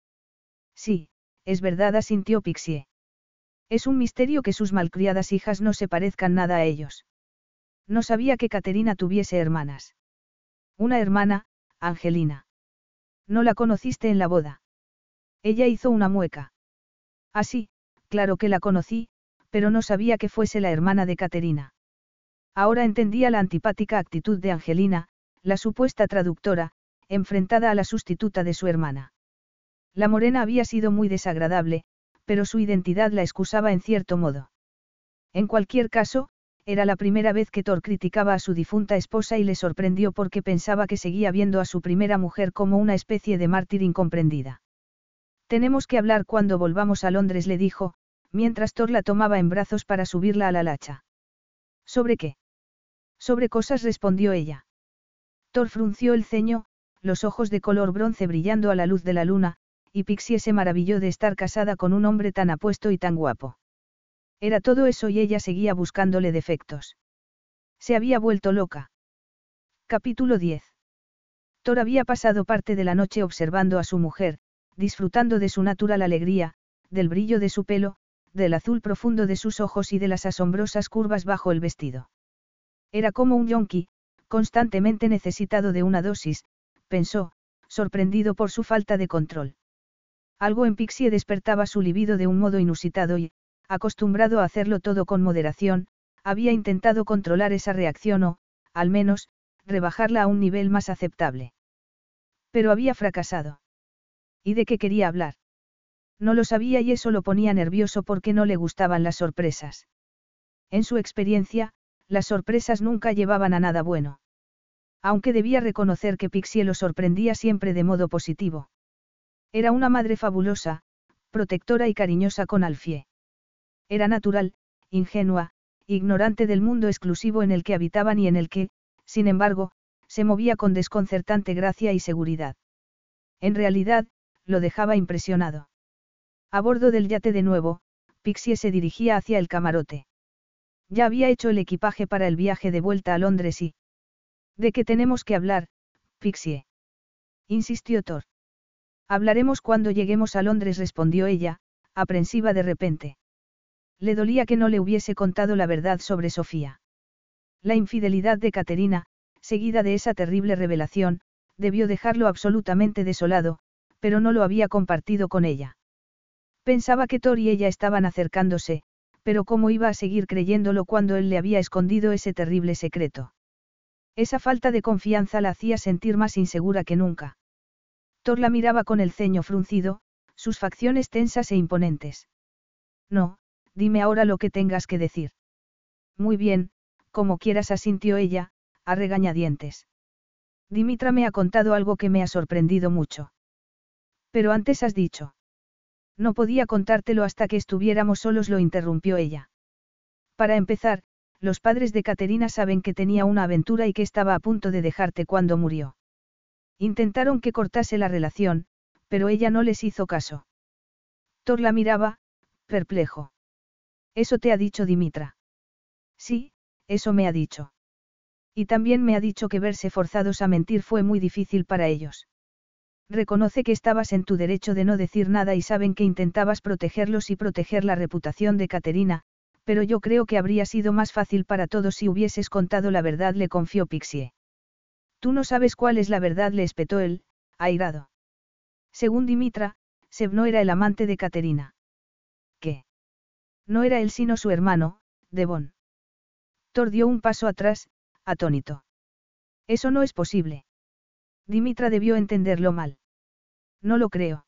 Sí, es verdad, asintió Pixie. Es un misterio que sus malcriadas hijas no se parezcan nada a ellos. No sabía que Caterina tuviese hermanas. Una hermana, Angelina. No la conociste en la boda. Ella hizo una mueca. Así, claro que la conocí, pero no sabía que fuese la hermana de Caterina. Ahora entendía la antipática actitud de Angelina, la supuesta traductora, enfrentada a la sustituta de su hermana. La morena había sido muy desagradable, pero su identidad la excusaba en cierto modo. En cualquier caso, era la primera vez que Thor criticaba a su difunta esposa y le sorprendió porque pensaba que seguía viendo a su primera mujer como una especie de mártir incomprendida. Tenemos que hablar cuando volvamos a Londres, le dijo, mientras Thor la tomaba en brazos para subirla a la lacha. ¿Sobre qué? Sobre cosas respondió ella. Thor frunció el ceño, los ojos de color bronce brillando a la luz de la luna, y Pixie se maravilló de estar casada con un hombre tan apuesto y tan guapo. Era todo eso y ella seguía buscándole defectos. Se había vuelto loca. Capítulo 10. Thor había pasado parte de la noche observando a su mujer, disfrutando de su natural alegría, del brillo de su pelo, del azul profundo de sus ojos y de las asombrosas curvas bajo el vestido. Era como un yonki, constantemente necesitado de una dosis, pensó, sorprendido por su falta de control. Algo en Pixie despertaba su libido de un modo inusitado y, acostumbrado a hacerlo todo con moderación, había intentado controlar esa reacción o, al menos, rebajarla a un nivel más aceptable. Pero había fracasado. ¿Y de qué quería hablar? No lo sabía y eso lo ponía nervioso porque no le gustaban las sorpresas. En su experiencia, las sorpresas nunca llevaban a nada bueno. Aunque debía reconocer que Pixie lo sorprendía siempre de modo positivo. Era una madre fabulosa, protectora y cariñosa con Alfie. Era natural, ingenua, ignorante del mundo exclusivo en el que habitaban y en el que, sin embargo, se movía con desconcertante gracia y seguridad. En realidad, lo dejaba impresionado. A bordo del yate de nuevo, Pixie se dirigía hacia el camarote. Ya había hecho el equipaje para el viaje de vuelta a Londres y... ¿De qué tenemos que hablar, Pixie? insistió Thor. Hablaremos cuando lleguemos a Londres, respondió ella, aprensiva de repente. Le dolía que no le hubiese contado la verdad sobre Sofía. La infidelidad de Caterina, seguida de esa terrible revelación, debió dejarlo absolutamente desolado, pero no lo había compartido con ella. Pensaba que Thor y ella estaban acercándose, pero cómo iba a seguir creyéndolo cuando él le había escondido ese terrible secreto. Esa falta de confianza la hacía sentir más insegura que nunca. Thor la miraba con el ceño fruncido, sus facciones tensas e imponentes. No, dime ahora lo que tengas que decir. Muy bien, como quieras asintió ella, a regañadientes. Dimitra me ha contado algo que me ha sorprendido mucho. Pero antes has dicho. No podía contártelo hasta que estuviéramos solos, lo interrumpió ella. Para empezar, los padres de Caterina saben que tenía una aventura y que estaba a punto de dejarte cuando murió. Intentaron que cortase la relación, pero ella no les hizo caso. Thor la miraba, perplejo. Eso te ha dicho Dimitra. Sí, eso me ha dicho. Y también me ha dicho que verse forzados a mentir fue muy difícil para ellos. Reconoce que estabas en tu derecho de no decir nada y saben que intentabas protegerlos y proteger la reputación de Caterina, pero yo creo que habría sido más fácil para todos si hubieses contado la verdad, le confió Pixie. Tú no sabes cuál es la verdad, le espetó él, airado. Según Dimitra, Seb no era el amante de Caterina. ¿Qué? No era él sino su hermano, Devon. Thor dio un paso atrás, atónito. Eso no es posible. Dimitra debió entenderlo mal. No lo creo.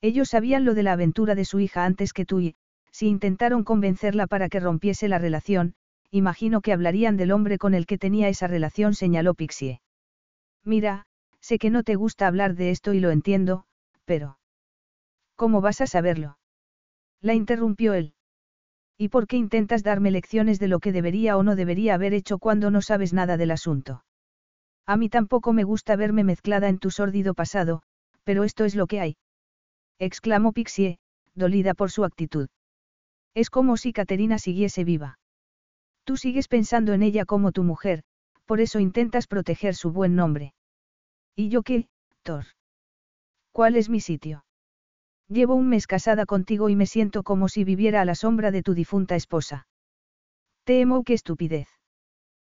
Ellos sabían lo de la aventura de su hija antes que tú y, si intentaron convencerla para que rompiese la relación, imagino que hablarían del hombre con el que tenía esa relación, señaló Pixie. Mira, sé que no te gusta hablar de esto y lo entiendo, pero... ¿Cómo vas a saberlo? La interrumpió él. ¿Y por qué intentas darme lecciones de lo que debería o no debería haber hecho cuando no sabes nada del asunto? A mí tampoco me gusta verme mezclada en tu sórdido pasado, pero esto es lo que hay. Exclamó Pixie, dolida por su actitud. Es como si Caterina siguiese viva. Tú sigues pensando en ella como tu mujer, por eso intentas proteger su buen nombre. ¿Y yo qué, Thor? ¿Cuál es mi sitio? Llevo un mes casada contigo y me siento como si viviera a la sombra de tu difunta esposa. Temo qué estupidez.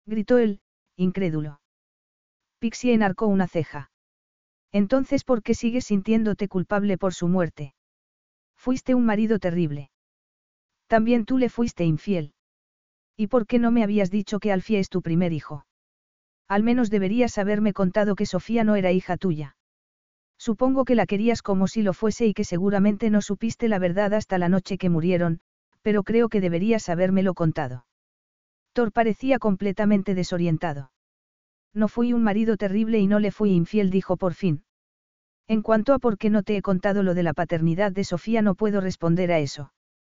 Gritó él, incrédulo. Pixie enarcó una ceja. Entonces, ¿por qué sigues sintiéndote culpable por su muerte? Fuiste un marido terrible. También tú le fuiste infiel. ¿Y por qué no me habías dicho que Alfie es tu primer hijo? Al menos deberías haberme contado que Sofía no era hija tuya. Supongo que la querías como si lo fuese y que seguramente no supiste la verdad hasta la noche que murieron, pero creo que deberías habérmelo contado. Thor parecía completamente desorientado. No fui un marido terrible y no le fui infiel, dijo por fin. En cuanto a por qué no te he contado lo de la paternidad de Sofía, no puedo responder a eso.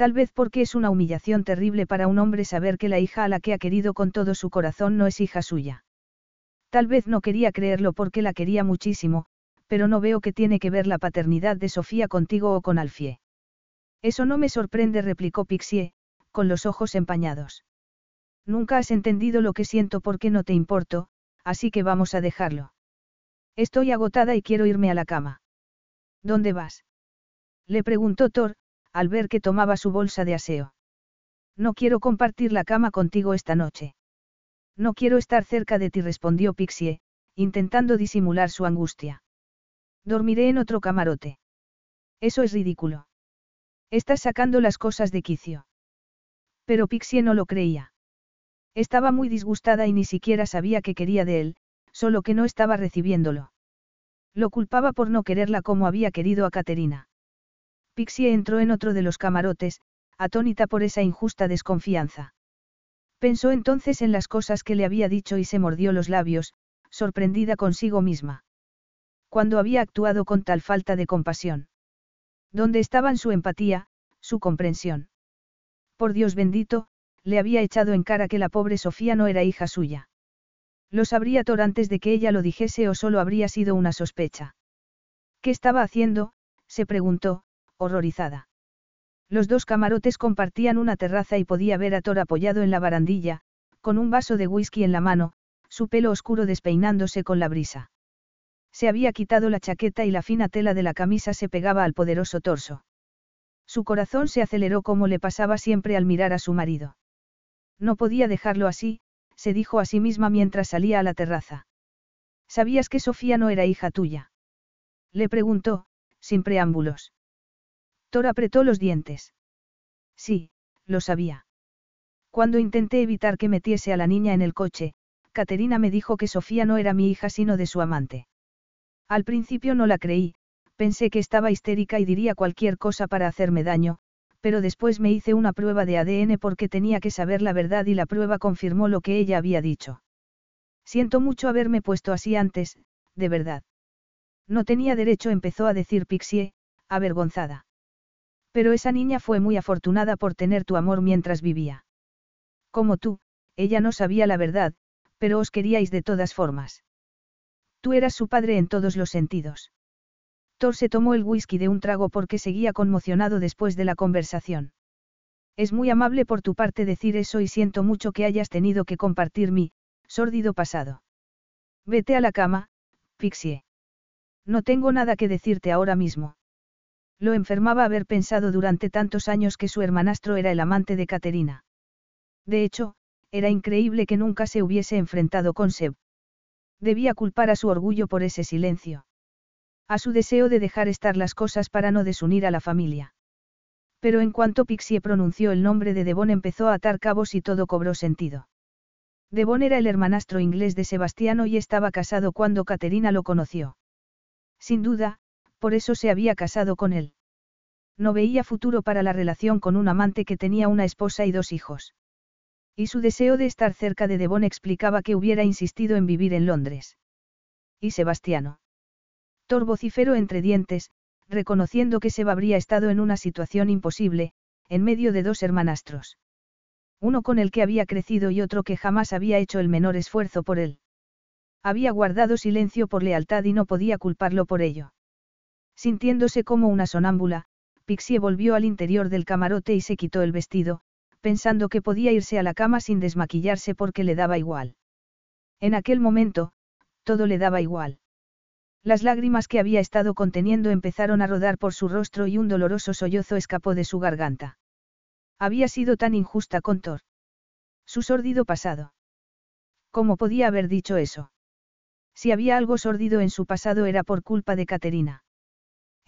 Tal vez porque es una humillación terrible para un hombre saber que la hija a la que ha querido con todo su corazón no es hija suya. Tal vez no quería creerlo porque la quería muchísimo, pero no veo que tiene que ver la paternidad de Sofía contigo o con Alfie. Eso no me sorprende, replicó Pixie, con los ojos empañados. Nunca has entendido lo que siento porque no te importo, así que vamos a dejarlo. Estoy agotada y quiero irme a la cama. ¿Dónde vas? Le preguntó Thor, al ver que tomaba su bolsa de aseo. No quiero compartir la cama contigo esta noche. No quiero estar cerca de ti, respondió Pixie, intentando disimular su angustia. Dormiré en otro camarote. Eso es ridículo. Estás sacando las cosas de quicio. Pero Pixie no lo creía. Estaba muy disgustada y ni siquiera sabía qué quería de él, solo que no estaba recibiéndolo. Lo culpaba por no quererla como había querido a Caterina. Pixie entró en otro de los camarotes, atónita por esa injusta desconfianza. Pensó entonces en las cosas que le había dicho y se mordió los labios, sorprendida consigo misma. Cuando había actuado con tal falta de compasión. ¿Dónde estaban su empatía, su comprensión? Por Dios bendito, le había echado en cara que la pobre Sofía no era hija suya. Lo sabría Thor antes de que ella lo dijese o solo habría sido una sospecha. ¿Qué estaba haciendo? se preguntó, horrorizada. Los dos camarotes compartían una terraza y podía ver a Thor apoyado en la barandilla, con un vaso de whisky en la mano, su pelo oscuro despeinándose con la brisa. Se había quitado la chaqueta y la fina tela de la camisa se pegaba al poderoso torso. Su corazón se aceleró como le pasaba siempre al mirar a su marido. No podía dejarlo así, se dijo a sí misma mientras salía a la terraza. ¿Sabías que Sofía no era hija tuya? Le preguntó, sin preámbulos. Thor apretó los dientes. Sí, lo sabía. Cuando intenté evitar que metiese a la niña en el coche, Caterina me dijo que Sofía no era mi hija sino de su amante. Al principio no la creí, pensé que estaba histérica y diría cualquier cosa para hacerme daño, pero después me hice una prueba de ADN porque tenía que saber la verdad y la prueba confirmó lo que ella había dicho. Siento mucho haberme puesto así antes, de verdad. No tenía derecho, empezó a decir Pixie, avergonzada. Pero esa niña fue muy afortunada por tener tu amor mientras vivía. Como tú, ella no sabía la verdad, pero os queríais de todas formas. Tú eras su padre en todos los sentidos. Thor se tomó el whisky de un trago porque seguía conmocionado después de la conversación. Es muy amable por tu parte decir eso y siento mucho que hayas tenido que compartir mi, sórdido pasado. Vete a la cama, Pixie. No tengo nada que decirte ahora mismo. Lo enfermaba haber pensado durante tantos años que su hermanastro era el amante de Caterina. De hecho, era increíble que nunca se hubiese enfrentado con Seb. Debía culpar a su orgullo por ese silencio. A su deseo de dejar estar las cosas para no desunir a la familia. Pero en cuanto Pixie pronunció el nombre de Devon empezó a atar cabos y todo cobró sentido. Devon era el hermanastro inglés de Sebastiano y estaba casado cuando Caterina lo conoció. Sin duda, por eso se había casado con él. No veía futuro para la relación con un amante que tenía una esposa y dos hijos. Y su deseo de estar cerca de Devon explicaba que hubiera insistido en vivir en Londres. ¿Y Sebastiano? Thor vociferó entre dientes, reconociendo que Seba habría estado en una situación imposible, en medio de dos hermanastros. Uno con el que había crecido y otro que jamás había hecho el menor esfuerzo por él. Había guardado silencio por lealtad y no podía culparlo por ello. Sintiéndose como una sonámbula, Pixie volvió al interior del camarote y se quitó el vestido, pensando que podía irse a la cama sin desmaquillarse porque le daba igual. En aquel momento, todo le daba igual. Las lágrimas que había estado conteniendo empezaron a rodar por su rostro y un doloroso sollozo escapó de su garganta. Había sido tan injusta con Thor. Su sórdido pasado. ¿Cómo podía haber dicho eso? Si había algo sórdido en su pasado era por culpa de Caterina.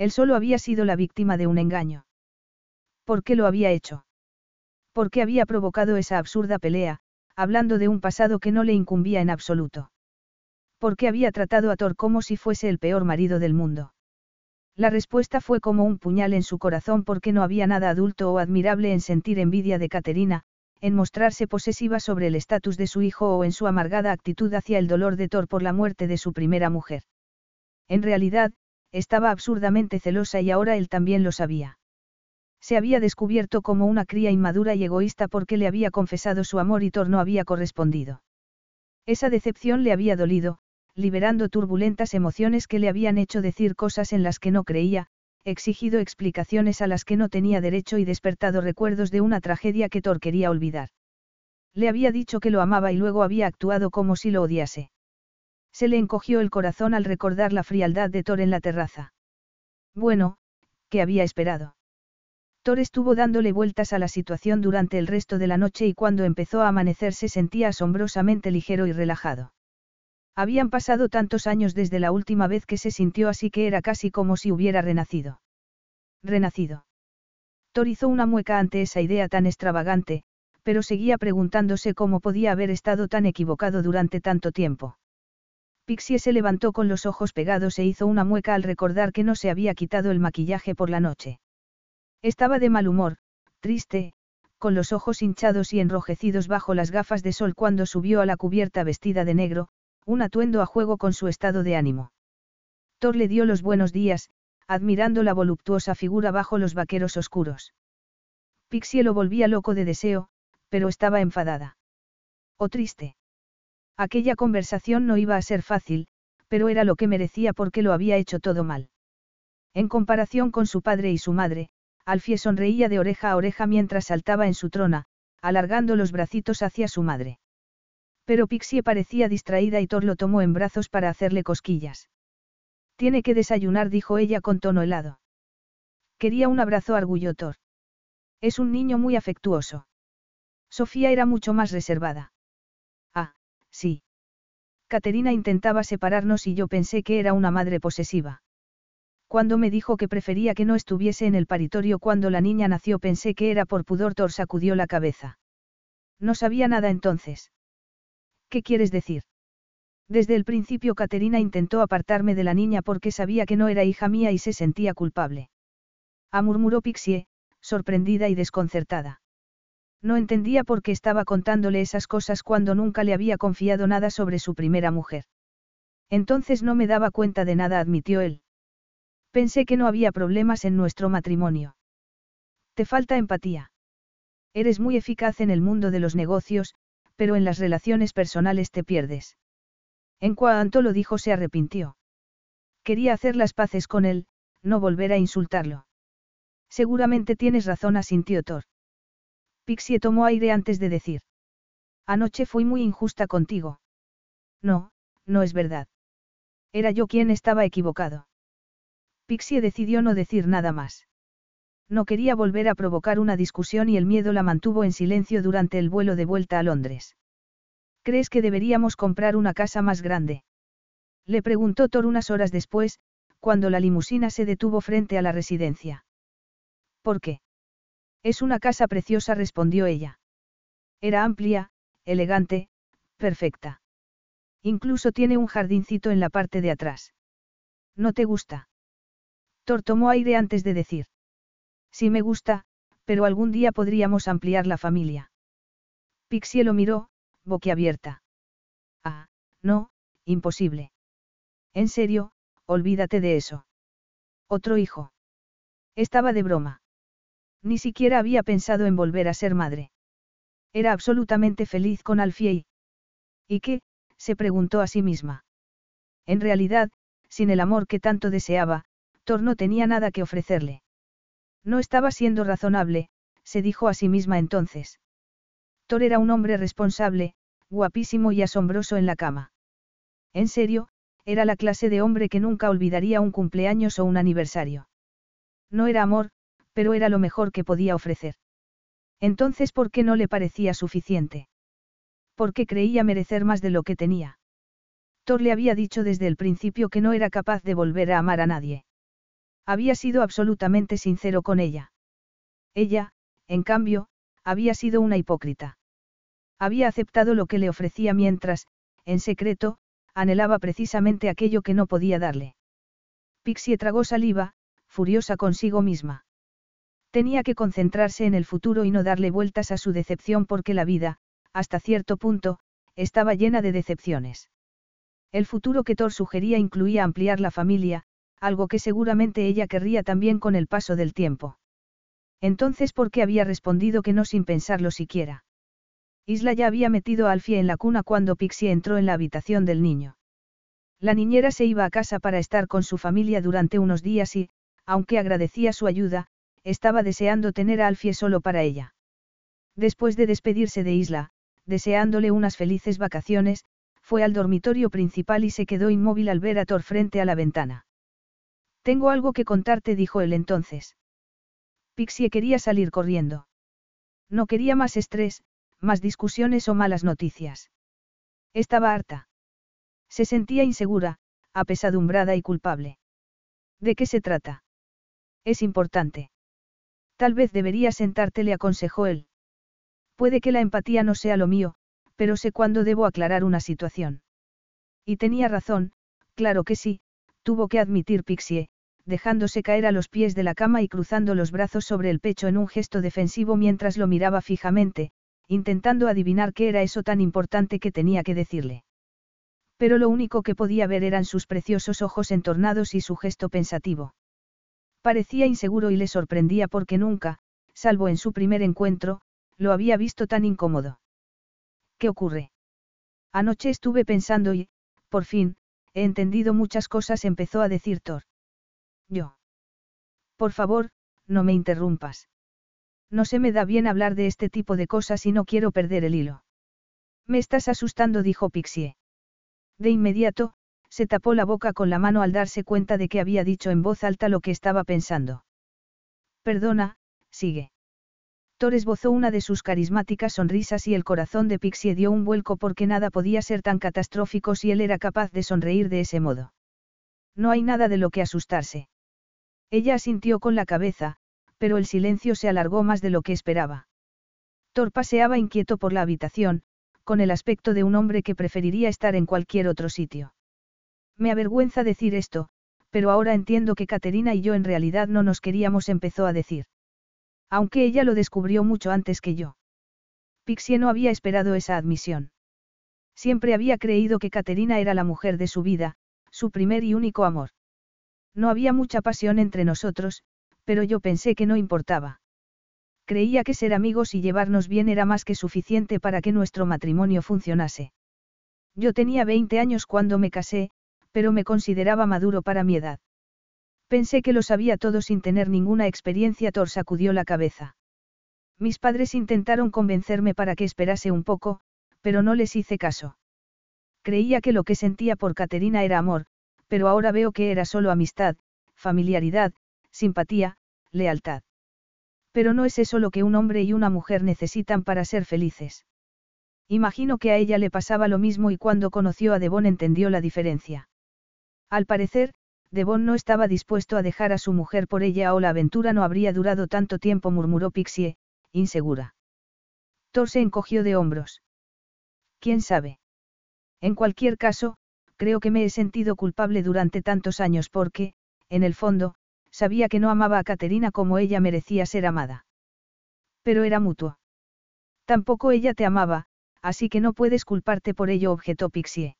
Él solo había sido la víctima de un engaño. ¿Por qué lo había hecho? ¿Por qué había provocado esa absurda pelea, hablando de un pasado que no le incumbía en absoluto? ¿Por qué había tratado a Thor como si fuese el peor marido del mundo? La respuesta fue como un puñal en su corazón porque no había nada adulto o admirable en sentir envidia de Caterina, en mostrarse posesiva sobre el estatus de su hijo o en su amargada actitud hacia el dolor de Thor por la muerte de su primera mujer. En realidad, estaba absurdamente celosa y ahora él también lo sabía. Se había descubierto como una cría inmadura y egoísta porque le había confesado su amor y Thor no había correspondido. Esa decepción le había dolido, liberando turbulentas emociones que le habían hecho decir cosas en las que no creía, exigido explicaciones a las que no tenía derecho y despertado recuerdos de una tragedia que Thor quería olvidar. Le había dicho que lo amaba y luego había actuado como si lo odiase. Se le encogió el corazón al recordar la frialdad de Thor en la terraza. Bueno, ¿qué había esperado? Thor estuvo dándole vueltas a la situación durante el resto de la noche y cuando empezó a amanecer se sentía asombrosamente ligero y relajado. Habían pasado tantos años desde la última vez que se sintió así que era casi como si hubiera renacido. Renacido. Thor hizo una mueca ante esa idea tan extravagante, pero seguía preguntándose cómo podía haber estado tan equivocado durante tanto tiempo. Pixie se levantó con los ojos pegados e hizo una mueca al recordar que no se había quitado el maquillaje por la noche. Estaba de mal humor, triste, con los ojos hinchados y enrojecidos bajo las gafas de sol cuando subió a la cubierta vestida de negro, un atuendo a juego con su estado de ánimo. Thor le dio los buenos días, admirando la voluptuosa figura bajo los vaqueros oscuros. Pixie lo volvía loco de deseo, pero estaba enfadada. O triste. Aquella conversación no iba a ser fácil, pero era lo que merecía porque lo había hecho todo mal. En comparación con su padre y su madre, Alfie sonreía de oreja a oreja mientras saltaba en su trona, alargando los bracitos hacia su madre. Pero Pixie parecía distraída y Thor lo tomó en brazos para hacerle cosquillas. Tiene que desayunar, dijo ella con tono helado. Quería un abrazo, arguyó Thor. Es un niño muy afectuoso. Sofía era mucho más reservada. Sí. Caterina intentaba separarnos y yo pensé que era una madre posesiva. Cuando me dijo que prefería que no estuviese en el paritorio cuando la niña nació pensé que era por pudor Thor sacudió la cabeza. No sabía nada entonces. ¿Qué quieres decir? Desde el principio Caterina intentó apartarme de la niña porque sabía que no era hija mía y se sentía culpable. Ah, murmuró Pixie, sorprendida y desconcertada. No entendía por qué estaba contándole esas cosas cuando nunca le había confiado nada sobre su primera mujer. Entonces no me daba cuenta de nada, admitió él. Pensé que no había problemas en nuestro matrimonio. Te falta empatía. Eres muy eficaz en el mundo de los negocios, pero en las relaciones personales te pierdes. En cuanto lo dijo se arrepintió. Quería hacer las paces con él, no volver a insultarlo. Seguramente tienes razón, asintió Thor. Pixie tomó aire antes de decir. Anoche fui muy injusta contigo. No, no es verdad. Era yo quien estaba equivocado. Pixie decidió no decir nada más. No quería volver a provocar una discusión y el miedo la mantuvo en silencio durante el vuelo de vuelta a Londres. ¿Crees que deberíamos comprar una casa más grande? Le preguntó Thor unas horas después, cuando la limusina se detuvo frente a la residencia. ¿Por qué? Es una casa preciosa, respondió ella. Era amplia, elegante, perfecta. Incluso tiene un jardincito en la parte de atrás. ¿No te gusta? Thor tomó aire antes de decir. Sí me gusta, pero algún día podríamos ampliar la familia. Pixie lo miró, boquiabierta. Ah, no, imposible. En serio, olvídate de eso. Otro hijo. Estaba de broma. Ni siquiera había pensado en volver a ser madre. Era absolutamente feliz con Alfie y... ¿Y qué? se preguntó a sí misma. En realidad, sin el amor que tanto deseaba, Thor no tenía nada que ofrecerle. No estaba siendo razonable, se dijo a sí misma entonces. Thor era un hombre responsable, guapísimo y asombroso en la cama. En serio, era la clase de hombre que nunca olvidaría un cumpleaños o un aniversario. No era amor, pero era lo mejor que podía ofrecer. Entonces, ¿por qué no le parecía suficiente? ¿Por qué creía merecer más de lo que tenía? Thor le había dicho desde el principio que no era capaz de volver a amar a nadie. Había sido absolutamente sincero con ella. Ella, en cambio, había sido una hipócrita. Había aceptado lo que le ofrecía mientras, en secreto, anhelaba precisamente aquello que no podía darle. Pixie tragó saliva, furiosa consigo misma. Tenía que concentrarse en el futuro y no darle vueltas a su decepción porque la vida, hasta cierto punto, estaba llena de decepciones. El futuro que Thor sugería incluía ampliar la familia, algo que seguramente ella querría también con el paso del tiempo. Entonces, ¿por qué había respondido que no sin pensarlo siquiera? Isla ya había metido a Alfie en la cuna cuando Pixie entró en la habitación del niño. La niñera se iba a casa para estar con su familia durante unos días y, aunque agradecía su ayuda, estaba deseando tener a Alfie solo para ella. Después de despedirse de Isla, deseándole unas felices vacaciones, fue al dormitorio principal y se quedó inmóvil al ver a Thor frente a la ventana. Tengo algo que contarte, dijo él entonces. Pixie quería salir corriendo. No quería más estrés, más discusiones o malas noticias. Estaba harta. Se sentía insegura, apesadumbrada y culpable. ¿De qué se trata? Es importante. Tal vez debería sentarte, le aconsejó él. Puede que la empatía no sea lo mío, pero sé cuándo debo aclarar una situación. Y tenía razón, claro que sí, tuvo que admitir Pixie, dejándose caer a los pies de la cama y cruzando los brazos sobre el pecho en un gesto defensivo mientras lo miraba fijamente, intentando adivinar qué era eso tan importante que tenía que decirle. Pero lo único que podía ver eran sus preciosos ojos entornados y su gesto pensativo. Parecía inseguro y le sorprendía porque nunca, salvo en su primer encuentro, lo había visto tan incómodo. ¿Qué ocurre? Anoche estuve pensando y, por fin, he entendido muchas cosas, empezó a decir Thor. Yo. Por favor, no me interrumpas. No se me da bien hablar de este tipo de cosas y no quiero perder el hilo. Me estás asustando, dijo Pixie. De inmediato, se tapó la boca con la mano al darse cuenta de que había dicho en voz alta lo que estaba pensando. Perdona, sigue. Thor esbozó una de sus carismáticas sonrisas y el corazón de Pixie dio un vuelco porque nada podía ser tan catastrófico si él era capaz de sonreír de ese modo. No hay nada de lo que asustarse. Ella asintió con la cabeza, pero el silencio se alargó más de lo que esperaba. Thor paseaba inquieto por la habitación, con el aspecto de un hombre que preferiría estar en cualquier otro sitio. Me avergüenza decir esto, pero ahora entiendo que Caterina y yo en realidad no nos queríamos, empezó a decir. Aunque ella lo descubrió mucho antes que yo. Pixie no había esperado esa admisión. Siempre había creído que Caterina era la mujer de su vida, su primer y único amor. No había mucha pasión entre nosotros, pero yo pensé que no importaba. Creía que ser amigos y llevarnos bien era más que suficiente para que nuestro matrimonio funcionase. Yo tenía 20 años cuando me casé, pero me consideraba maduro para mi edad. Pensé que lo sabía todo sin tener ninguna experiencia. Thor sacudió la cabeza. Mis padres intentaron convencerme para que esperase un poco, pero no les hice caso. Creía que lo que sentía por Caterina era amor, pero ahora veo que era solo amistad, familiaridad, simpatía, lealtad. Pero no es eso lo que un hombre y una mujer necesitan para ser felices. Imagino que a ella le pasaba lo mismo y cuando conoció a Devon entendió la diferencia. Al parecer, Devon no estaba dispuesto a dejar a su mujer por ella o la aventura no habría durado tanto tiempo, murmuró Pixie, insegura. Thor se encogió de hombros. ¿Quién sabe? En cualquier caso, creo que me he sentido culpable durante tantos años porque, en el fondo, sabía que no amaba a Caterina como ella merecía ser amada. Pero era mutuo. Tampoco ella te amaba, así que no puedes culparte por ello, objetó Pixie.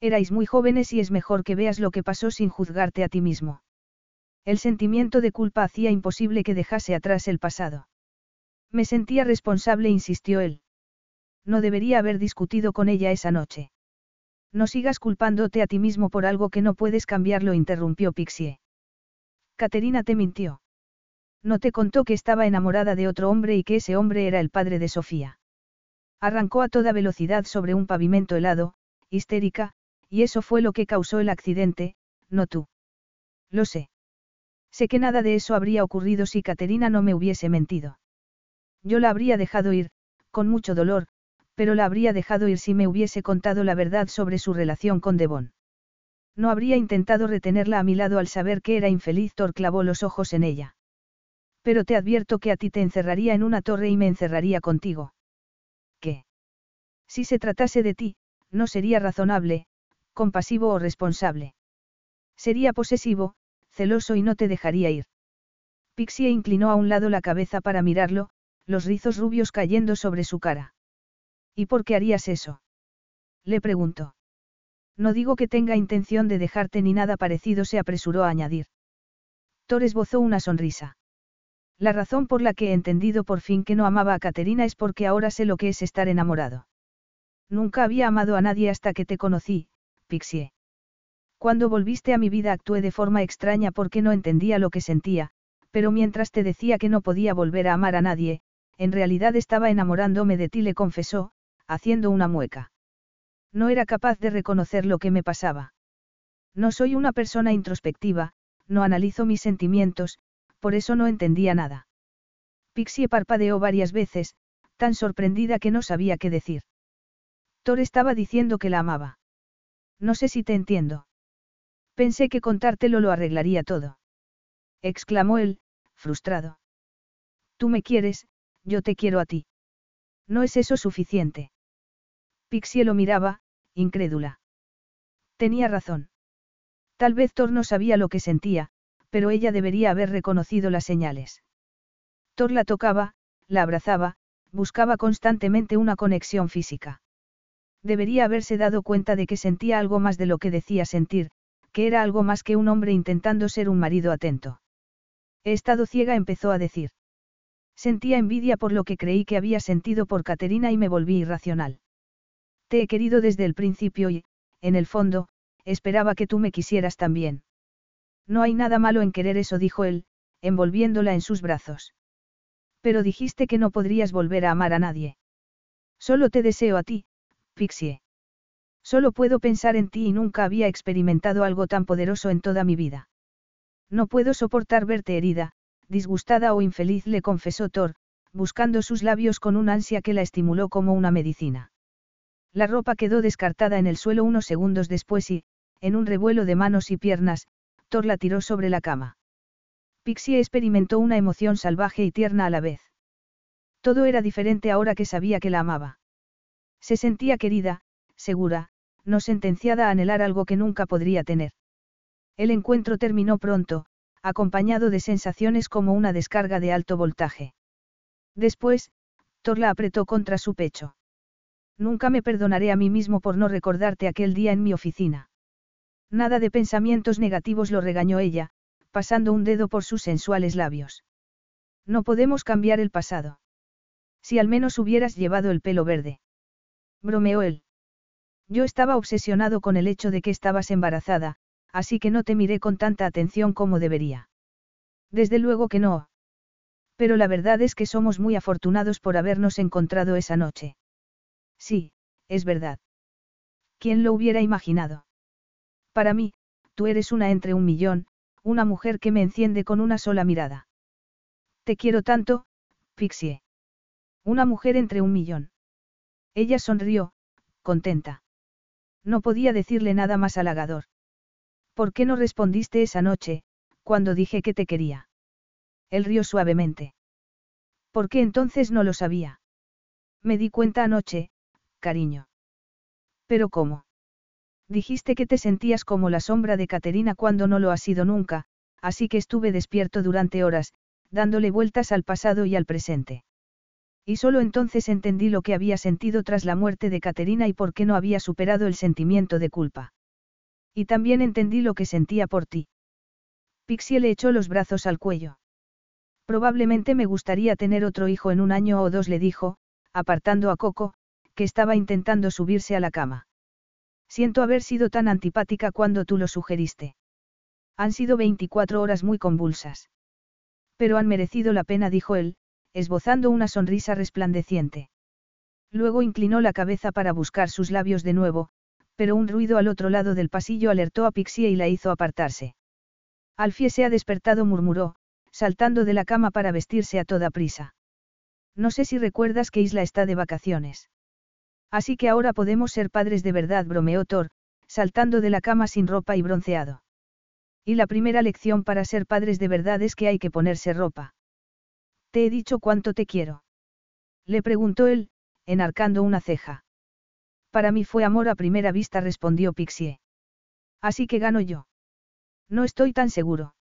Erais muy jóvenes y es mejor que veas lo que pasó sin juzgarte a ti mismo. El sentimiento de culpa hacía imposible que dejase atrás el pasado. Me sentía responsable, insistió él. No debería haber discutido con ella esa noche. No sigas culpándote a ti mismo por algo que no puedes cambiarlo, interrumpió Pixie. Caterina te mintió. No te contó que estaba enamorada de otro hombre y que ese hombre era el padre de Sofía. Arrancó a toda velocidad sobre un pavimento helado, histérica, y eso fue lo que causó el accidente, no tú. Lo sé. Sé que nada de eso habría ocurrido si Caterina no me hubiese mentido. Yo la habría dejado ir, con mucho dolor, pero la habría dejado ir si me hubiese contado la verdad sobre su relación con Devon. No habría intentado retenerla a mi lado al saber que era infeliz. Thor clavó los ojos en ella. Pero te advierto que a ti te encerraría en una torre y me encerraría contigo. ¿Qué? Si se tratase de ti, no sería razonable, compasivo o responsable. Sería posesivo, celoso y no te dejaría ir. Pixie inclinó a un lado la cabeza para mirarlo, los rizos rubios cayendo sobre su cara. ¿Y por qué harías eso? Le preguntó. No digo que tenga intención de dejarte ni nada parecido, se apresuró a añadir. Thor esbozó una sonrisa. La razón por la que he entendido por fin que no amaba a Caterina es porque ahora sé lo que es estar enamorado. Nunca había amado a nadie hasta que te conocí, Pixie. Cuando volviste a mi vida actué de forma extraña porque no entendía lo que sentía, pero mientras te decía que no podía volver a amar a nadie, en realidad estaba enamorándome de ti, le confesó, haciendo una mueca. No era capaz de reconocer lo que me pasaba. No soy una persona introspectiva, no analizo mis sentimientos, por eso no entendía nada. Pixie parpadeó varias veces, tan sorprendida que no sabía qué decir. Thor estaba diciendo que la amaba. No sé si te entiendo. Pensé que contártelo lo arreglaría todo. Exclamó él, frustrado. Tú me quieres, yo te quiero a ti. ¿No es eso suficiente? Pixie lo miraba, incrédula. Tenía razón. Tal vez Thor no sabía lo que sentía, pero ella debería haber reconocido las señales. Thor la tocaba, la abrazaba, buscaba constantemente una conexión física. Debería haberse dado cuenta de que sentía algo más de lo que decía sentir, que era algo más que un hombre intentando ser un marido atento. He estado ciega, empezó a decir. Sentía envidia por lo que creí que había sentido por Caterina y me volví irracional. Te he querido desde el principio y, en el fondo, esperaba que tú me quisieras también. No hay nada malo en querer eso, dijo él, envolviéndola en sus brazos. Pero dijiste que no podrías volver a amar a nadie. Solo te deseo a ti, Pixie. Solo puedo pensar en ti y nunca había experimentado algo tan poderoso en toda mi vida. No puedo soportar verte herida, disgustada o infeliz, le confesó Thor, buscando sus labios con un ansia que la estimuló como una medicina. La ropa quedó descartada en el suelo unos segundos después y, en un revuelo de manos y piernas, Thor la tiró sobre la cama. Pixie experimentó una emoción salvaje y tierna a la vez. Todo era diferente ahora que sabía que la amaba. Se sentía querida, segura, no sentenciada a anhelar algo que nunca podría tener. El encuentro terminó pronto, acompañado de sensaciones como una descarga de alto voltaje. Después, Thor la apretó contra su pecho. Nunca me perdonaré a mí mismo por no recordarte aquel día en mi oficina. Nada de pensamientos negativos lo regañó ella, pasando un dedo por sus sensuales labios. No podemos cambiar el pasado. Si al menos hubieras llevado el pelo verde. Bromeó él. Yo estaba obsesionado con el hecho de que estabas embarazada, así que no te miré con tanta atención como debería. Desde luego que no. Pero la verdad es que somos muy afortunados por habernos encontrado esa noche. Sí, es verdad. ¿Quién lo hubiera imaginado? Para mí, tú eres una entre un millón, una mujer que me enciende con una sola mirada. Te quiero tanto, Pixie. Una mujer entre un millón. Ella sonrió, contenta. No podía decirle nada más halagador. ¿Por qué no respondiste esa noche, cuando dije que te quería? Él rió suavemente. ¿Por qué entonces no lo sabía? Me di cuenta anoche, cariño. ¿Pero cómo? Dijiste que te sentías como la sombra de Caterina cuando no lo has sido nunca, así que estuve despierto durante horas, dándole vueltas al pasado y al presente. Y solo entonces entendí lo que había sentido tras la muerte de Caterina y por qué no había superado el sentimiento de culpa. Y también entendí lo que sentía por ti. Pixie le echó los brazos al cuello. Probablemente me gustaría tener otro hijo en un año o dos, le dijo, apartando a Coco, que estaba intentando subirse a la cama. Siento haber sido tan antipática cuando tú lo sugeriste. Han sido 24 horas muy convulsas. Pero han merecido la pena, dijo él, esbozando una sonrisa resplandeciente. Luego inclinó la cabeza para buscar sus labios de nuevo, pero un ruido al otro lado del pasillo alertó a Pixie y la hizo apartarse. Alfie se ha despertado, murmuró, saltando de la cama para vestirse a toda prisa. No sé si recuerdas que Isla está de vacaciones. Así que ahora podemos ser padres de verdad, bromeó Thor, saltando de la cama sin ropa y bronceado. Y la primera lección para ser padres de verdad es que hay que ponerse ropa. Te he dicho cuánto te quiero. Le preguntó él, enarcando una ceja. Para mí fue amor a primera vista, respondió Pixie. Así que gano yo. No estoy tan seguro.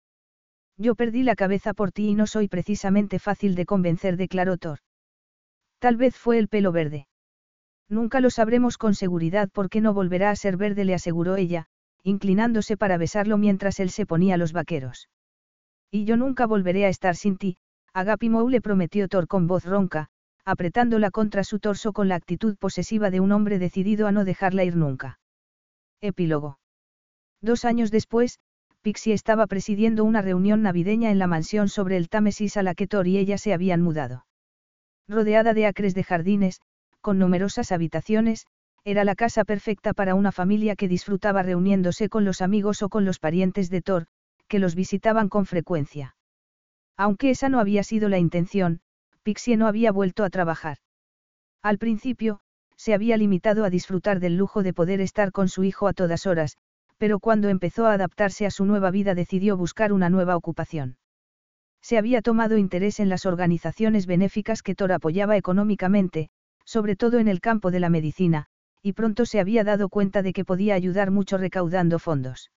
Yo perdí la cabeza por ti y no soy precisamente fácil de convencer, declaró Thor. Tal vez fue el pelo verde. Nunca lo sabremos con seguridad porque no volverá a ser verde, le aseguró ella, inclinándose para besarlo mientras él se ponía los vaqueros. Y yo nunca volveré a estar sin ti, Agapimou le prometió Thor con voz ronca, apretándola contra su torso con la actitud posesiva de un hombre decidido a no dejarla ir nunca. Epílogo. Dos años después, Pixie estaba presidiendo una reunión navideña en la mansión sobre el Támesis a la que Thor y ella se habían mudado. Rodeada de acres de jardines, con numerosas habitaciones, era la casa perfecta para una familia que disfrutaba reuniéndose con los amigos o con los parientes de Thor, que los visitaban con frecuencia. Aunque esa no había sido la intención, Pixie no había vuelto a trabajar. Al principio, se había limitado a disfrutar del lujo de poder estar con su hijo a todas horas, pero cuando empezó a adaptarse a su nueva vida decidió buscar una nueva ocupación. Se había tomado interés en las organizaciones benéficas que Thor apoyaba económicamente, sobre todo en el campo de la medicina, y pronto se había dado cuenta de que podía ayudar mucho recaudando fondos.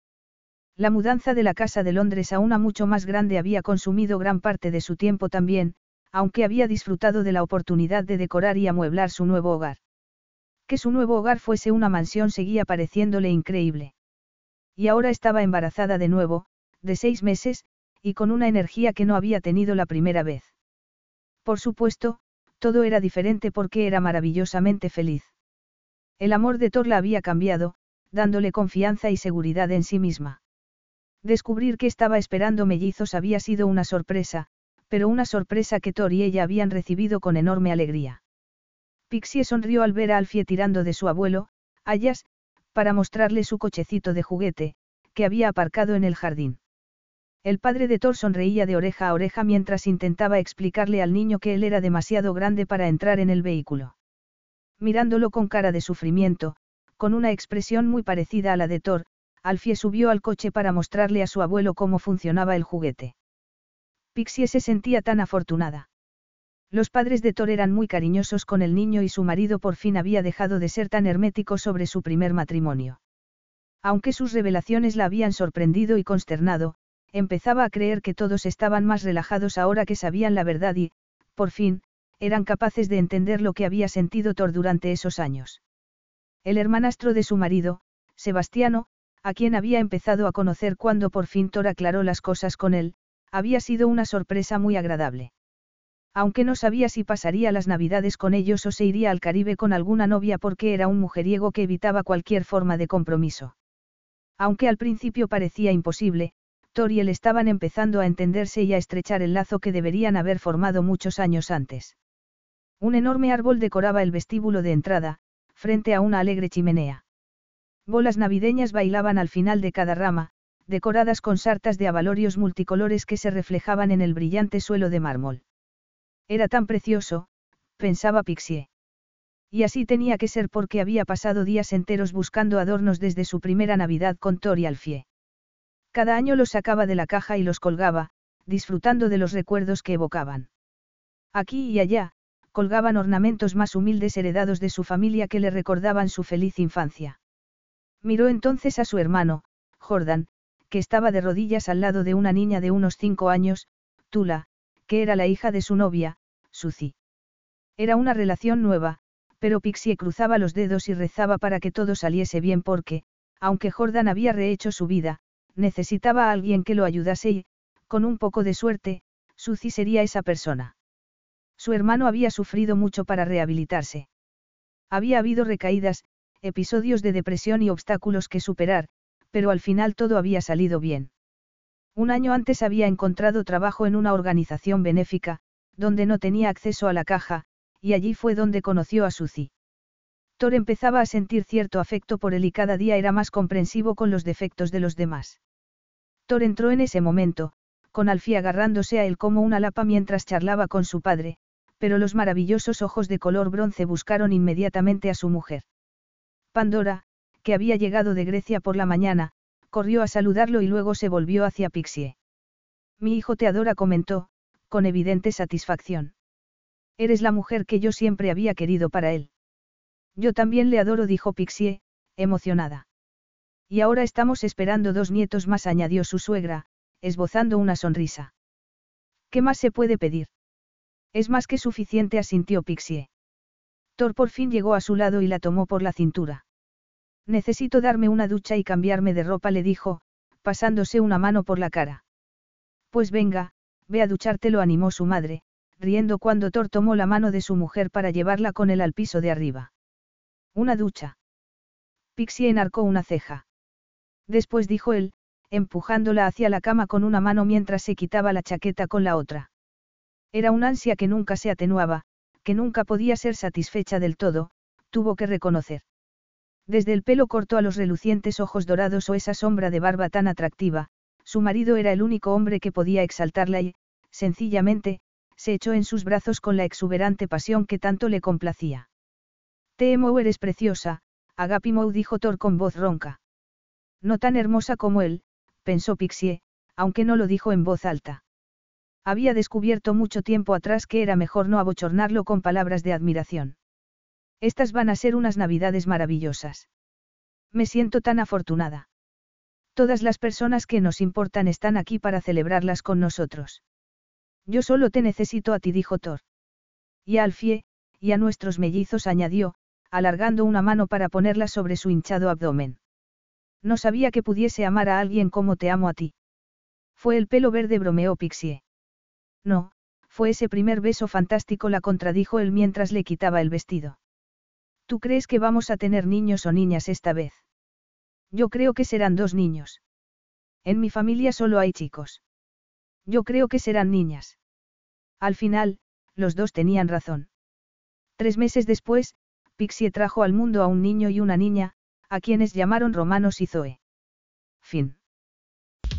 La mudanza de la casa de Londres a una mucho más grande había consumido gran parte de su tiempo también, aunque había disfrutado de la oportunidad de decorar y amueblar su nuevo hogar. Que su nuevo hogar fuese una mansión seguía pareciéndole increíble. Y ahora estaba embarazada de nuevo, de seis meses, y con una energía que no había tenido la primera vez. Por supuesto, todo era diferente porque era maravillosamente feliz. El amor de Thor la había cambiado, dándole confianza y seguridad en sí misma. Descubrir que estaba esperando mellizos había sido una sorpresa, pero una sorpresa que Thor y ella habían recibido con enorme alegría. Pixie sonrió al ver a Alfie tirando de su abuelo, Ayas, para mostrarle su cochecito de juguete, que había aparcado en el jardín. El padre de Thor sonreía de oreja a oreja mientras intentaba explicarle al niño que él era demasiado grande para entrar en el vehículo. Mirándolo con cara de sufrimiento, con una expresión muy parecida a la de Thor, Alfie subió al coche para mostrarle a su abuelo cómo funcionaba el juguete. Pixie se sentía tan afortunada. Los padres de Thor eran muy cariñosos con el niño y su marido por fin había dejado de ser tan hermético sobre su primer matrimonio. Aunque sus revelaciones la habían sorprendido y consternado, empezaba a creer que todos estaban más relajados ahora que sabían la verdad y, por fin, eran capaces de entender lo que había sentido Thor durante esos años. El hermanastro de su marido, Sebastiano, a quien había empezado a conocer cuando por fin Thor aclaró las cosas con él, había sido una sorpresa muy agradable aunque no sabía si pasaría las navidades con ellos o se iría al Caribe con alguna novia porque era un mujeriego que evitaba cualquier forma de compromiso. Aunque al principio parecía imposible, Thor y él estaban empezando a entenderse y a estrechar el lazo que deberían haber formado muchos años antes. Un enorme árbol decoraba el vestíbulo de entrada, frente a una alegre chimenea. Bolas navideñas bailaban al final de cada rama, decoradas con sartas de abalorios multicolores que se reflejaban en el brillante suelo de mármol. Era tan precioso, pensaba Pixie. Y así tenía que ser porque había pasado días enteros buscando adornos desde su primera Navidad con Thor y Alfie. Cada año los sacaba de la caja y los colgaba, disfrutando de los recuerdos que evocaban. Aquí y allá, colgaban ornamentos más humildes heredados de su familia que le recordaban su feliz infancia. Miró entonces a su hermano, Jordan, que estaba de rodillas al lado de una niña de unos cinco años, Tula, que era la hija de su novia, Suzy. Era una relación nueva, pero Pixie cruzaba los dedos y rezaba para que todo saliese bien porque, aunque Jordan había rehecho su vida, necesitaba a alguien que lo ayudase y, con un poco de suerte, Suzy sería esa persona. Su hermano había sufrido mucho para rehabilitarse. Había habido recaídas, episodios de depresión y obstáculos que superar, pero al final todo había salido bien. Un año antes había encontrado trabajo en una organización benéfica, donde no tenía acceso a la caja, y allí fue donde conoció a Suzy. Thor empezaba a sentir cierto afecto por él y cada día era más comprensivo con los defectos de los demás. Thor entró en ese momento, con Alfie agarrándose a él como una lapa mientras charlaba con su padre, pero los maravillosos ojos de color bronce buscaron inmediatamente a su mujer. Pandora, que había llegado de Grecia por la mañana, corrió a saludarlo y luego se volvió hacia Pixie. Mi hijo te adora, comentó, con evidente satisfacción. Eres la mujer que yo siempre había querido para él. Yo también le adoro, dijo Pixie, emocionada. Y ahora estamos esperando dos nietos más, añadió su suegra, esbozando una sonrisa. ¿Qué más se puede pedir? Es más que suficiente, asintió Pixie. Thor por fin llegó a su lado y la tomó por la cintura. Necesito darme una ducha y cambiarme de ropa, le dijo, pasándose una mano por la cara. Pues venga, ve a ducharte, lo animó su madre, riendo cuando Thor tomó la mano de su mujer para llevarla con él al piso de arriba. Una ducha. Pixie enarcó una ceja. Después dijo él, empujándola hacia la cama con una mano mientras se quitaba la chaqueta con la otra. Era un ansia que nunca se atenuaba, que nunca podía ser satisfecha del todo, tuvo que reconocer. Desde el pelo corto a los relucientes ojos dorados o esa sombra de barba tan atractiva, su marido era el único hombre que podía exaltarla y, sencillamente, se echó en sus brazos con la exuberante pasión que tanto le complacía. Te amo, eres preciosa, Agapimou dijo Thor con voz ronca. No tan hermosa como él, pensó Pixie, aunque no lo dijo en voz alta. Había descubierto mucho tiempo atrás que era mejor no abochornarlo con palabras de admiración. Estas van a ser unas navidades maravillosas. Me siento tan afortunada. Todas las personas que nos importan están aquí para celebrarlas con nosotros. Yo solo te necesito a ti, dijo Thor. Y a Alfie, y a nuestros mellizos, añadió, alargando una mano para ponerla sobre su hinchado abdomen. No sabía que pudiese amar a alguien como te amo a ti. Fue el pelo verde, bromeó Pixie. No, fue ese primer beso fantástico, la contradijo él mientras le quitaba el vestido. ¿Tú crees que vamos a tener niños o niñas esta vez? Yo creo que serán dos niños. En mi familia solo hay chicos. Yo creo que serán niñas. Al final, los dos tenían razón. Tres meses después, Pixie trajo al mundo a un niño y una niña, a quienes llamaron Romanos y Zoe. Fin.